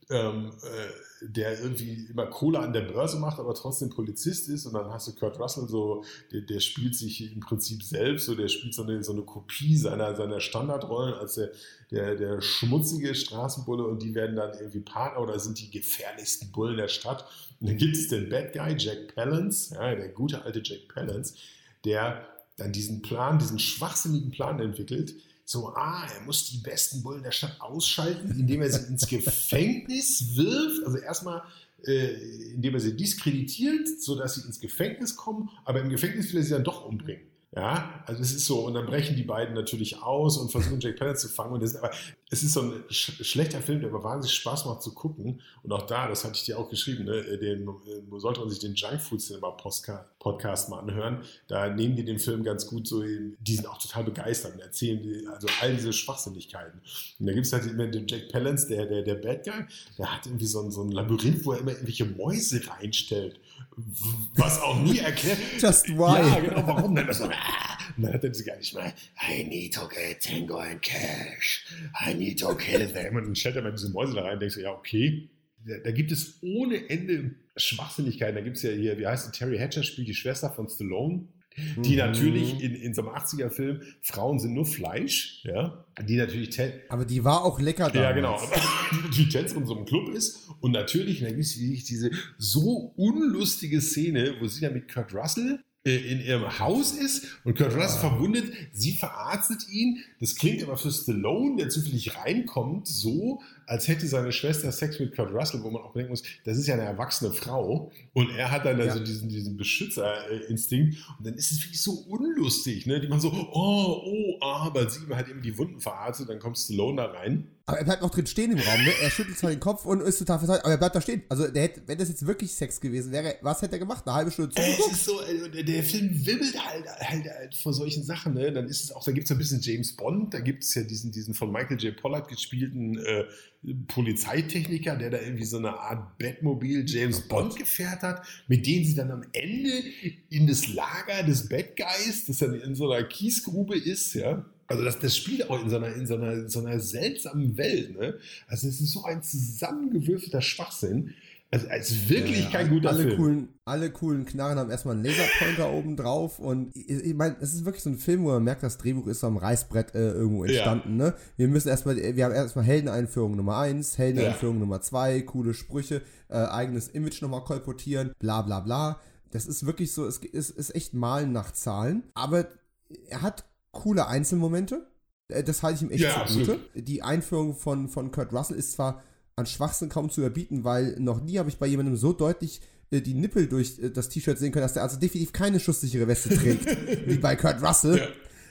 ähm, äh, der irgendwie immer Kohle an der Börse macht, aber trotzdem Polizist ist. Und dann hast du Kurt Russell, so, der, der spielt sich im Prinzip selbst, so, der spielt so eine, so eine Kopie seiner, seiner Standardrollen als der, der, der schmutzige Straßenbulle und die werden dann irgendwie Partner oder sind die gefährlichsten Bullen der Stadt. Und dann gibt es den Bad Guy, Jack Palance, ja, der gute alte Jack Palance, der dann diesen Plan, diesen schwachsinnigen Plan entwickelt, so, ah, er muss die besten Bullen der Stadt ausschalten, indem er sie ins Gefängnis wirft. Also erstmal, äh, indem er sie diskreditiert, sodass sie ins Gefängnis kommen, aber im Gefängnis will er sie dann doch umbringen. Ja, also es ist so, und dann brechen die beiden natürlich aus und versuchen Jake Palance zu fangen. Und das, aber es ist so ein sch schlechter Film, der aber wahnsinnig Spaß macht zu gucken. Und auch da, das hatte ich dir auch geschrieben, ne, äh, den, äh, sollte man sich den Junk Food Cinema Podcast mal anhören. Da nehmen die den Film ganz gut so, die sind auch total begeistert und erzählen die, also all diese Schwachsinnigkeiten. Und da gibt es halt immer den Jack Palance, der, der, der Bad Guy, der hat irgendwie so ein, so ein Labyrinth, wo er immer irgendwelche Mäuse reinstellt was auch nie erklärt. Just why? Ja, genau, warum denn? Das, ah, Und dann hat er diese gar nicht mal, I need to get Tango and Cash, I need to kill them. Und dann stellt er mal diese Mäuse da rein und denkst du, ja, okay. Da, da, gibt es ohne Ende Schwachsinnigkeiten. Da gibt es ja hier, wie heißt es, Terry Hatcher spielt die Schwester von Stallone die mhm. natürlich in, in so einem 80er-Film, Frauen sind nur Fleisch, ja, die natürlich. Aber die war auch lecker da. Ja, genau. die Tänzerin in so einem Club ist und natürlich, da gibt es diese so unlustige Szene, wo sie dann mit Kurt Russell äh, in ihrem Haus ist und Kurt Russell ah. verwundet, sie verarztet ihn. Das klingt aber für Stallone, der zufällig reinkommt, so, als hätte seine Schwester Sex mit Kurt Russell, wo man auch denken muss, das ist ja eine erwachsene Frau und er hat dann ja. also diesen, diesen Beschützerinstinkt und dann ist es wirklich so unlustig, ne? die man so, oh, oh, aber sie hat eben die Wunden verarztet, dann kommt Stallone da rein aber er bleibt noch drin stehen im Raum, ne? Er schüttelt zwar den Kopf und ist total versagt, aber er bleibt da stehen. Also, der hätte, wenn das jetzt wirklich Sex gewesen wäre, was hätte er gemacht? Eine halbe Stunde zugeguckt? Es ist so, äh, der Film wimmelt halt, halt, halt vor solchen Sachen, ne? Dann ist es auch, da gibt es ein bisschen James Bond, da gibt es ja diesen, diesen von Michael J. Pollard gespielten äh, Polizeitechniker, der da irgendwie so eine Art Batmobil James oh Bond gefährt hat, mit dem sie dann am Ende in das Lager des Bad Guys, das dann in so einer Kiesgrube ist, ja, also das, das spielt auch in so einer, in so einer, in so einer seltsamen Welt. Ne? Also es ist so ein zusammengewürfelter Schwachsinn. Also es ist wirklich ja, kein guter alle Film. Coolen, alle coolen Knarren haben erstmal einen Laserpointer oben drauf und ich, ich meine, es ist wirklich so ein Film, wo man merkt, das Drehbuch ist so am Reißbrett äh, irgendwo entstanden. Ja. Ne? Wir müssen erstmal, wir haben erstmal Heldeneinführung Nummer 1, Heldeneinführung ja. Nummer 2, coole Sprüche, äh, eigenes Image nochmal kolportieren, bla bla bla. Das ist wirklich so, es ist, ist echt Malen nach Zahlen, aber er hat coole Einzelmomente. Äh, das halte ich ihm echt ja, zugute. Die Einführung von, von Kurt Russell ist zwar an Schwachsinn kaum zu überbieten, weil noch nie habe ich bei jemandem so deutlich äh, die Nippel durch äh, das T-Shirt sehen können, dass der also definitiv keine schusssichere Weste trägt, wie bei Kurt Russell. Ja.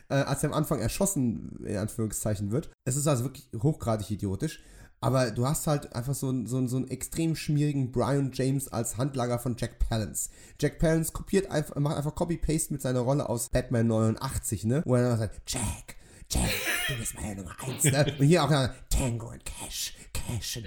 Äh, als er am Anfang erschossen, in Anführungszeichen, wird. Es ist also wirklich hochgradig idiotisch. Aber du hast halt einfach so, einen, so, so einen extrem schmierigen Brian James als Handlager von Jack Palance. Jack Palance kopiert einfach, macht einfach Copy-Paste mit seiner Rolle aus Batman 89, ne? Wo er dann sagt, Jack, Jack, du bist meine Nummer 1, ne? Und hier auch Tango und Cash. Cash and.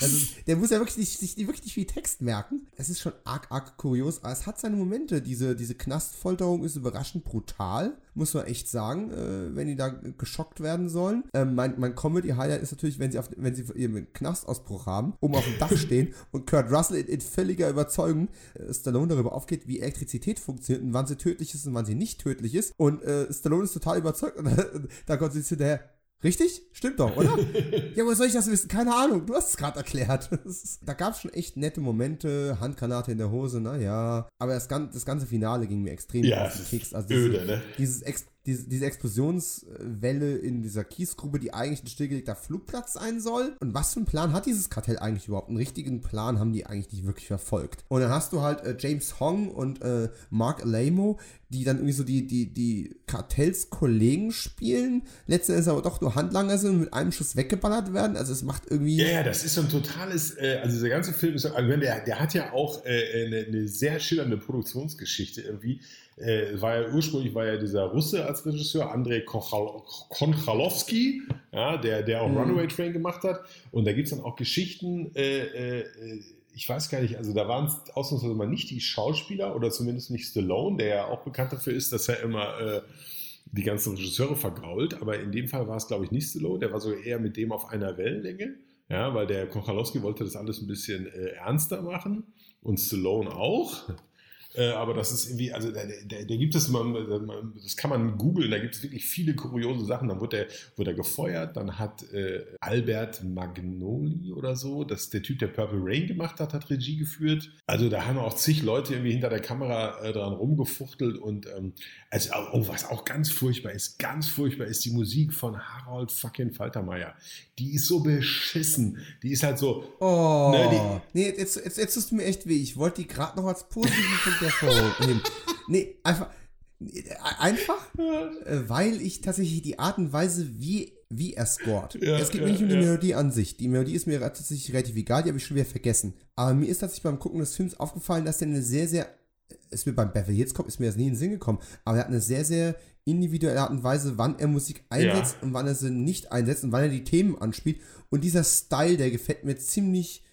Also, der muss ja wirklich nicht, sich wirklich nicht viel Text merken. Es ist schon arg, arg kurios, aber es hat seine Momente. Diese, diese Knastfolterung ist überraschend brutal, muss man echt sagen, äh, wenn die da geschockt werden sollen. Ähm, mein mein Comedy-Highlight ist natürlich, wenn sie, auf, wenn sie ihren Knastausbruch haben, oben auf dem Dach stehen und Kurt Russell in, in völliger Überzeugung äh, Stallone darüber aufgeht, wie Elektrizität funktioniert und wann sie tödlich ist und wann sie nicht tödlich ist. Und äh, Stallone ist total überzeugt und da kommt sie hinterher, Richtig? Stimmt doch, oder? ja, wo soll ich das wissen? Keine Ahnung, du hast es gerade erklärt. da gab es schon echt nette Momente, Handgranate in der Hose, naja. Aber das, das ganze Finale ging mir extrem ja, auf den Keks. Also dieses, öde, ne? dieses Ex diese, diese Explosionswelle in dieser Kiesgrube, die eigentlich ein stillgelegter Flugplatz sein soll. Und was für einen Plan hat dieses Kartell eigentlich überhaupt? Einen richtigen Plan haben die eigentlich nicht wirklich verfolgt. Und dann hast du halt äh, James Hong und äh, Mark Alamo, die dann irgendwie so die, die, die Kartellskollegen spielen, letztendlich aber doch nur Handlanger sind und mit einem Schuss weggeballert werden. Also es macht irgendwie. Ja, ja, das ist so ein totales, äh, also dieser ganze Film ist, also der, der hat ja auch äh, eine, eine sehr schillernde Produktionsgeschichte irgendwie äh, war ja ursprünglich war ja dieser Russe als Regisseur, Andrei Konchalowski, ja, der, der auch mhm. Runaway Train gemacht hat. Und da gibt es dann auch Geschichten, äh, äh, ich weiß gar nicht, also da waren es ausnahmsweise mal nicht die Schauspieler oder zumindest nicht Stallone, der ja auch bekannt dafür ist, dass er immer äh, die ganzen Regisseure vergrault. Aber in dem Fall war es, glaube ich, nicht Stallone, der war sogar eher mit dem auf einer Wellenlänge. Ja, weil der Kochalowski wollte das alles ein bisschen äh, ernster machen und Stallone auch. Äh, aber das ist irgendwie, also da, da, da gibt es, man, das kann man googeln, da gibt es wirklich viele kuriose Sachen. Dann wurde er, wurde er gefeuert, dann hat äh, Albert Magnoli oder so, das der Typ, der Purple Rain gemacht hat, hat Regie geführt. Also da haben auch zig Leute irgendwie hinter der Kamera äh, dran rumgefuchtelt und ähm, also, oh, was auch ganz furchtbar ist, ganz furchtbar ist die Musik von Harold fucking Faltermeier. Die ist so beschissen. Die ist halt so. Oh. Ne, die, nee, jetzt, jetzt, jetzt tust du mir echt weh. Ich wollte die gerade noch als positiven Punkt hervornehmen. Nee, einfach. Einfach, äh, weil ich tatsächlich die Art und Weise, wie, wie er scored. Ja, es geht mir ja, nicht um die ja. Melodie an sich. Die Melodie ist mir tatsächlich relativ egal, die habe ich schon wieder vergessen. Aber mir ist tatsächlich beim Gucken des Films aufgefallen, dass der eine sehr, sehr ist mir beim Beverly Hills Cop ist mir das nie in den Sinn gekommen, aber er hat eine sehr, sehr individuelle Art und Weise, wann er Musik einsetzt und wann er sie nicht einsetzt und wann er die Themen anspielt. Und dieser Style, der gefällt mir ziemlich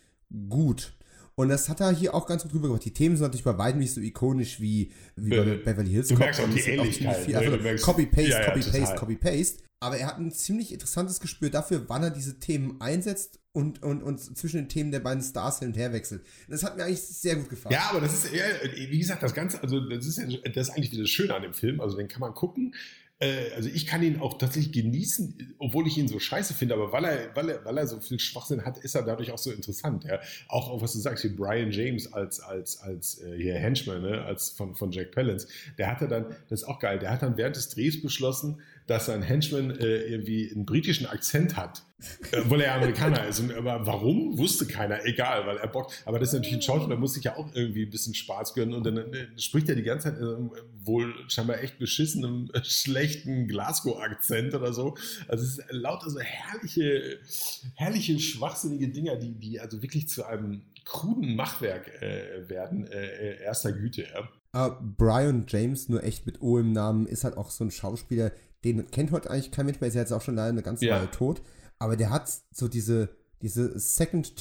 gut. Und das hat er hier auch ganz gut rübergebracht. Die Themen sind natürlich bei weitem nicht so ikonisch wie, wie bei Be- Beverly Hills du Cop. merkst auch die Ähnlichkeit, viel- ne? Also Du Copy-Paste, Ja, ja, Copy-Paste. Copy-Paste. Aber er hat ein ziemlich interessantes Gespür dafür, wann er diese Themen einsetzt und, und, und zwischen den Themen der beiden Stars hin und her wechselt. Das hat mir eigentlich sehr gut gefallen. Ja, aber das ist eher, wie gesagt, das Ganze, also das ist, ja, das ist eigentlich das Schöne an dem Film. Also den kann man gucken. Äh, Also ich kann ihn auch tatsächlich genießen, obwohl ich ihn so scheiße finde, aber weil er, weil er, weil er so viel Schwachsinn hat, ist er dadurch auch so interessant. Ja? Auch, was du sagst, wie Brian James als, als, als äh, hier Henchman, ne? als von, von Jack Palance, der hatte dann, das ist auch geil, der hat dann während des Drehs beschlossen, dass sein Henchman äh, irgendwie einen britischen Akzent hat, äh, obwohl er Amerikaner ist. Und, aber warum, wusste keiner, egal, weil er Bock, aber das ist natürlich ein Schauspieler, muss sich ja auch irgendwie ein bisschen Spaß gönnen und dann äh, spricht er die ganze Zeit äh, wohl scheinbar echt beschissenem, äh, schlechten Glasgow-Akzent oder so. Also es ist lauter so herrliche, herrliche, schwachsinnige Dinger, die, die also wirklich zu einem kruden Machwerk äh, werden, äh, äh, erster Güte. Ja. Äh, Brian James, nur echt mit O im Namen, ist halt auch so ein Schauspieler, den kennt heute eigentlich kein Mensch mehr, ist ja jetzt auch schon leider eine ganze Ja. Weile tot. Aber der hat so diese, diese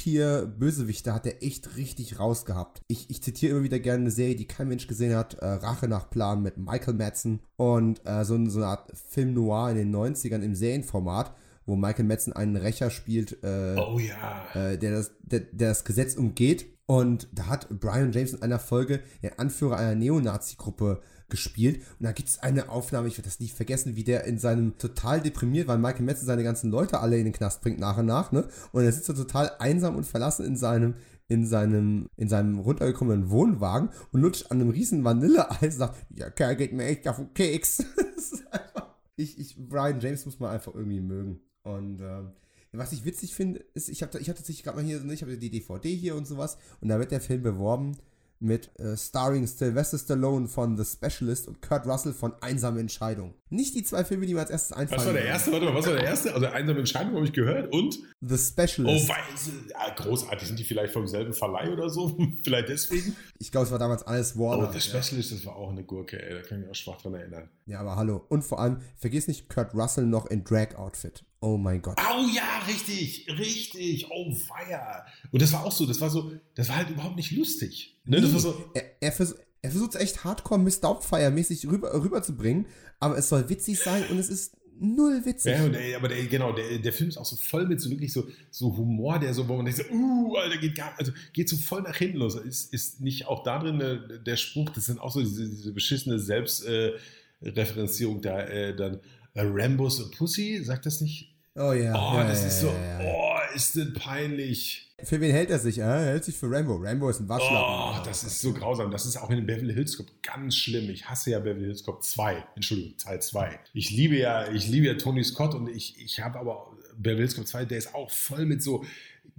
Second-Tier-Bösewichte hat er echt richtig rausgehabt. Ich, ich zitiere immer wieder gerne eine Serie, die kein Mensch gesehen hat, äh, Rache nach Plan mit Michael Madsen und äh, so, so eine Art Film Noir in den 90ern im Serienformat, wo Michael Madsen einen Rächer spielt, äh, Oh ja. äh, der, das, der, der das Gesetz umgeht. Und da hat Brian James in einer Folge den Anführer einer Neonazi-Gruppe gespielt. Und da gibt es eine Aufnahme, ich werde das nie vergessen, wie der in seinem total deprimiert, weil Michael Madsen seine ganzen Leute alle in den Knast bringt nach und nach, ne? Und er sitzt so total einsam und verlassen in seinem, in seinem, in seinem runtergekommenen Wohnwagen und lutscht an einem riesen Vanilleeis und sagt, ja, Kerl geht mir echt auf den Keks. einfach, ich, ich, Brian James muss man einfach irgendwie mögen. Und ähm, was ich witzig finde, ist, ich habe ich hab tatsächlich gerade mal hier, ne, ich habe die DVD hier und sowas und da wird der Film beworben mit äh, starring Sylvester Stallone von The Specialist und Kurt Russell von Einsame Entscheidung. Nicht die zwei Filme, die mir als erstes einfallen. Was war der erste? Warte mal, was war der erste? Also einsame Entscheidung habe ich gehört und The oh, Specialist. weiß, ja, großartig. Sind die vielleicht vom selben Verleih oder so? vielleicht deswegen? ich glaube, es war damals alles Oh, Warner. The Specialist, das war auch eine Gurke, ey. Da kann ich mich auch schwach dran erinnern. ja, aber hallo. Und vor allem, vergiss nicht Kurt Russell noch in Drag-Outfit. Oh mein Gott. Oh ja, richtig, richtig. Oh weia. Und das war auch so, das war so, das war halt überhaupt nicht lustig. Ne? Das war so, er, er, vers er versucht es echt hardcore Miss Doubtfire-mäßig rüber, rüberzubringen, aber es soll witzig sein und es ist null witzig. Ja, ey, aber der, genau, der, der Film ist auch so voll mit so wirklich so, so Humor, der so, wo man denkt so, uh, Alter, geht gar, also geht so voll nach hinten los. Ist, ist nicht auch da drin äh, der Spruch, das sind auch so diese, diese beschissene Selbstreferenzierung äh, da, äh, dann Rambos und Pussy, sagt das nicht? Oh ja. Oh, ja, das ja, ist so, oh, ist das peinlich. Für wen hält er sich? Äh? Er hält sich für Rambo. Rambo ist ein Waschlappen. Oh, das ist so grausam. Das ist auch in Beverly Hills Cop ganz schlimm. Ich hasse ja Beverly Hills Cop 2. Entschuldigung, Teil 2. Ich liebe ja, ich liebe ja Tony Scott und ich, ich habe aber Beverly Hills Cop 2, der ist auch voll mit so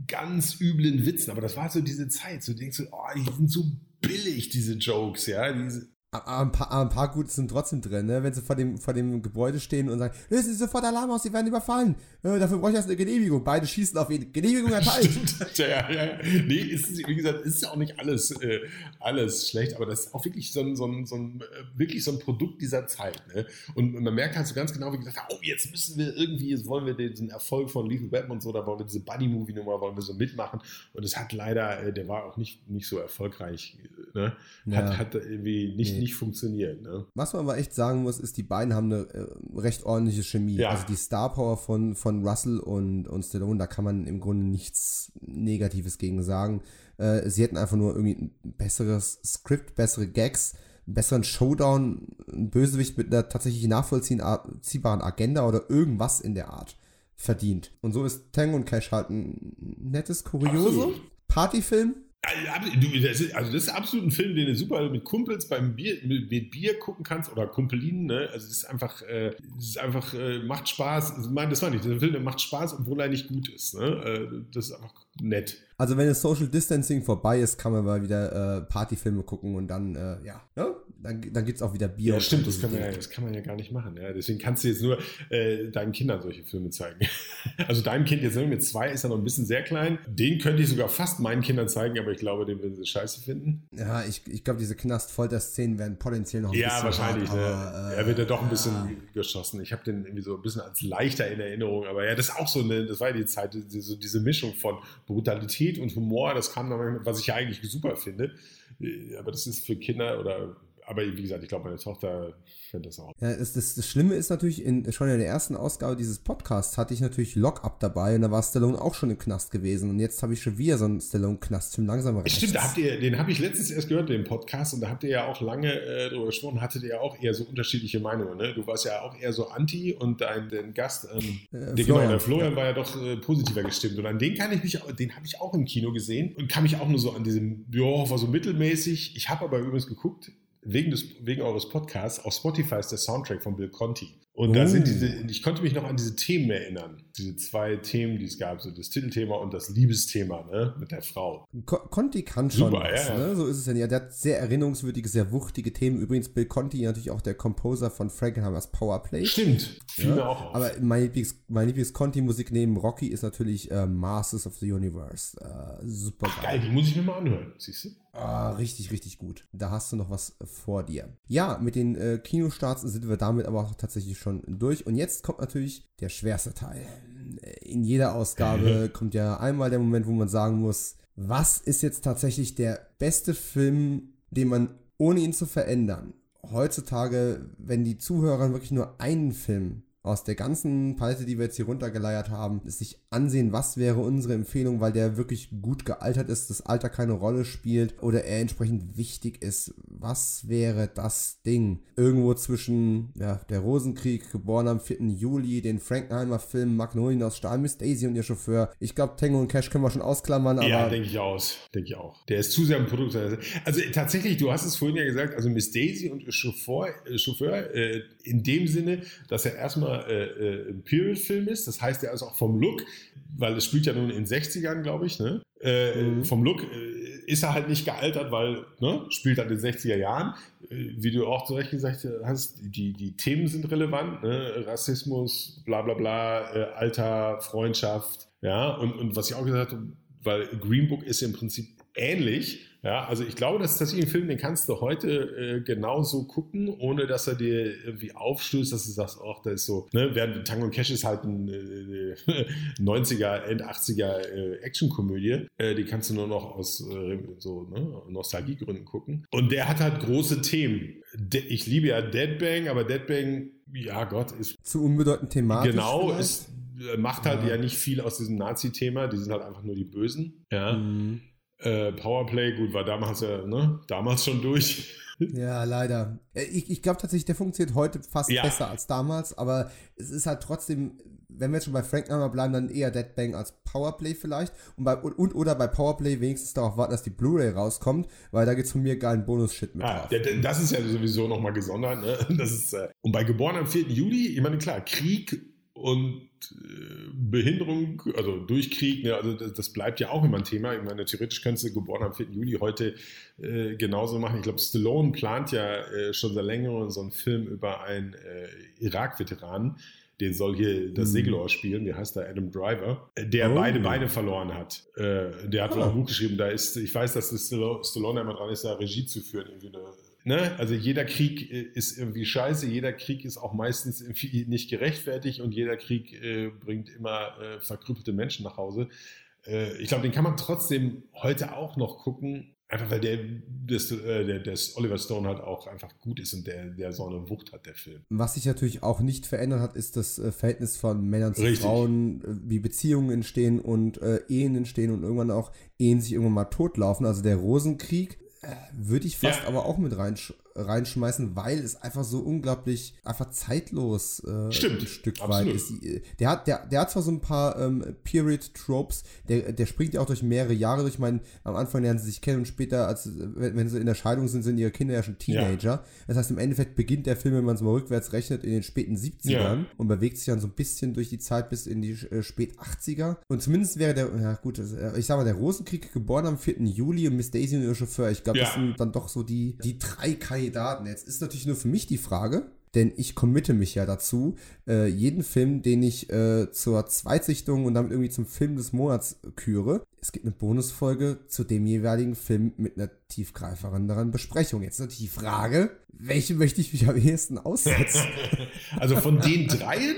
ganz üblen Witzen. Aber das war so diese Zeit. So du denkst du, oh, die sind so billig, diese Jokes, ja. Diese, Aber ein paar, aber ein paar gute sind trotzdem drin, ne? wenn sie vor dem, vor dem Gebäude stehen und sagen, lösen Sie sofort Alarm aus, Sie werden überfallen. Äh, dafür brauche ich erst eine Genehmigung. Beide schießen auf ihn. Genehmigung erteilt. Stimmt, ja, ja, ja. Nee, ist, wie gesagt, ist ja auch nicht alles, äh, alles schlecht, aber das ist auch wirklich so ein, so ein, so ein, äh, wirklich so ein Produkt dieser Zeit. Ne? Und man merkt halt so ganz genau, wie gesagt, oh, jetzt müssen wir irgendwie, jetzt wollen wir diesen Erfolg von Lethal Weapon und so, da wollen wir diese Buddy-Movie-Nummer, wollen wir so mitmachen. Und es hat leider, äh, der war auch nicht, nicht so erfolgreich, äh, ne? hat, Ja. hat irgendwie nicht, Nee. Nicht funktioniert. Ne? Was man aber echt sagen muss, ist, die beiden haben eine äh, recht ordentliche Chemie. Ja. Also die Star Power von, von Russell und, und Stallone, da kann man im Grunde nichts Negatives gegen sagen. Äh, sie hätten einfach nur irgendwie ein besseres Skript, bessere Gags, einen besseren Showdown, einen Bösewicht mit einer tatsächlich nachvollziehbaren Agenda oder irgendwas in der Art verdient. Und so ist Tango und Cash halt ein nettes Kuriose. Absolut. Partyfilm. Also, ist, also das ist absolut ein Film, den du super mit Kumpels beim Bier, mit, Bier gucken kannst oder Kumpelinen. Ne? Also das ist einfach, äh, das ist einfach äh, macht Spaß. Also, Nein, das war nicht. Der Film der macht Spaß, obwohl er nicht gut ist. Ne? Äh, das ist einfach nett. Also wenn das Social Distancing vorbei ist, kann man mal wieder äh, Partyfilme gucken und dann, äh, ja, ne? Dann, dann gibt es auch wieder Bier. Ja, stimmt, das kann, man ja, das kann man ja gar nicht machen. Ja. Deswegen kannst du jetzt nur äh, deinen Kindern solche Filme zeigen. also deinem Kind jetzt mit zwei ist er noch ein bisschen sehr klein. Den könnte ich sogar fast meinen Kindern zeigen, aber ich glaube, den würden sie scheiße finden. Ja, ich, ich glaube, diese Knast-Folter-Szenen werden potenziell noch ein ja, bisschen. Wahrscheinlich, hart, ne? aber, äh, er wird ja doch ein bisschen ja. geschossen. Ich habe den irgendwie so ein bisschen als leichter in Erinnerung. Aber ja, das ist auch so eine, das war ja die Zeit, diese, diese Mischung von Brutalität und Humor, das kam dann, was ich ja eigentlich super finde. Äh, Aber das ist für Kinder oder aber wie gesagt, ich glaube, meine Tochter findet das auch. Ja, das, das, das Schlimme ist natürlich, in, schon in der ersten Ausgabe dieses Podcasts hatte ich natürlich Lockup dabei und da war Stallone auch schon im Knast gewesen. Und jetzt habe ich schon wieder so einen Stallone-Knast-Film langsam rechts. Stimmt, da habt ihr, den habe ich letztens erst gehört, den Podcast, und da habt ihr ja auch lange äh, drüber gesprochen, hattet ihr ja auch eher so unterschiedliche Meinungen. Ne? Du warst ja auch eher so anti und dein, dein Gast, ähm, Äh, der, Florian, genau, der Florian war ja doch äh, positiver gestimmt. Und an den kann ich mich, auch- den habe ich auch im Kino gesehen und kann mich auch nur so an diesem, ja, war so mittelmäßig. Ich habe aber übrigens geguckt, wegen, des, wegen eures Podcasts, auf Spotify ist der Soundtrack von Bill Conti. Und da Oh. sind diese, ich konnte mich noch an diese Themen erinnern. Diese zwei Themen, die es gab, so das Titelthema und das Liebesthema, ne, mit der Frau. Co Conti kann schon Super, was, ja, ja. ne? So ist es ja. nicht. Der hat sehr erinnerungswürdige, sehr wuchtige Themen. Übrigens Bill Conti natürlich auch der Composer von Frankenheimers Powerplay. Stimmt, fiel Ja, mir auch auf. Aber mein Lieblings, mein Lieblings-Conti-Musik neben Rocky ist natürlich äh, Masters of the Universe. Äh, super Geil, die muss ich mir mal anhören, siehst du? Ah, richtig, richtig gut. Da hast du noch was vor dir. Ja, mit den äh, Kinostarts sind wir damit aber auch tatsächlich schon durch. Und jetzt kommt natürlich der schwerste Teil. In jeder Ausgabe kommt ja einmal der Moment, wo man sagen muss, was ist jetzt tatsächlich der beste Film, den man ohne ihn zu verändern, heutzutage, wenn die Zuhörer wirklich nur einen Film aus der ganzen Palette, die wir jetzt hier runtergeleiert haben, sich ansehen, was wäre unsere Empfehlung, weil der wirklich gut gealtert ist, das Alter keine Rolle spielt oder er entsprechend wichtig ist. Was wäre das Ding? Irgendwo zwischen ja, der Rosenkrieg, geboren am 4. Juli, den Frankenheimer Film Magnolien aus Stahl, Miss Daisy und ihr Chauffeur. Ich glaube, Tango und Cash können wir schon ausklammern, aber ja, denke ich aus. Denke ich auch. Der ist zu sehr ein Produkt. Also tatsächlich, du hast es vorhin ja gesagt, also Miss Daisy und ihr Chauffeur, äh, Chauffeur äh, in dem Sinne, dass er erstmal äh, äh, ein Period-Film ist. Das heißt, er ist auch vom Look, weil es spielt ja nun in den 60ern, glaube ich, ne? Äh, Mhm. Vom Look äh, ist er halt nicht gealtert, weil, ne, spielt halt in den 60er Jahren. Äh, wie du auch zu Recht gesagt hast, die, die Themen sind relevant, ne? Rassismus, bla bla bla, äh, Alter, Freundschaft, ja, und, und was ich auch gesagt habe, weil Green Book ist im Prinzip ähnlich. Ja, also ich glaube, das ist tatsächlich ein Film, den kannst du heute äh, genauso gucken, ohne dass er dir irgendwie aufstößt, dass du sagst, ach, da ist so, ne, während Tango und Cash ist halt ein äh, 90er, End 80er äh, Actionkomödie, äh, die kannst du nur noch aus äh, so ne, Nostalgiegründen gucken. Und der hat halt große Themen. De ich liebe ja Dead Bang, aber Dead Bang, ja Gott, ist zu unbedeutend thematisch. genau, vielleicht. ist, äh, macht halt Ja. ja. nicht viel aus diesem Nazi-Thema, die sind halt einfach nur die Bösen. Ja. Mhm. Äh, Powerplay, gut, war damals ja, ne, damals schon durch. Ja, leider. Äh, Ich, ich glaube tatsächlich, der funktioniert heute fast Ja. besser als damals, aber es ist halt trotzdem, wenn wir jetzt schon bei Frankenheimer bleiben, dann eher Dead Bang als Powerplay vielleicht. Und, bei, und, und oder bei Powerplay wenigstens darauf warten, dass die Blu-ray rauskommt, weil da gibt es von mir geilen Bonus-Shit mit Ah, drauf. das ist ja sowieso nochmal gesondert. Ne? Das ist, äh, und bei Geboren am 4. Juli, ich meine, klar, Krieg und äh, Behinderung, also durch Krieg, ne, also das, das bleibt ja auch immer ein Thema. Ich meine, theoretisch könntest du Geboren am 4. Juli heute äh, genauso machen. Ich glaube, Stallone plant ja äh, schon seit längerem so einen Film über einen äh, Irak-Veteranen. Den soll hier das Mhm. Segelohr spielen, der heißt da Adam Driver, äh, der Oh. beide Beine verloren hat. Äh, der hat wohl auch ein Buch geschrieben, da ist, ich weiß, dass das Stallone, Stallone immer dran ist, da Regie zu führen. Irgendwie eine, ne? Also jeder Krieg äh, ist irgendwie scheiße, jeder Krieg ist auch meistens irgendwie nicht gerechtfertigt und jeder Krieg äh, bringt immer äh, verkrüppelte Menschen nach Hause. Äh, ich glaube, den kann man trotzdem heute auch noch gucken, einfach weil der, das, äh, der, das Oliver Stone halt auch einfach gut ist und der, der so eine Wucht hat, der Film. Was sich natürlich auch nicht verändert hat, ist das äh, Verhältnis von Männern zu Richtig. Frauen, wie Beziehungen entstehen und Ehen entstehen und irgendwann auch Ehen sich irgendwann mal totlaufen. Also der Rosenkrieg würde ich fast Ja. aber auch mit reinsch reinschmeißen, weil es einfach so unglaublich einfach zeitlos äh, Stimmt, ein Stück absolut. weit ist. Der hat, der, der hat zwar so ein paar ähm, Period-Tropes, der, der springt ja auch durch mehrere Jahre durch. Ich meine, am Anfang lernen sie sich kennen und später, als, wenn, wenn sie in der Scheidung sind, sind ihre Kinder ja schon Teenager. Das heißt, im Endeffekt beginnt der Film, wenn man es mal rückwärts rechnet, in den späten 70ern Ja. und bewegt sich dann so ein bisschen durch die Zeit bis in die äh, spät 80er. Und zumindest wäre der, ja gut, das, äh, ich sag mal, der Rosenkrieg geboren am 4. Juli und Miss Daisy und ihr Chauffeur. Ich glaube, das Ja. sind dann doch so die, die drei Kandidaten Daten. Jetzt ist natürlich nur für mich die Frage, denn ich committe mich ja dazu, äh, jeden Film, den ich äh, zur Zweitsichtung und damit irgendwie zum Film des Monats küre. Es gibt eine Bonusfolge zu dem jeweiligen Film mit einer tiefgreifenderen Besprechung. Jetzt ist natürlich die Frage, welche möchte ich mich am ehesten aussetzen? also von den dreien,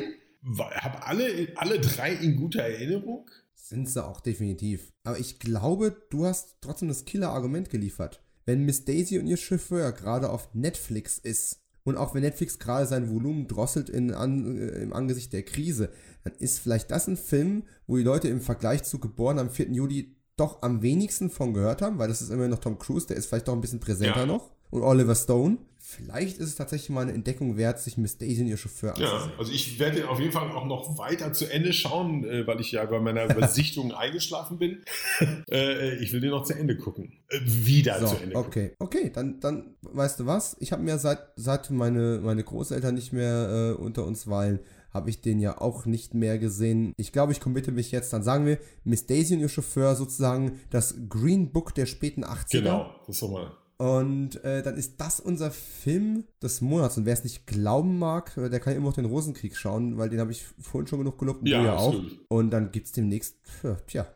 habe alle, alle drei in guter Erinnerung? Sind sie auch definitiv. Aber ich glaube, du hast trotzdem das Killer-Argument geliefert. Wenn Miss Daisy und ihr Chauffeur gerade auf Netflix ist, und auch wenn Netflix gerade sein Volumen drosselt in, an, äh, im Angesicht der Krise, dann ist vielleicht das ein Film, wo die Leute im Vergleich zu Geboren am 4. Juli doch am wenigsten von gehört haben, weil das ist immer noch Tom Cruise, der ist vielleicht doch ein bisschen präsenter ja. noch. Und Oliver Stone. Vielleicht ist es tatsächlich mal eine Entdeckung wert, sich Miss Daisy und ihr Chauffeur anzusehen. Ja, also ich werde auf jeden Fall auch noch weiter zu Ende schauen, äh, weil ich ja bei meiner Besichtigung eingeschlafen bin. Äh, ich will den noch zu Ende gucken. Äh, wieder so, zu Ende gucken. Okay, okay, dann, dann weißt du was? Ich habe mir seit, seit meine, meine Großeltern nicht mehr äh, unter uns weilen, habe ich den ja auch nicht mehr gesehen. Ich glaube, ich committe mich jetzt, dann sagen wir, Miss Daisy und ihr Chauffeur sozusagen das Green Book der späten 80er. Genau, das ist mal. Und äh, dann ist das unser Film des Monats. Und wer es nicht glauben mag, äh, der kann immer noch den Rosenkrieg schauen, weil den habe ich vorhin schon genug gelobt und ja, du ja auch. Und dann gibt es demnächst, tja,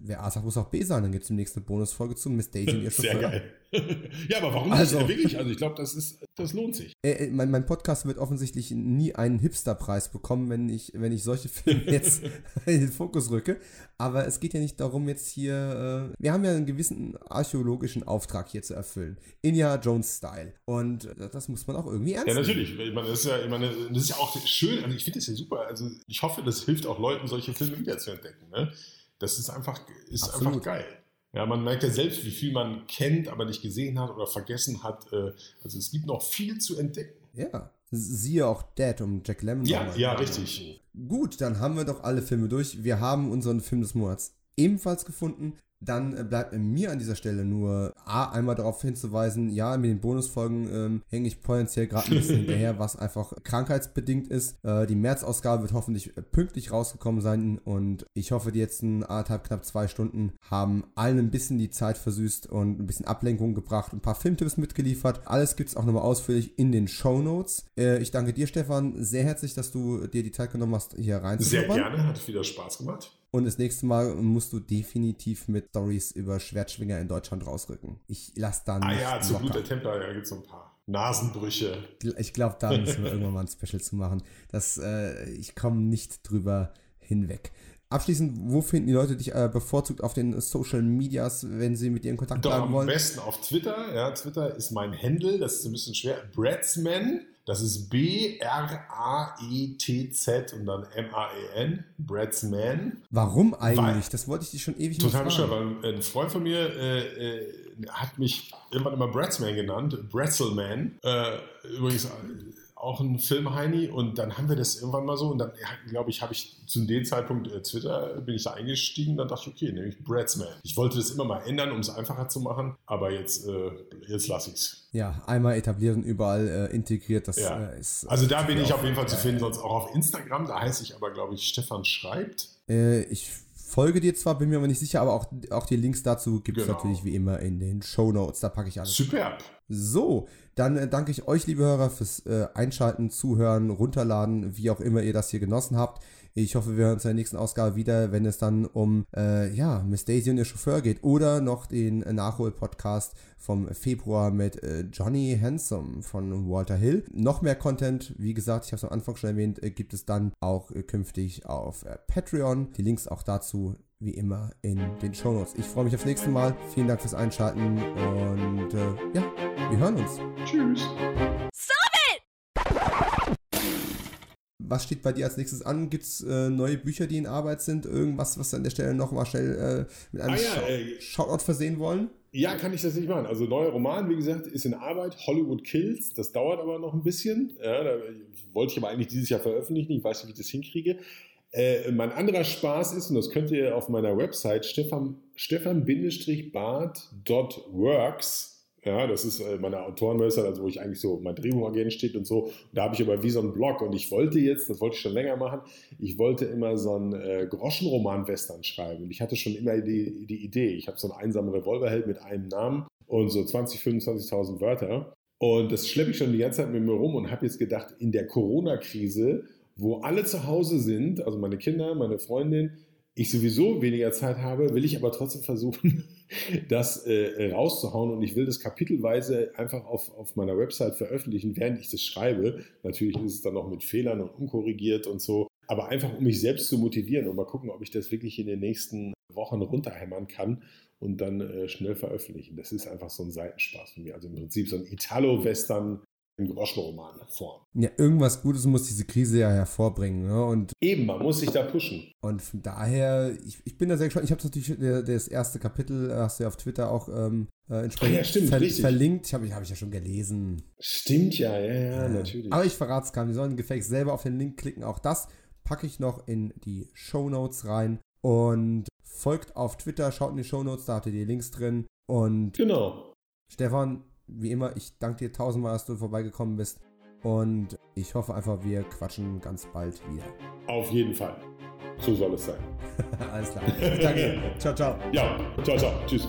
wer A sagt, muss auch B sein. Dann gibt es demnächst eine Bonusfolge zu Miss Daisy und ihr Chauffeur. Sehr geil. ja, aber warum also, nicht? Wirklich, also ich glaube, das das lohnt sich. Äh, äh, mein, mein, Podcast wird offensichtlich nie einen Hipster-Preis bekommen, wenn ich, wenn ich solche Filme jetzt in den Fokus rücke. Aber es geht ja nicht darum, jetzt hier. Äh, wir haben ja einen gewissen archäologischen Auftrag hier zu erfüllen. Indiana Jones-Style. Und äh, das muss man auch irgendwie ernst nehmen. Ja, natürlich. Ich meine, das ist ja, ich meine, das ist ja auch schön. Also ich finde das ja super. Also ich hoffe, das hilft auch Leuten, solche Filme wieder zu entdecken. Ne? Das ist einfach, ist einfach geil. Ja, man merkt ja selbst, wie viel man kennt, aber nicht gesehen hat oder vergessen hat. Äh, also es gibt noch viel zu entdecken. Ja. Siehe auch Dead um Jack Lemmon. Ja, ja, richtig. Gut, dann haben wir doch alle Filme durch. Wir haben unseren Film des Monats ebenfalls gefunden dann äh, bleibt mir an dieser Stelle nur A, einmal darauf hinzuweisen, ja, mit den Bonusfolgen ähm, hänge ich potenziell gerade ein bisschen hinterher, was einfach krankheitsbedingt ist. Äh, die März-Ausgabe wird hoffentlich äh, pünktlich rausgekommen sein und ich hoffe, die letzten anderthalb, knapp zwei Stunden haben allen ein bisschen die Zeit versüßt und ein bisschen Ablenkung gebracht, ein paar Filmtipps mitgeliefert. Alles gibt es auch nochmal ausführlich in den Show Notes. Äh, ich danke dir, Stefan, sehr herzlich, dass du dir die Zeit genommen hast, hier reinzukommen. Sehr gerne, hat wieder Spaß gemacht. Und das nächste Mal musst du definitiv mit Stories über Schwertschwinger in Deutschland rausrücken. Ich lass dann. Ah ja, zu guter Templar, da gibt es so ein paar. Nasenbrüche. Ich glaube, da müssen wir irgendwann mal ein Special zu machen. Das, äh, ich komme nicht drüber hinweg. Abschließend, wo finden die Leute dich äh, bevorzugt auf den Social Medias, wenn sie mit dir in Kontakt bleiben wollen? Am besten auf Twitter. Ja, Twitter ist mein Handle, das ist ein bisschen schwer. Bradsman. Das ist B-R-A-E-T-Z und dann M-A-E-N, Bradsman. Warum eigentlich? Weil, das wollte ich dich schon ewig Total bescheuert, weil ein Freund von mir äh, äh, hat mich irgendwann immer Bradsman genannt, Bratzelman. Äh, übrigens auch ein Film Heini und dann haben wir das irgendwann mal so und dann glaube ich habe ich zu dem Zeitpunkt äh, Twitter bin ich da eingestiegen dann dachte ich okay nehme ich Bradsman ich wollte das immer mal ändern um es einfacher zu machen aber jetzt äh, jetzt lasse ich es ja einmal etablieren überall äh, integriert das ja. Äh, ist also da bin ich auf jeden Fall zu finden sonst auch auf Instagram da heiße ich aber glaube ich Stefan schreibt. Äh, ich folge dir zwar, bin mir aber nicht sicher, aber auch, auch die Links dazu gibt es genau. natürlich wie immer in den Show Notes. Da packe ich alles. Superb. So, dann äh, danke ich euch, liebe Hörer, fürs äh, Einschalten, Zuhören, Runterladen, wie auch immer ihr das hier genossen habt. Ich hoffe, wir hören uns in der nächsten Ausgabe wieder, wenn es dann um äh, ja, Miss Daisy und ihr Chauffeur geht oder noch den Nachhol-Podcast vom Februar mit äh, Johnny Handsome von Walter Hill. Noch mehr Content, wie gesagt, ich habe es am Anfang schon erwähnt, äh, gibt es dann auch äh, künftig auf äh, Patreon. Die Links auch dazu wie immer in den Show Notes. Ich freue mich aufs nächste Mal. Vielen Dank fürs Einschalten und äh, ja, wir hören uns. Tschüss. Was steht bei dir als nächstes an? Gibt es äh, neue Bücher, die in Arbeit sind? Irgendwas, was an der Stelle noch mal schnell äh, mit einem ah, ja, äh, Shoutout versehen wollen? Ja, kann ich das nicht machen. Also neuer Roman, wie gesagt, ist in Arbeit. Hollywood Kills. Das dauert aber noch ein bisschen. Ja, da wollte ich aber eigentlich dieses Jahr veröffentlichen. Ich weiß nicht, wie ich das hinkriege. Äh, mein anderer Spaß ist, und das könnt ihr auf meiner Website stefan-bart.works ja, das ist äh, meine Autorenwebsite, also wo ich eigentlich so mein Drehbuchagent steht und so. Und da habe ich aber wie so einen Blog und ich wollte jetzt, das wollte ich schon länger machen, ich wollte immer so einen äh, Groschenroman-Western schreiben. Und ich hatte schon immer die, die Idee. Ich habe so einen einsamen Revolverheld mit einem Namen und so 20, 25.000 Wörter. Und das schleppe ich schon die ganze Zeit mit mir rum und habe jetzt gedacht, in der Corona-Krise, wo alle zu Hause sind, also meine Kinder, meine Freundin, ich sowieso weniger Zeit habe, will ich aber trotzdem versuchen, das äh, rauszuhauen. Und ich will das kapitelweise einfach auf, auf meiner Website veröffentlichen, während ich das schreibe. Natürlich ist es dann noch mit Fehlern und unkorrigiert und so. Aber einfach, um mich selbst zu motivieren und mal gucken, ob ich das wirklich in den nächsten Wochen runterhämmern kann und dann äh, schnell veröffentlichen. Das ist einfach so ein Seitenspaß für mich. Also im Prinzip so ein Italo-Western in Groschenroman-Form. Ja, irgendwas Gutes muss diese Krise ja hervorbringen. Ne? Und Eben, man muss sich da pushen. Und von daher, ich, ich bin da sehr gespannt. Ich habe natürlich äh, das erste Kapitel, äh, hast du ja auf Twitter auch ähm, äh, entsprechend ja, stimmt, ver richtig. verlinkt. Ich habe ich, hab ich ja schon gelesen. Stimmt ja, ja, ja, natürlich. Aber ich verrate es gar nicht. Die sollen gefälligst selber auf den Link klicken. Auch das packe ich noch in die Show Notes rein. Und folgt auf Twitter, schaut in die Show Notes, da habt ihr die Links drin. Und Genau. Stefan, wie immer, ich danke dir tausendmal, dass du vorbeigekommen bist. Und ich hoffe einfach, wir quatschen ganz bald wieder. Auf jeden Fall. So soll es sein. Alles klar. Ich danke. Ciao, ciao. Ja, ciao, ciao. Tschüss.